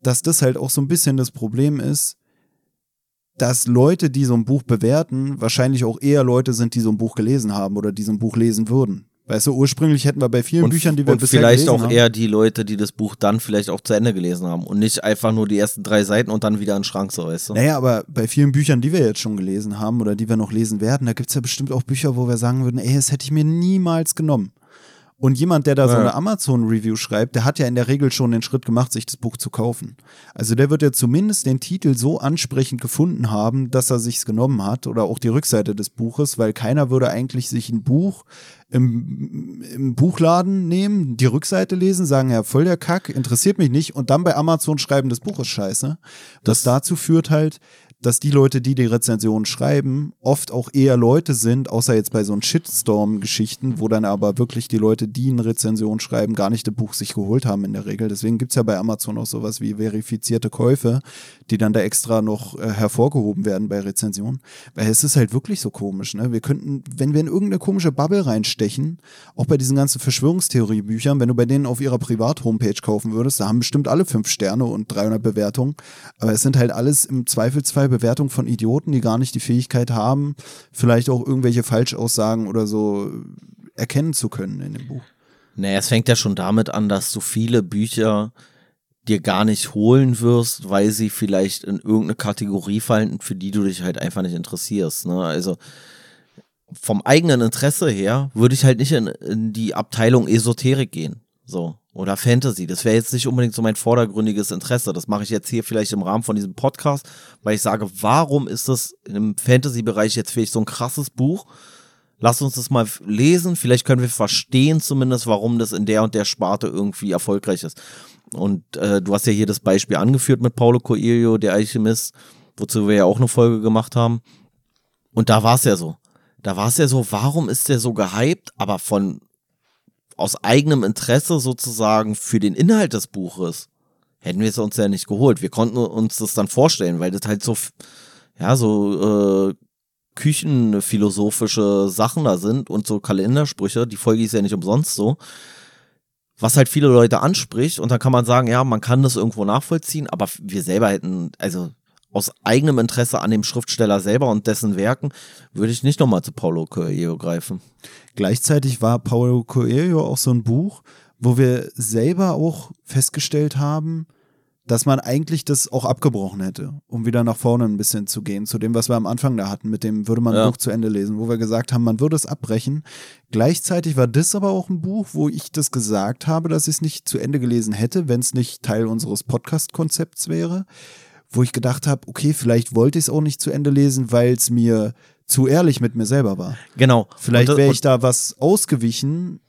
dass das halt auch so ein bisschen das Problem ist, dass Leute, die so ein Buch bewerten, wahrscheinlich auch eher Leute sind, die so ein Buch gelesen haben oder die so ein Buch lesen würden. Weißt du, ursprünglich hätten wir bei vielen Und, Büchern, die wir und bisher vielleicht auch haben, eher die Leute, die das Buch dann vielleicht auch zu Ende gelesen haben und nicht einfach nur die ersten drei Seiten und dann wieder in den Schrank, so weißt du. Naja, aber bei vielen Büchern, die wir jetzt schon gelesen haben oder die wir noch lesen werden, da gibt es ja bestimmt auch Bücher, wo wir sagen würden, ey, das hätte ich mir niemals genommen. Und jemand, der da so Ja. eine Amazon-Review schreibt, der hat ja in der Regel schon den Schritt gemacht, sich das Buch zu kaufen. Also der wird ja zumindest den Titel so ansprechend gefunden haben, dass er sich's genommen hat oder auch die Rückseite des Buches, weil keiner würde eigentlich sich ein Buch im, im Buchladen nehmen, die Rückseite lesen, sagen, ja, voll der Kack, interessiert mich nicht und dann bei Amazon schreiben, das Buch ist scheiße. Das dazu führt halt, dass die Leute, die die Rezensionen schreiben, oft auch eher Leute sind, außer jetzt bei so einen Shitstorm-Geschichten, wo dann aber wirklich die Leute, die eine Rezension schreiben, gar nicht das Buch sich geholt haben in der Regel. Deswegen gibt's ja bei Amazon auch sowas wie verifizierte Käufe, die dann da extra noch äh, hervorgehoben werden bei Rezensionen. Weil es ist halt wirklich so komisch, ne? Wir könnten, wenn wir in irgendeine komische Bubble reinstechen, auch bei diesen ganzen Verschwörungstheorie-Büchern, wenn du bei denen auf ihrer Privat-Homepage kaufen würdest, da haben bestimmt alle fünf Sterne und 300 Bewertungen. Aber es sind halt alles im Zweifelsfall Bewertungen von Idioten, die gar nicht die Fähigkeit haben, vielleicht auch irgendwelche Falschaussagen oder so erkennen zu können in dem Buch. Naja, es fängt ja schon damit an, dass du viele Bücher dir gar nicht holen wirst, weil sie vielleicht in irgendeine Kategorie fallen, für die du dich halt einfach nicht interessierst. Ne? Also vom eigenen Interesse her würde ich halt nicht in, in die Abteilung Esoterik gehen. So. Oder Fantasy. Das wäre jetzt nicht unbedingt so mein vordergründiges Interesse. Das mache ich jetzt hier vielleicht im Rahmen von diesem Podcast, weil ich sage, warum ist das im Fantasy-Bereich jetzt vielleicht so ein krasses Buch? Lass uns das mal lesen. Vielleicht können wir verstehen zumindest, warum das in der und der Sparte irgendwie erfolgreich ist. Und äh, du hast ja hier das Beispiel angeführt mit Paulo Coelho, der Alchemist, wozu wir ja auch eine Folge gemacht haben. Und da war es ja so. Da war es ja so, warum ist der so gehypt, aber von aus eigenem Interesse sozusagen für den Inhalt des Buches hätten wir es uns ja nicht geholt. Wir konnten uns das dann vorstellen, weil das halt so, ja, so äh, küchenphilosophische Sachen da sind und so Kalendersprüche. Die Folge ist ja nicht umsonst so. Was halt viele Leute anspricht und dann kann man sagen, ja, man kann das irgendwo nachvollziehen, aber wir selber hätten, also aus eigenem Interesse an dem Schriftsteller selber und dessen Werken, würde ich nicht nochmal zu Paulo Coelho greifen. Gleichzeitig war Paulo Coelho auch so ein Buch, wo wir selber auch festgestellt haben, dass man eigentlich das auch abgebrochen hätte, um wieder nach vorne ein bisschen zu gehen, zu dem, was wir am Anfang da hatten, mit dem würde man Ja. Buch zu Ende lesen, wo wir gesagt haben, man würde es abbrechen. Gleichzeitig war das aber auch ein Buch, wo ich das gesagt habe, dass ich es nicht zu Ende gelesen hätte, wenn es nicht Teil unseres Podcast-Konzepts wäre, wo ich gedacht habe, okay, vielleicht wollte ich es auch nicht zu Ende lesen, weil es mir zu ehrlich mit mir selber war. Genau. Vielleicht wäre und- ich da was ausgewichen,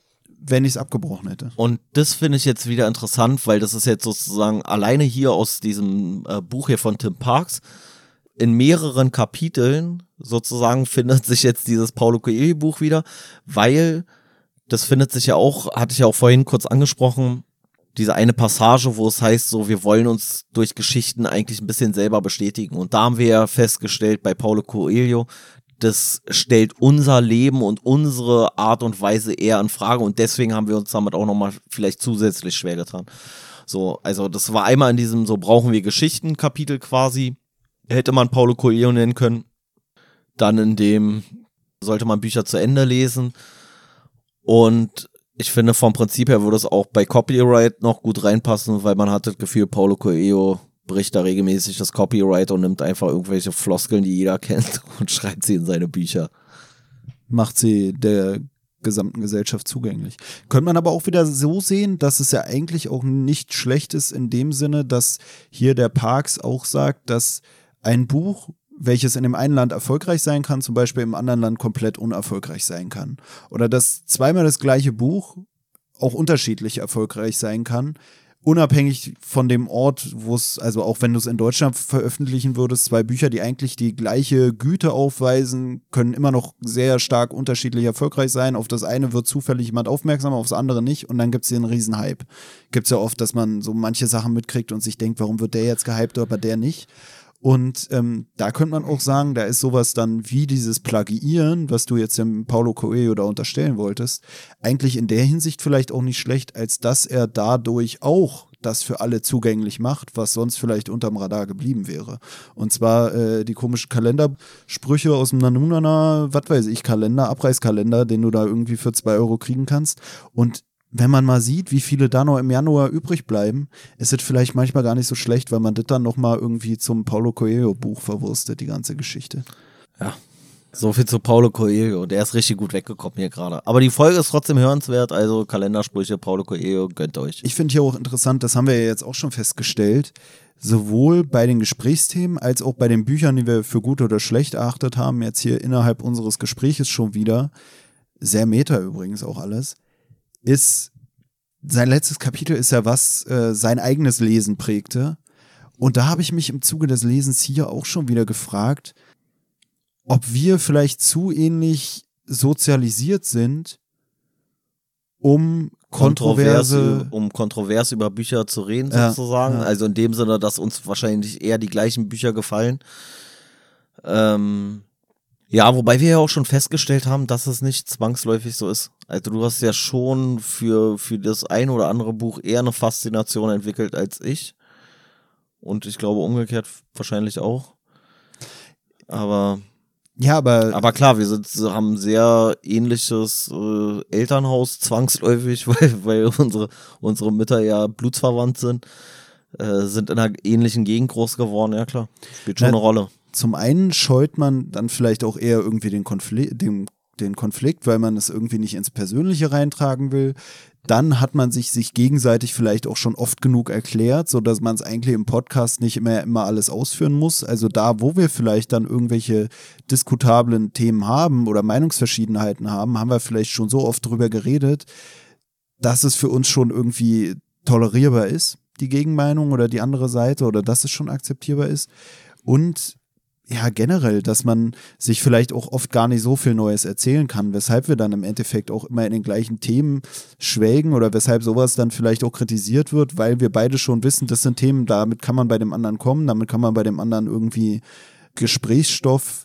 wenn ich es abgebrochen hätte. Und das finde ich jetzt wieder interessant, weil das ist jetzt sozusagen alleine hier aus diesem äh, Buch hier von Tim Parks. In mehreren Kapiteln sozusagen [laughs] findet sich jetzt dieses Paulo Coelho Buch wieder, weil das findet sich ja auch, hatte ich ja auch vorhin kurz angesprochen, diese eine Passage, wo es heißt, so, wir wollen uns durch Geschichten eigentlich ein bisschen selber bestätigen. Und da haben wir ja festgestellt bei Paulo Coelho, das stellt unser Leben und unsere Art und Weise eher in Frage und deswegen haben wir uns damit auch nochmal vielleicht zusätzlich schwer getan. So, also das war einmal in diesem so brauchen wir Geschichten Kapitel quasi, hätte man Paulo Coelho nennen können. Dann in dem sollte man Bücher zu Ende lesen und ich finde vom Prinzip her würde es auch bei Copyright noch gut reinpassen, weil man hat das Gefühl, Paulo Coelho bricht da regelmäßig das Copyright und nimmt einfach irgendwelche Floskeln, die jeder [laughs] kennt und schreibt sie in seine Bücher. macht sie der gesamten Gesellschaft zugänglich. Könnte man aber auch wieder so sehen, dass es ja eigentlich auch nicht schlecht ist in dem Sinne, dass hier der Parks auch sagt, dass ein Buch, welches in dem einen Land erfolgreich sein kann, zum Beispiel im anderen Land komplett unerfolgreich sein kann. Oder dass zweimal das gleiche Buch auch unterschiedlich erfolgreich sein kann, unabhängig von dem Ort, wo es, also auch wenn du es in Deutschland veröffentlichen würdest, zwei Bücher, die eigentlich die gleiche Güte aufweisen, können immer noch sehr stark unterschiedlich erfolgreich sein. Auf das eine wird zufällig jemand aufmerksam, aufs andere nicht und dann gibt es hier einen riesen Hype. Gibt es ja oft, dass man so manche Sachen mitkriegt und sich denkt, warum wird der jetzt gehypt, aber der nicht. Und ähm, da könnte man auch sagen, da ist sowas dann wie dieses Plagiieren, was du jetzt dem Paulo Coelho da unterstellen wolltest, eigentlich in der Hinsicht vielleicht auch nicht schlecht, als dass er dadurch auch das für alle zugänglich macht, was sonst vielleicht unterm Radar geblieben wäre. Und zwar äh, die komischen Kalendersprüche aus dem Nanunana, was weiß ich, Kalender, Abreißkalender, den du da irgendwie für zwei Euro kriegen kannst. Und wenn man mal sieht, wie viele da noch im Januar übrig bleiben, ist es vielleicht manchmal gar nicht so schlecht, weil man das dann nochmal irgendwie zum Paulo Coelho-Buch verwurstet, die ganze Geschichte. So viel zu Paulo Coelho, der ist richtig gut weggekommen hier gerade. Aber die Folge ist trotzdem hörenswert, also Kalendersprüche, Paulo Coelho, gönnt euch. Ich finde hier auch interessant, das haben wir ja jetzt auch schon festgestellt, sowohl bei den Gesprächsthemen als auch bei den Büchern, die wir für gut oder schlecht erachtet haben, jetzt hier innerhalb unseres Gespräches schon wieder, sehr meta übrigens auch alles, ist sein letztes Kapitel ist ja was äh, sein eigenes Lesen prägte. Und da habe ich mich im Zuge des Lesens hier auch schon wieder gefragt, ob wir vielleicht zu ähnlich sozialisiert sind, um kontroverse um kontrovers über Bücher zu reden, Ja, sozusagen. ja. Also in dem Sinne, dass uns wahrscheinlich eher die gleichen Bücher gefallen. Ähm, ja, wobei wir ja auch schon festgestellt haben, dass es nicht zwangsläufig so ist. Also du hast ja schon für, für das ein oder andere Buch eher eine Faszination entwickelt als ich. Und ich glaube umgekehrt wahrscheinlich auch. Aber Ja, aber, aber klar, wir sind, haben ein sehr ähnliches äh, Elternhaus zwangsläufig, [laughs] weil, weil unsere, unsere Mütter ja blutsverwandt sind, äh, sind in einer ähnlichen Gegend groß geworden, ja klar. Spielt schon eine Rolle. Zum einen scheut man dann vielleicht auch eher irgendwie den Konflikt, den, den Konflikt, weil man es irgendwie nicht ins Persönliche reintragen will. Dann hat man sich sich gegenseitig vielleicht auch schon oft genug erklärt, so dass man es eigentlich im Podcast nicht immer immer alles ausführen muss. Also da, wo wir vielleicht dann irgendwelche diskutablen Themen haben oder Meinungsverschiedenheiten haben, haben wir vielleicht schon so oft drüber geredet, dass es für uns schon irgendwie tolerierbar ist, die Gegenmeinung oder die andere Seite oder dass es schon akzeptierbar ist. Und ja, generell, dass man sich vielleicht auch oft gar nicht so viel Neues erzählen kann, weshalb wir dann im Endeffekt auch immer in den gleichen Themen schwelgen oder weshalb sowas dann vielleicht auch kritisiert wird, weil wir beide schon wissen, das sind Themen, damit kann man bei dem anderen kommen, damit kann man bei dem anderen irgendwie Gesprächsstoff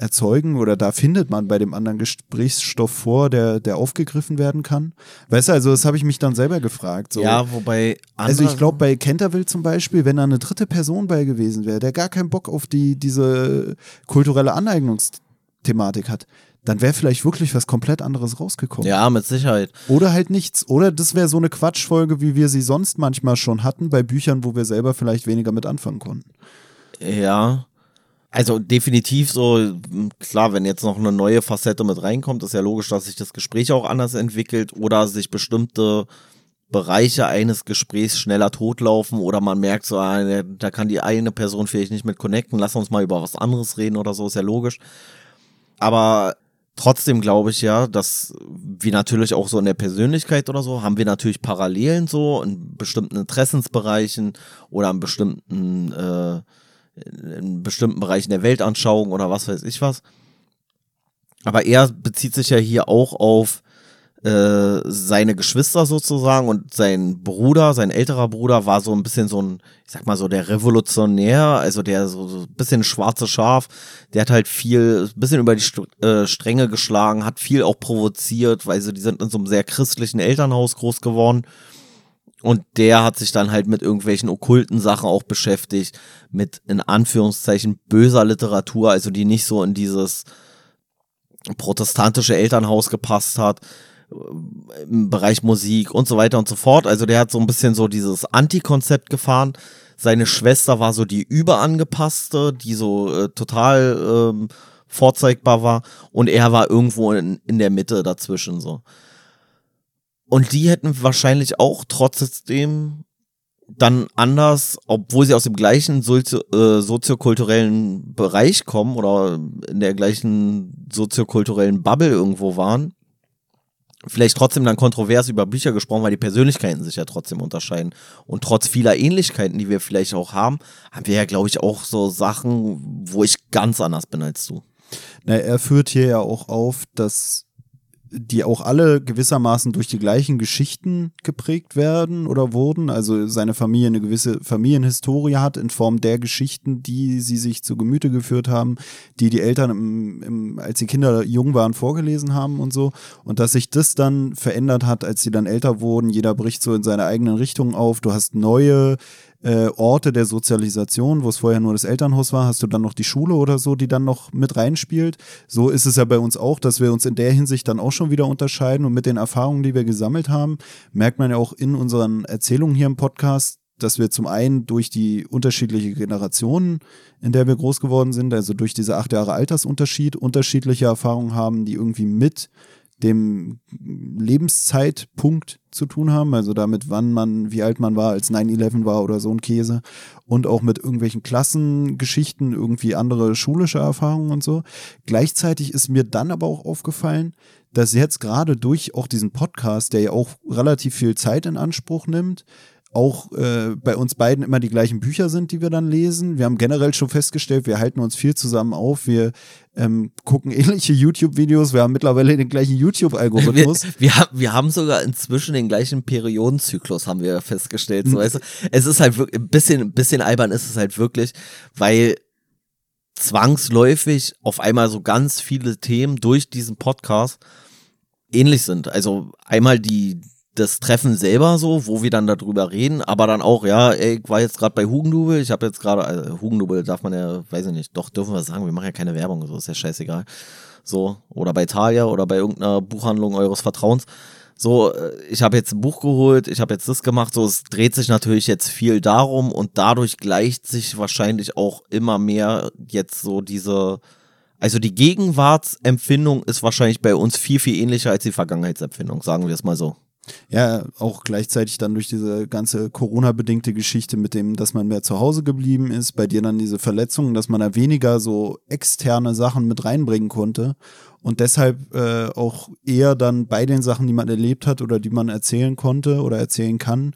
erzeugen oder da findet man bei dem anderen Gesprächsstoff vor, der, der aufgegriffen werden kann. Weißt du, also das habe ich mich dann selber gefragt. So. Ja, wobei. Also ich glaube, bei Canterville zum Beispiel, wenn da eine dritte Person bei gewesen wäre, der gar keinen Bock auf die, diese kulturelle Aneignungsthematik hat, dann wäre vielleicht wirklich was komplett anderes rausgekommen. Ja, mit Sicherheit. Oder halt nichts. Oder das wäre so eine Quatschfolge, wie wir sie sonst manchmal schon hatten, bei Büchern, wo wir selber vielleicht weniger mit anfangen konnten. Ja. Also definitiv so, klar, wenn jetzt noch eine neue Facette mit reinkommt, ist ja logisch, dass sich das Gespräch auch anders entwickelt oder sich bestimmte Bereiche eines Gesprächs schneller totlaufen oder man merkt so, ah, da kann die eine Person vielleicht nicht mit connecten, lass uns mal über was anderes reden oder so, ist ja logisch. Aber trotzdem glaube ich ja, dass wir natürlich auch so in der Persönlichkeit oder so, haben wir natürlich Parallelen so in bestimmten Interessensbereichen oder in bestimmten, äh, in bestimmten Bereichen der Weltanschauung oder was weiß ich was. Aber er bezieht sich ja hier auch auf äh, seine Geschwister sozusagen und sein Bruder, sein älterer Bruder war so ein bisschen so ein, ich sag mal so der Revolutionär, also der so, so ein bisschen schwarze Schaf, der hat halt viel, ein bisschen über die St äh, Stränge geschlagen, hat viel auch provoziert, weil sie, die sind in so einem sehr christlichen Elternhaus groß geworden. Und der hat sich dann halt mit irgendwelchen okkulten Sachen auch beschäftigt, mit in Anführungszeichen böser Literatur, also die nicht so in dieses protestantische Elternhaus gepasst hat im Bereich Musik und so weiter und so fort. Also der hat so ein bisschen so dieses Anti-Konzept gefahren. Seine Schwester war so die überangepasste, die so äh, total ähm, vorzeigbar war. Und er war irgendwo in, in der Mitte dazwischen so. Und die hätten wahrscheinlich auch trotzdem dann anders, obwohl sie aus dem gleichen Sozio äh, soziokulturellen Bereich kommen oder in der gleichen soziokulturellen Bubble irgendwo waren, vielleicht trotzdem dann kontrovers über Bücher gesprochen, weil die Persönlichkeiten sich ja trotzdem unterscheiden. Und trotz vieler Ähnlichkeiten, die wir vielleicht auch haben, haben wir ja, glaube ich, auch so Sachen, wo ich ganz anders bin als du. Na, er führt hier ja auch auf, dass die auch alle gewissermaßen durch die gleichen Geschichten geprägt werden oder wurden. Also seine Familie eine gewisse Familienhistorie hat in Form der Geschichten, die sie sich zu Gemüte geführt haben, die die Eltern, im, im, als die Kinder jung waren, vorgelesen haben und so. Und dass sich das dann verändert hat, als sie dann älter wurden. Jeder bricht so in seine eigenen Richtungen auf. Du hast neue äh, Orte der Sozialisation, wo es vorher nur das Elternhaus war, hast du dann noch die Schule oder so, die dann noch mit reinspielt. So ist es ja bei uns auch, dass wir uns in der Hinsicht dann auch schon wieder unterscheiden und mit den Erfahrungen, die wir gesammelt haben, merkt man ja auch in unseren Erzählungen hier im Podcast, dass wir zum einen durch die unterschiedliche Generationen, in der wir groß geworden sind, also durch diese acht Jahre Altersunterschied, unterschiedliche Erfahrungen haben, die irgendwie mit dem Lebenszeitpunkt zu tun haben, also damit, wann man, wie alt man war, als 9-11 war oder so ein Käse und auch mit irgendwelchen Klassengeschichten, irgendwie andere schulische Erfahrungen und so. Gleichzeitig ist mir dann aber auch aufgefallen, dass jetzt gerade durch auch diesen Podcast, der ja auch relativ viel Zeit in Anspruch nimmt, auch äh, bei uns beiden immer die gleichen Bücher sind, die wir dann lesen. Wir haben generell schon festgestellt, wir halten uns viel zusammen auf. Wir ähm, gucken [laughs] ähnliche YouTube-Videos. Wir haben mittlerweile den gleichen YouTube-Algorithmus. Wir, wir, haben, wir haben sogar inzwischen den gleichen Periodenzyklus, haben wir festgestellt. So, mhm. weißt du? Es ist halt wirklich, ein bisschen, ein bisschen albern ist es halt wirklich, weil zwangsläufig auf einmal so ganz viele Themen durch diesen Podcast ähnlich sind. Also einmal die, das Treffen selber so, wo wir dann darüber reden, aber dann auch, ja, ey, ich war jetzt gerade bei Hugendubel, ich habe jetzt gerade, also Hugendubel darf man ja, weiß ich nicht, doch dürfen wir sagen, wir machen ja keine Werbung, so ist ja scheißegal. So, oder bei Thalia oder bei irgendeiner Buchhandlung eures Vertrauens. So, äh, ich habe jetzt ein Buch geholt, ich habe jetzt das gemacht, so, es dreht sich natürlich jetzt viel darum und dadurch gleicht sich wahrscheinlich auch immer mehr jetzt so diese, also die Gegenwartsempfindung ist wahrscheinlich bei uns viel, viel ähnlicher als die Vergangenheitsempfindung, sagen wir es mal so. Ja, auch gleichzeitig dann durch diese ganze Corona-bedingte Geschichte mit dem, dass man mehr zu Hause geblieben ist, bei dir dann diese Verletzungen, dass man da weniger so externe Sachen mit reinbringen konnte und deshalb äh, auch eher dann bei den Sachen, die man erlebt hat oder die man erzählen konnte oder erzählen kann,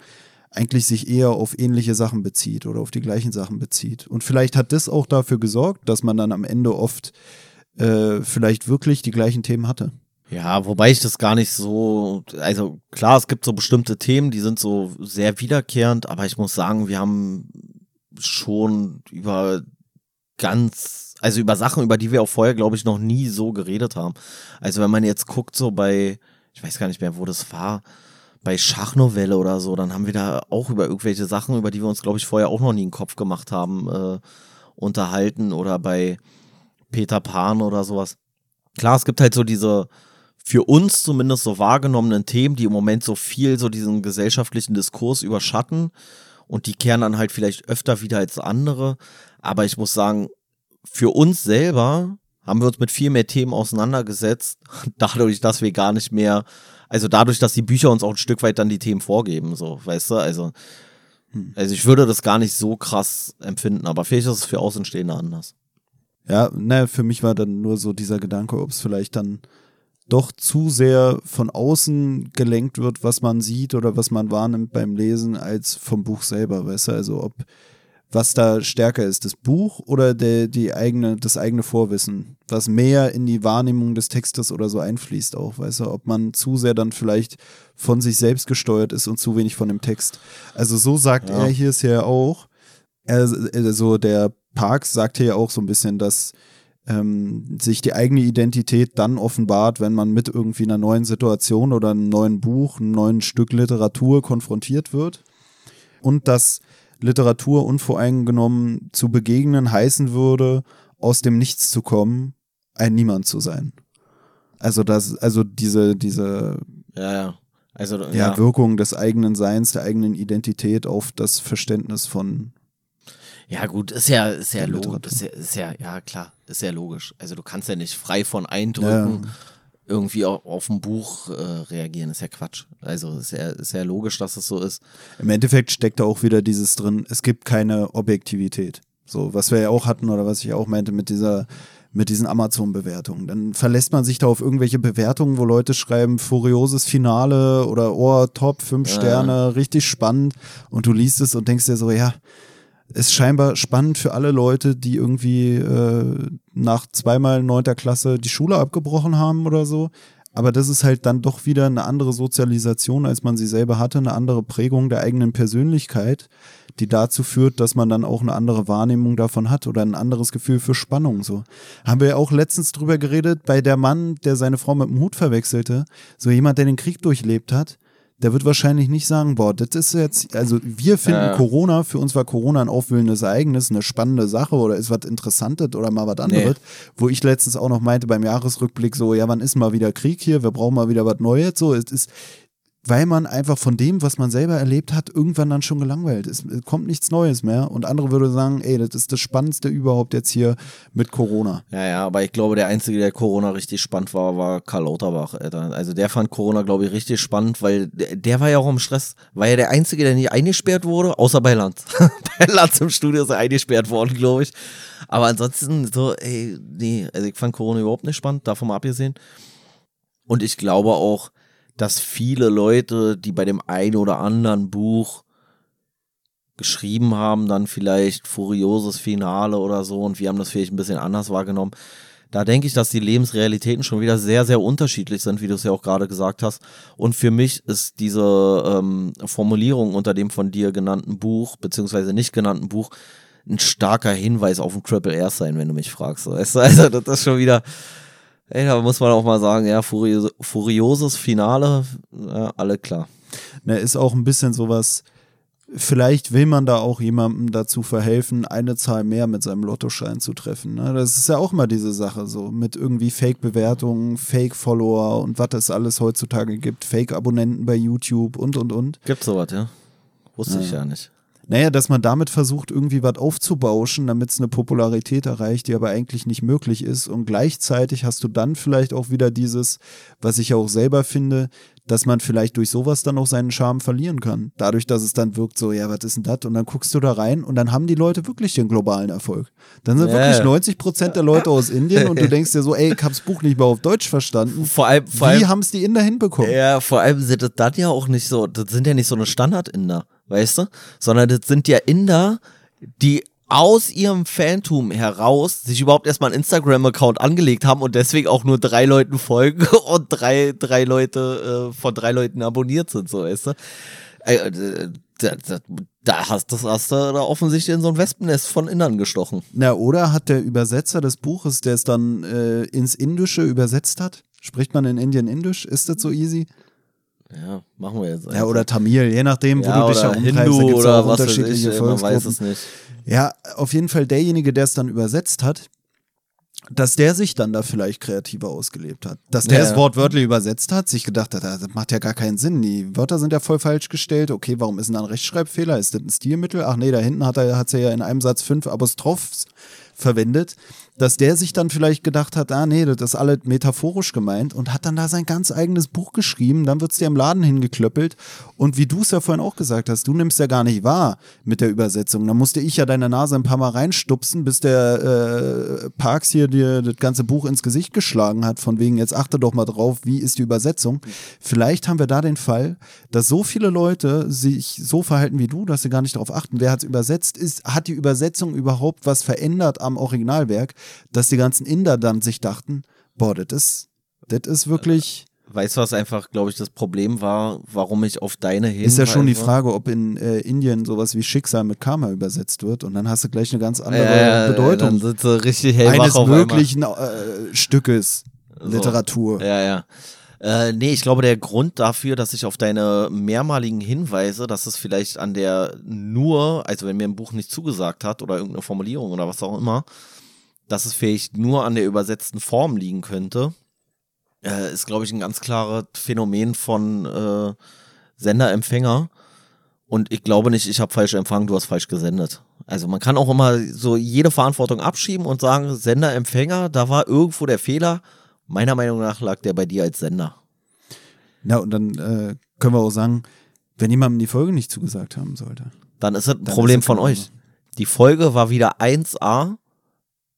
eigentlich sich eher auf ähnliche Sachen bezieht oder auf die gleichen Sachen bezieht. Und vielleicht hat das auch dafür gesorgt, dass man dann am Ende oft äh, vielleicht wirklich die gleichen Themen hatte. Ja, wobei ich das gar nicht so, also klar, es gibt so bestimmte Themen, die sind so sehr wiederkehrend, aber ich muss sagen, wir haben schon über ganz, also über Sachen, über die wir auch vorher, glaube ich, noch nie so geredet haben. Also wenn man jetzt guckt, so bei, ich weiß gar nicht mehr, wo das war, bei Schachnovelle oder so, dann haben wir da auch über irgendwelche Sachen, über die wir uns, glaube ich, vorher auch noch nie einen Kopf gemacht haben, äh, unterhalten oder bei Peter Pan oder sowas. klar, es gibt halt so diese für uns zumindest so wahrgenommenen Themen, die im Moment so viel so diesen gesellschaftlichen Diskurs überschatten und die kehren dann halt vielleicht öfter wieder als andere. Aber ich muss sagen, für uns selber haben wir uns mit viel mehr Themen auseinandergesetzt, [laughs] dadurch, dass wir gar nicht mehr, also dadurch, dass die Bücher uns auch ein Stück weit dann die Themen vorgeben, so, weißt du, also, hm. also ich würde das gar nicht so krass empfinden, aber vielleicht ist es für Außenstehende anders. Ja, ne, für mich war dann nur so dieser Gedanke, ob es vielleicht dann doch zu sehr von außen gelenkt wird, was man sieht oder was man wahrnimmt beim Lesen, als vom Buch selber, weißt du? Also ob was da stärker ist, das Buch oder der, die eigene, das eigene Vorwissen, was mehr in die Wahrnehmung des Textes oder so einfließt auch, weißt du, ob man zu sehr dann vielleicht von sich selbst gesteuert ist und zu wenig von dem Text. Also so sagt ja. er hier es ja auch. Also der Parks sagt hier ja auch so ein bisschen, dass ähm, sich die eigene Identität dann offenbart, wenn man mit irgendwie einer neuen Situation oder einem neuen Buch, einem neuen Stück Literatur konfrontiert wird. Und dass Literatur unvoreingenommen zu begegnen heißen würde, aus dem Nichts zu kommen, ein Niemand zu sein. Also das, also diese, diese ja, ja. Also, ja, ja. Wirkung des eigenen Seins, der eigenen Identität auf das Verständnis von ja, gut, ist ja, ist ja logisch. Ist ja, ist ja, ja, klar, ist ja logisch. Also du kannst ja nicht frei von Eindrücken ja. irgendwie auf, auf ein Buch äh, reagieren. Ist ja Quatsch. Also ist ja, ist ja logisch, dass es so ist. Im Endeffekt steckt da auch wieder dieses drin, es gibt keine Objektivität. So, was wir ja auch hatten oder was ich auch meinte mit dieser mit diesen Amazon-Bewertungen. Dann verlässt man sich da auf irgendwelche Bewertungen, wo Leute schreiben, furioses Finale oder oh, top, fünf ja. Sterne, richtig spannend. Und du liest es und denkst dir so, ja, ist scheinbar spannend für alle Leute, die irgendwie äh, nach zweimal neunter Klasse die Schule abgebrochen haben oder so. Aber das ist halt dann doch wieder eine andere Sozialisation, als man sie selber hatte, eine andere Prägung der eigenen Persönlichkeit, die dazu führt, dass man dann auch eine andere Wahrnehmung davon hat oder ein anderes Gefühl für Spannung. So haben wir ja auch letztens drüber geredet bei der Mann, der seine Frau mit dem Hut verwechselte. So jemand, der den Krieg durchlebt hat, der wird wahrscheinlich nicht sagen, boah, das ist jetzt, also wir finden ja. Corona, für uns war Corona ein aufwühlendes Ereignis, eine spannende Sache oder ist was Interessantes oder mal was anderes. Nee. Wo ich letztens auch noch meinte beim Jahresrückblick so, ja, wann ist mal wieder Krieg hier? Wir brauchen mal wieder was Neues. So, es ist, weil man einfach von dem, was man selber erlebt hat, irgendwann dann schon gelangweilt ist. Es kommt nichts Neues mehr. Und andere würden sagen, ey, das ist das Spannendste überhaupt jetzt hier mit Corona. Ja, ja, aber ich glaube, der Einzige, der Corona richtig spannend war, war Karl Lauterbach. Also der fand Corona, glaube ich, richtig spannend, weil der war ja auch im Stress. War ja der Einzige, der nicht eingesperrt wurde, außer bei Lanz. [laughs] bei Lanz im Studio ist er eingesperrt worden, glaube ich. Aber ansonsten so, ey, nee, also ich fand Corona überhaupt nicht spannend, davon mal abgesehen. Und ich glaube auch, dass viele Leute, die bei dem einen oder anderen Buch geschrieben haben, dann vielleicht furioses Finale oder so und wir haben das vielleicht ein bisschen anders wahrgenommen. Da denke ich, dass die Lebensrealitäten schon wieder sehr, sehr unterschiedlich sind, wie du es ja auch gerade gesagt hast. Und für mich ist diese ähm, Formulierung unter dem von dir genannten Buch, beziehungsweise nicht genannten Buch, ein starker Hinweis auf ein Triple R sein, wenn du mich fragst. Weißt du? Also, das ist schon wieder, Ey, da muss man auch mal sagen, ja, furios furioses Finale, ja, alle klar. Ne, ist auch ein bisschen sowas, vielleicht will man da auch jemandem dazu verhelfen, eine Zahl mehr mit seinem Lottoschein zu treffen. Ne? Das ist ja auch mal diese Sache so, mit irgendwie Fake-Bewertungen, Fake-Follower und was es alles heutzutage gibt, Fake-Abonnenten bei YouTube und, und, und. Gibt sowas, ja? Wusste ja. ich ja nicht. Naja, dass man damit versucht, irgendwie was aufzubauschen, damit es eine Popularität erreicht, die aber eigentlich nicht möglich ist. Und gleichzeitig hast du dann vielleicht auch wieder dieses, was ich auch selber finde, dass man vielleicht durch sowas dann auch seinen Charme verlieren kann. Dadurch, dass es dann wirkt so, ja, was ist denn das? Und dann guckst du da rein und dann haben die Leute wirklich den globalen Erfolg. Dann sind yeah. wirklich 90 Prozent der Leute aus Indien und du denkst dir so, ey, ich hab's Buch nicht mal auf Deutsch verstanden. Vor allem, vor Wie haben es die Inder hinbekommen? Ja, vor allem sind das dann ja auch nicht so, das sind ja nicht so eine Standard-Inder weißt du? Sondern das sind ja Inder, die aus ihrem Phantom heraus sich überhaupt erstmal einen Instagram-Account angelegt haben und deswegen auch nur drei Leuten folgen [laughs] und drei, drei Leute äh, von drei Leuten abonniert sind, so weißt du? Äh, da, da, da, hast, das hast du da offensichtlich in so ein Wespennest von Innern gestochen. Na, oder hat der Übersetzer des Buches, der es dann äh, ins Indische übersetzt hat? Spricht man in Indien Indisch? Ist das so easy? Ja, machen wir jetzt. Einfach. Ja, oder Tamil, je nachdem, wo ja, du dich ja umtreibst. Hindu da gibt es auch unterschiedliche ich, Man weiß es nicht. Ja, auf jeden Fall derjenige, der es dann übersetzt hat, dass der sich dann da vielleicht kreativer ausgelebt hat. Dass der Ja, es wortwörtlich übersetzt hat, sich gedacht hat, das macht ja gar keinen Sinn. Die Wörter sind ja voll falsch gestellt. Okay, warum ist denn da ein Rechtschreibfehler? Ist das ein Stilmittel? Ach nee, da hinten hat er hat's ja in einem Satz fünf Apostrophs verwendet. Dass der sich dann vielleicht gedacht hat, ah nee, das ist alles metaphorisch gemeint und hat dann da sein ganz eigenes Buch geschrieben. Dann wird's dir im Laden hingeklöppelt. Und wie du es ja vorhin auch gesagt hast, du nimmst ja gar nicht wahr mit der Übersetzung. Da musste ich ja deine Nase ein paar Mal reinstupsen, bis der äh, Parks hier dir das ganze Buch ins Gesicht geschlagen hat, von wegen, jetzt achte doch mal drauf, wie ist die Übersetzung. Vielleicht haben wir da den Fall, dass so viele Leute sich so verhalten wie du, dass sie gar nicht darauf achten, wer hat es übersetzt, ist, hat die Übersetzung überhaupt was verändert am Originalwerk, dass die ganzen Inder dann sich dachten, boah, das ist, das ist wirklich, Weißt du, was einfach, glaube ich, das Problem war, warum ich auf deine Hinweise... ist ja schon die Frage, ob in äh, Indien sowas wie Schicksal mit Karma übersetzt wird und dann hast du gleich eine ganz andere äh, Bedeutung Dann sind richtig eines möglichen äh, Stückes So. Literatur. Ja, ja. Äh, nee, ich glaube, der Grund dafür, dass ich auf deine mehrmaligen Hinweise, dass es vielleicht an der nur, also wenn mir ein Buch nicht zugesagt hat oder irgendeine Formulierung oder was auch immer, dass es vielleicht nur an der übersetzten Form liegen könnte, äh, ist, glaube ich, ein ganz klares Phänomen von äh, Sender-Empfänger. Und ich glaube nicht, ich habe falsch empfangen, du hast falsch gesendet. Also man kann auch immer so jede Verantwortung abschieben und sagen, Sender-Empfänger, da war irgendwo der Fehler. Meiner Meinung nach lag der bei dir als Sender. Na, und dann äh, können wir auch sagen, wenn jemandem die Folge nicht zugesagt haben sollte. Dann ist das ein Dann Problem das von euch. Die Folge war wieder 1A,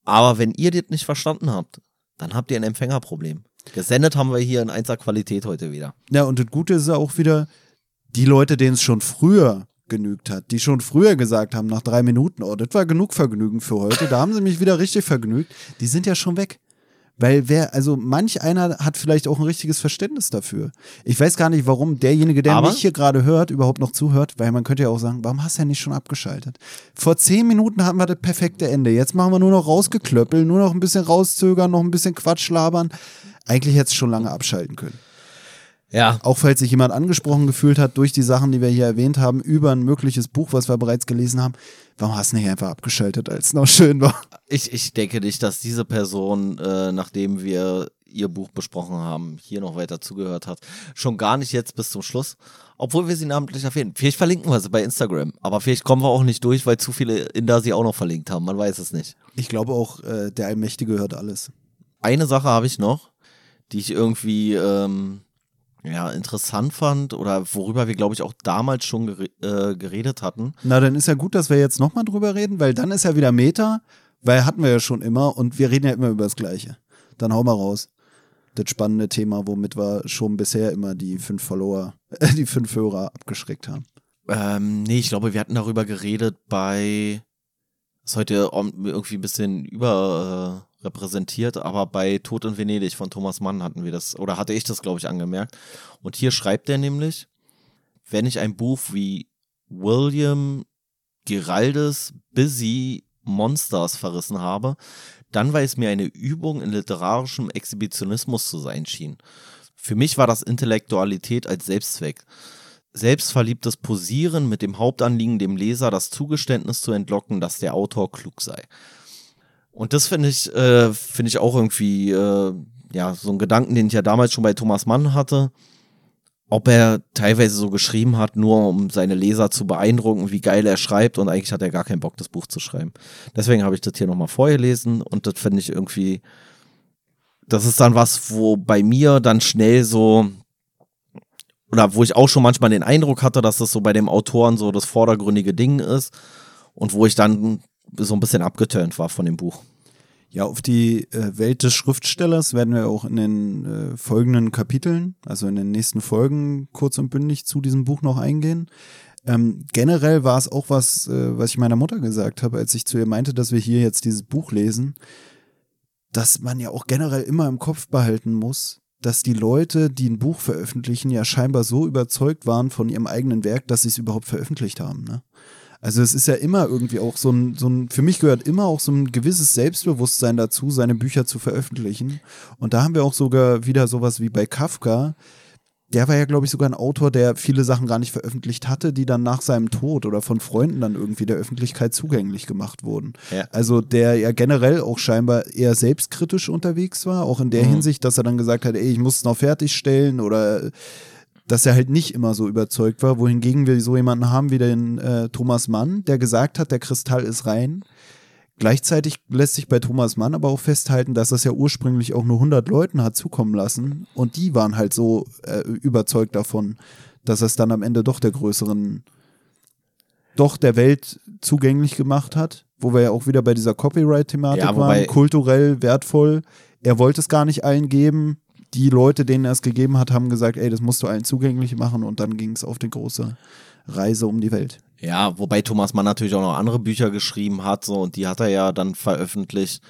aber wenn ihr das nicht verstanden habt, dann habt ihr ein Empfängerproblem. Gesendet haben wir hier in 1A Qualität heute wieder. Ja, und das Gute ist ja auch wieder, die Leute, denen es schon früher genügt hat, die schon früher gesagt haben, nach drei Minuten, oh, das war genug Vergnügen für heute, da haben sie mich wieder richtig vergnügt, die sind ja schon weg. Weil wer, also manch einer hat vielleicht auch ein richtiges Verständnis dafür. Ich weiß gar nicht, warum derjenige, der Aber- mich hier gerade hört, überhaupt noch zuhört, weil man könnte ja auch sagen, warum hast du ja nicht schon abgeschaltet? Vor zehn Minuten hatten wir das perfekte Ende. Jetzt machen wir nur noch rausgeklöppel, nur noch ein bisschen rauszögern, noch ein bisschen Quatsch labern. Eigentlich hätte es schon lange abschalten können. Ja. Auch falls sich jemand angesprochen gefühlt hat durch die Sachen, die wir hier erwähnt haben, über ein mögliches Buch, was wir bereits gelesen haben. Warum hast du nicht einfach abgeschaltet, als es noch schön war? Ich, ich denke nicht, dass diese Person, äh, nachdem wir ihr Buch besprochen haben, hier noch weiter zugehört hat. Schon gar nicht jetzt bis zum Schluss. Obwohl wir sie namentlich erwähnen. Vielleicht verlinken wir sie bei Instagram. Aber vielleicht kommen wir auch nicht durch, weil zu viele Inder sie auch noch verlinkt haben. Man weiß es nicht. Ich glaube auch, äh, der Allmächtige hört alles. Eine Sache habe ich noch, die ich irgendwie ähm, ja, interessant fand oder worüber wir, glaube ich, auch damals schon gere äh, geredet hatten. Na, dann ist ja gut, dass wir jetzt nochmal drüber reden, weil dann ist ja wieder Meta, weil hatten wir ja schon immer und wir reden ja immer über das Gleiche. Dann hau mal raus. Das spannende Thema, womit wir schon bisher immer die fünf Follower, äh, [laughs] die fünf Hörer abgeschreckt haben. Ähm, nee, ich glaube, wir hatten darüber geredet bei, ist heute irgendwie ein bisschen überrepräsentiert, aber bei Tod in Venedig von Thomas Mann hatten wir das, oder hatte ich das, glaube ich, angemerkt. Und hier schreibt er nämlich, wenn ich ein Buch wie William Giraldes Busy Monsters verrissen habe, dann weil es mir eine Übung in literarischem Exhibitionismus zu sein schien. Für mich war das Intellektualität als Selbstzweck. Selbstverliebtes Posieren mit dem Hauptanliegen, dem Leser das Zugeständnis zu entlocken, dass der Autor klug sei. Und das finde ich, äh, finde ich auch irgendwie, äh, ja, so ein Gedanken, den ich ja damals schon bei Thomas Mann hatte. Ob er teilweise so geschrieben hat, nur um seine Leser zu beeindrucken, wie geil er schreibt und eigentlich hat er gar keinen Bock, das Buch zu schreiben. Deswegen habe ich das hier nochmal vorgelesen und das finde ich irgendwie, das ist dann was, wo bei mir dann schnell so, oder wo ich auch schon manchmal den Eindruck hatte, dass das so bei dem Autoren so das vordergründige Ding ist und wo ich dann so ein bisschen abgeturnt war von dem Buch. Ja, auf die äh, Welt des Schriftstellers werden wir auch in den äh, folgenden Kapiteln, also in den nächsten Folgen kurz und bündig zu diesem Buch noch eingehen. Ähm, generell war es auch was, äh, was ich meiner Mutter gesagt habe, als ich zu ihr meinte, dass wir hier jetzt dieses Buch lesen, dass man ja auch generell immer im Kopf behalten muss, dass die Leute, die ein Buch veröffentlichen, ja scheinbar so überzeugt waren von ihrem eigenen Werk, dass sie es überhaupt veröffentlicht haben. Ne? Also es ist ja immer irgendwie auch so ein, so ein, für mich gehört immer auch so ein gewisses Selbstbewusstsein dazu, seine Bücher zu veröffentlichen. Und da haben wir auch sogar wieder sowas wie bei Kafka, der war ja, glaube ich, sogar ein Autor, der viele Sachen gar nicht veröffentlicht hatte, die dann nach seinem Tod oder von Freunden dann irgendwie der Öffentlichkeit zugänglich gemacht wurden. Ja. Also der ja generell auch scheinbar eher selbstkritisch unterwegs war, auch in der Mhm. Hinsicht, dass er dann gesagt hat, ey, ich muss es noch fertigstellen oder dass er halt nicht immer so überzeugt war, wohingegen wir so jemanden haben wie den äh, Thomas Mann, der gesagt hat, der Kristall ist rein. Gleichzeitig lässt sich bei Thomas Mann aber auch festhalten, dass das ja ursprünglich auch nur 100 Leuten hat zukommen lassen und die waren halt so äh, überzeugt davon, dass es dann am Ende doch der größeren, doch der Welt zugänglich gemacht hat, wo wir ja auch wieder bei dieser Copyright-Thematik Ja, waren, kulturell wertvoll. Er wollte es gar nicht allen geben. Die Leute, denen er es gegeben hat, haben gesagt, ey, das musst du allen zugänglich machen und dann ging es auf die große Reise um die Welt. Ja, wobei Thomas Mann natürlich auch noch andere Bücher geschrieben hat, so, und die hat er ja dann veröffentlicht.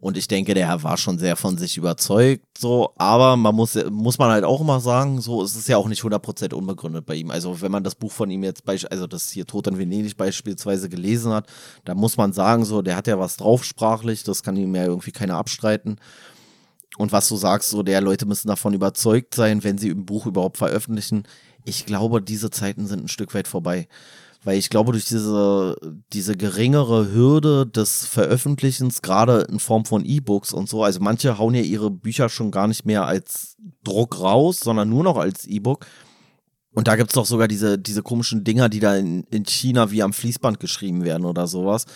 Und ich denke, der war schon sehr von sich überzeugt, so. Aber man muss, muss man halt auch immer sagen, so, es ist ja auch nicht 100% unbegründet bei ihm. Also, wenn man das Buch von ihm jetzt, also das hier Tod in Venedig beispielsweise gelesen hat, da muss man sagen, so, der hat ja was drauf sprachlich, das kann ihm ja irgendwie keiner abstreiten. Und was du sagst, so, der Leute müssen davon überzeugt sein, wenn sie ein Buch überhaupt veröffentlichen. Ich glaube, diese Zeiten sind ein Stück weit vorbei. Weil ich glaube, durch diese, diese geringere Hürde des Veröffentlichens, gerade in Form von E-Books und so, also manche hauen ja ihre Bücher schon gar nicht mehr als Druck raus, sondern nur noch als E-Book. Und da gibt's doch sogar diese, diese komischen Dinger, die da in, in China wie am Fließband geschrieben werden oder sowas,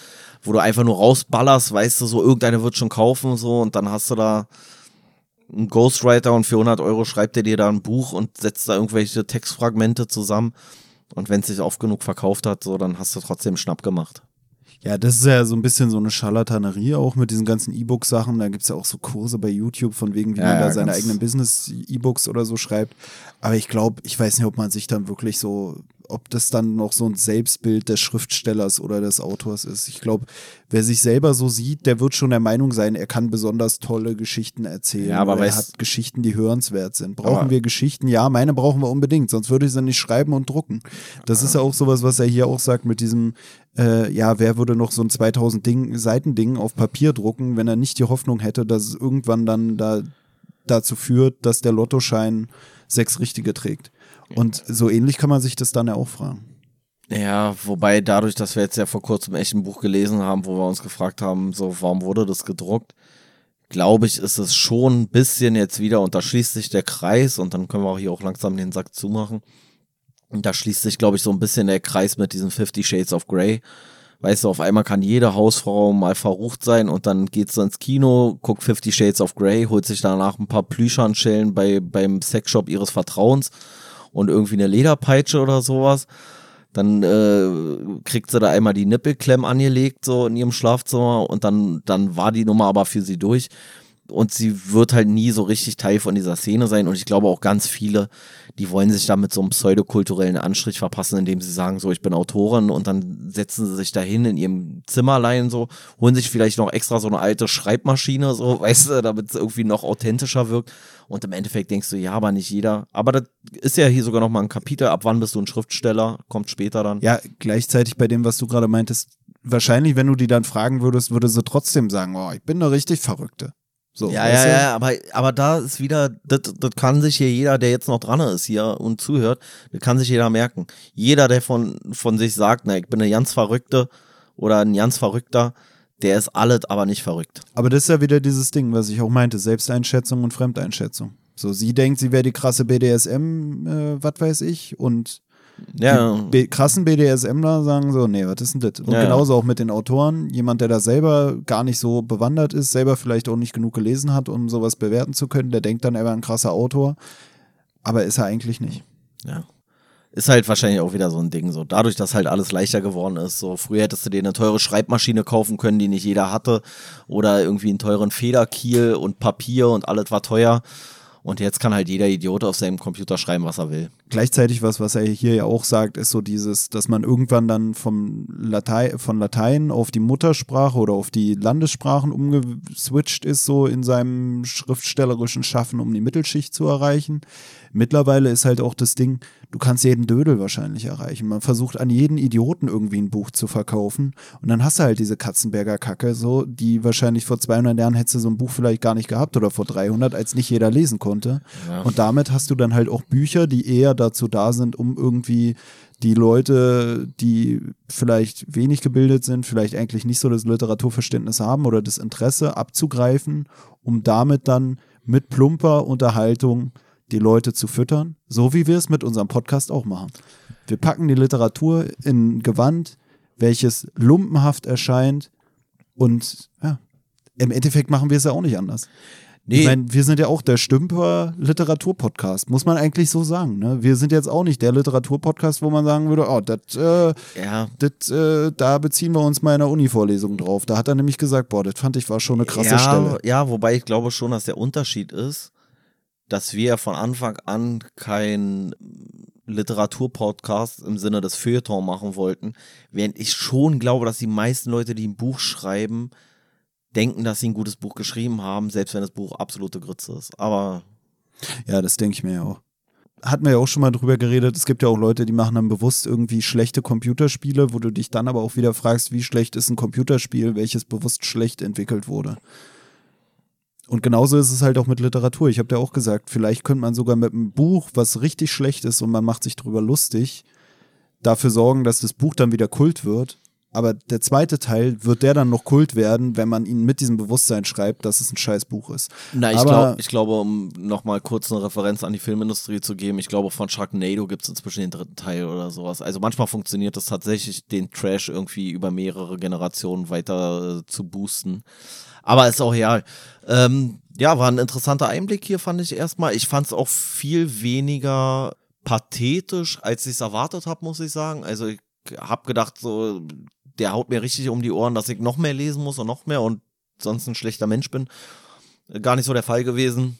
wo du einfach nur rausballerst, weißt du, so irgendeiner wird schon kaufen, so, und dann hast du da einen Ghostwriter und für 100 Euro schreibt er dir da ein Buch und setzt da irgendwelche Textfragmente zusammen. Und wenn es sich oft genug verkauft hat, so, dann hast du trotzdem Schnapp gemacht. Ja, das ist ja so ein bisschen so eine Scharlatanerie auch mit diesen ganzen E-Book-Sachen. Da gibt's ja auch so Kurse bei YouTube von wegen, wie Ja, man da seine eigenen Business-E-Books oder so schreibt. Aber ich glaube, ich weiß nicht, ob man sich dann wirklich so, ob das dann noch so ein Selbstbild des Schriftstellers oder des Autors ist. Ich glaube, wer sich selber so sieht, der wird schon der Meinung sein, er kann besonders tolle Geschichten erzählen. Ja, aber er hat Geschichten, die hörenswert sind. Brauchen wir Geschichten? Ja, meine brauchen wir unbedingt, sonst würde ich sie nicht schreiben und drucken. Das ist ja auch sowas, was er hier auch sagt mit diesem, äh, ja, wer würde noch so ein 2000 Ding, Seiten Ding auf Papier drucken, wenn er nicht die Hoffnung hätte, dass es irgendwann dann da dazu führt, dass der Lottoschein sechs richtige trägt. Und so ähnlich kann man sich das dann ja auch fragen. Ja, wobei dadurch, dass wir jetzt ja vor kurzem echt ein Buch gelesen haben, wo wir uns gefragt haben, so, warum wurde das gedruckt? Glaube ich, ist es schon ein bisschen jetzt wieder, und da schließt sich der Kreis, und dann können wir auch hier auch langsam den Sack zumachen. Und da schließt sich, glaube ich, so ein bisschen der Kreis mit diesen 50 Shades of Grey. Weißt du, auf einmal kann jede Hausfrau mal verrucht sein und dann geht sie ins Kino, guckt 50 Shades of Grey, holt sich danach ein paar Plüschhandschellen bei, beim Sexshop ihres Vertrauens und irgendwie eine Lederpeitsche oder sowas. Dann äh, kriegt sie da einmal die Nippelklemm angelegt, so in ihrem Schlafzimmer und dann, dann war die Nummer aber für sie durch. Und sie wird halt nie so richtig Teil von dieser Szene sein. Und ich glaube auch ganz viele, die wollen sich da mit so einem pseudokulturellen Anstrich verpassen, indem sie sagen, so, ich bin Autorin und dann setzen sie sich dahin in ihrem Zimmerlein so, holen sich vielleicht noch extra so eine alte Schreibmaschine, so, [laughs] weißt du, damit es irgendwie noch authentischer wirkt. Und im Endeffekt denkst du, ja, aber nicht jeder. Aber das ist ja hier sogar noch mal ein Kapitel. Ab wann bist du ein Schriftsteller? Kommt später dann. Ja, gleichzeitig bei dem, was du gerade meintest, wahrscheinlich, wenn du die dann fragen würdest, würde sie trotzdem sagen, oh, ich bin eine richtig Verrückte. So, Ja, ja, ja, aber, aber da ist wieder, das, das kann sich hier jeder, der jetzt noch dran ist hier und zuhört, das kann sich jeder merken. Jeder, der von, von sich sagt, na, ich bin eine ganz Verrückte oder ein ganz Verrückter, der ist alles, aber nicht verrückt. Aber das ist ja wieder dieses Ding, was ich auch meinte, Selbsteinschätzung und Fremdeinschätzung. So, sie denkt, sie wäre die krasse BDSM, äh, was weiß ich, und Ja, die krassen BDSMler sagen so, nee, was ist denn das? Und Ja, ja. genauso auch mit den Autoren, jemand, der da selber gar nicht so bewandert ist, selber vielleicht auch nicht genug gelesen hat, um sowas bewerten zu können, der denkt dann, er wäre ein krasser Autor, aber ist er eigentlich nicht. ja. Ist halt wahrscheinlich auch wieder so ein Ding, so dadurch, dass halt alles leichter geworden ist. So früher hättest du dir eine teure Schreibmaschine kaufen können, die nicht jeder hatte, oder irgendwie einen teuren Federkiel und Papier und alles war teuer. Und jetzt kann halt jeder Idiot auf seinem Computer schreiben, was er will. Gleichzeitig was, was er hier ja auch sagt, ist so dieses, dass man irgendwann dann vom Latei von Latein auf die Muttersprache oder auf die Landessprachen umgeswitcht ist, so in seinem schriftstellerischen Schaffen, um die Mittelschicht zu erreichen. Mittlerweile ist halt auch das Ding, du kannst jeden Dödel wahrscheinlich erreichen. Man versucht an jeden Idioten irgendwie ein Buch zu verkaufen und dann hast du halt diese Katzenberger Kacke, so, die wahrscheinlich vor 200 Jahren hättest du so ein Buch vielleicht gar nicht gehabt oder vor 300, als nicht jeder lesen konnte. Ja. Und damit hast du dann halt auch Bücher, die eher dazu da sind, um irgendwie die Leute, die vielleicht wenig gebildet sind, vielleicht eigentlich nicht so das Literaturverständnis haben oder das Interesse abzugreifen, um damit dann mit plumper Unterhaltung die Leute zu füttern, so wie wir es mit unserem Podcast auch machen. Wir packen die Literatur in ein Gewand, welches lumpenhaft erscheint und ja, im Endeffekt machen wir es ja auch nicht anders. Nee. Ich meine, wir sind ja auch der Stümper Literaturpodcast, muss man eigentlich so sagen. Ne? Wir sind jetzt auch nicht der Literaturpodcast, wo man sagen würde, oh, das, äh, Ja, das, äh, da beziehen wir uns mal in der Uni-Vorlesung drauf. Da hat er nämlich gesagt, boah, das fand ich war schon eine krasse ja, Stelle. Ja, wobei ich glaube schon, dass der Unterschied ist, dass wir von Anfang an kein Literaturpodcast im Sinne des Feuilleton machen wollten, während ich schon glaube, dass die meisten Leute, die ein Buch schreiben, denken, dass sie ein gutes Buch geschrieben haben, selbst wenn das Buch absolute Grütze ist. Aber Ja, das denke ich mir ja auch. Hatten wir ja auch schon mal drüber geredet. Es gibt ja auch Leute, die machen dann bewusst irgendwie schlechte Computerspiele, wo du dich dann aber auch wieder fragst, wie schlecht ist ein Computerspiel, welches bewusst schlecht entwickelt wurde. Und genauso ist es halt auch mit Literatur. Ich habe dir auch gesagt, vielleicht könnte man sogar mit einem Buch, was richtig schlecht ist und man macht sich drüber lustig, dafür sorgen, dass das Buch dann wieder Kult wird. Aber der zweite Teil wird der dann noch Kult werden, wenn man ihn mit diesem Bewusstsein schreibt, dass es ein scheiß Buch ist. Na, ich, Aber- glaub, ich glaube, um nochmal kurz eine Referenz an die Filmindustrie zu geben, ich glaube, von Sharknado gibt es inzwischen den dritten Teil oder sowas. Also manchmal funktioniert es tatsächlich, den Trash irgendwie über mehrere Generationen weiter äh, zu boosten. Aber ist auch real. Ähm, ja, war ein interessanter Einblick hier, fand ich erstmal. Ich fand es auch viel weniger pathetisch, als ich es erwartet habe, muss ich sagen. Also ich habe gedacht, so, der haut mir richtig um die Ohren, dass ich noch mehr lesen muss und noch mehr und sonst ein schlechter Mensch bin. Gar nicht so der Fall gewesen.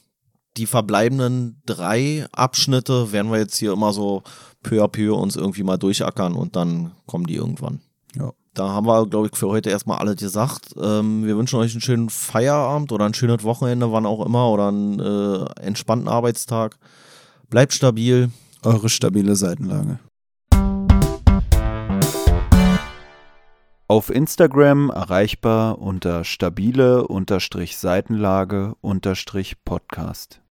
Die verbleibenden drei Abschnitte werden wir jetzt hier immer so peu à peu uns irgendwie mal durchackern und dann kommen die irgendwann. Ja. Da haben wir, glaube ich, für heute erstmal alles gesagt. Ähm, wir wünschen euch einen schönen Feierabend oder ein schönes Wochenende, wann auch immer, oder einen äh, entspannten Arbeitstag. Bleibt stabil. Eure stabile Seitenlage. Auf Instagram erreichbar unter stabile-seitenlage-podcast.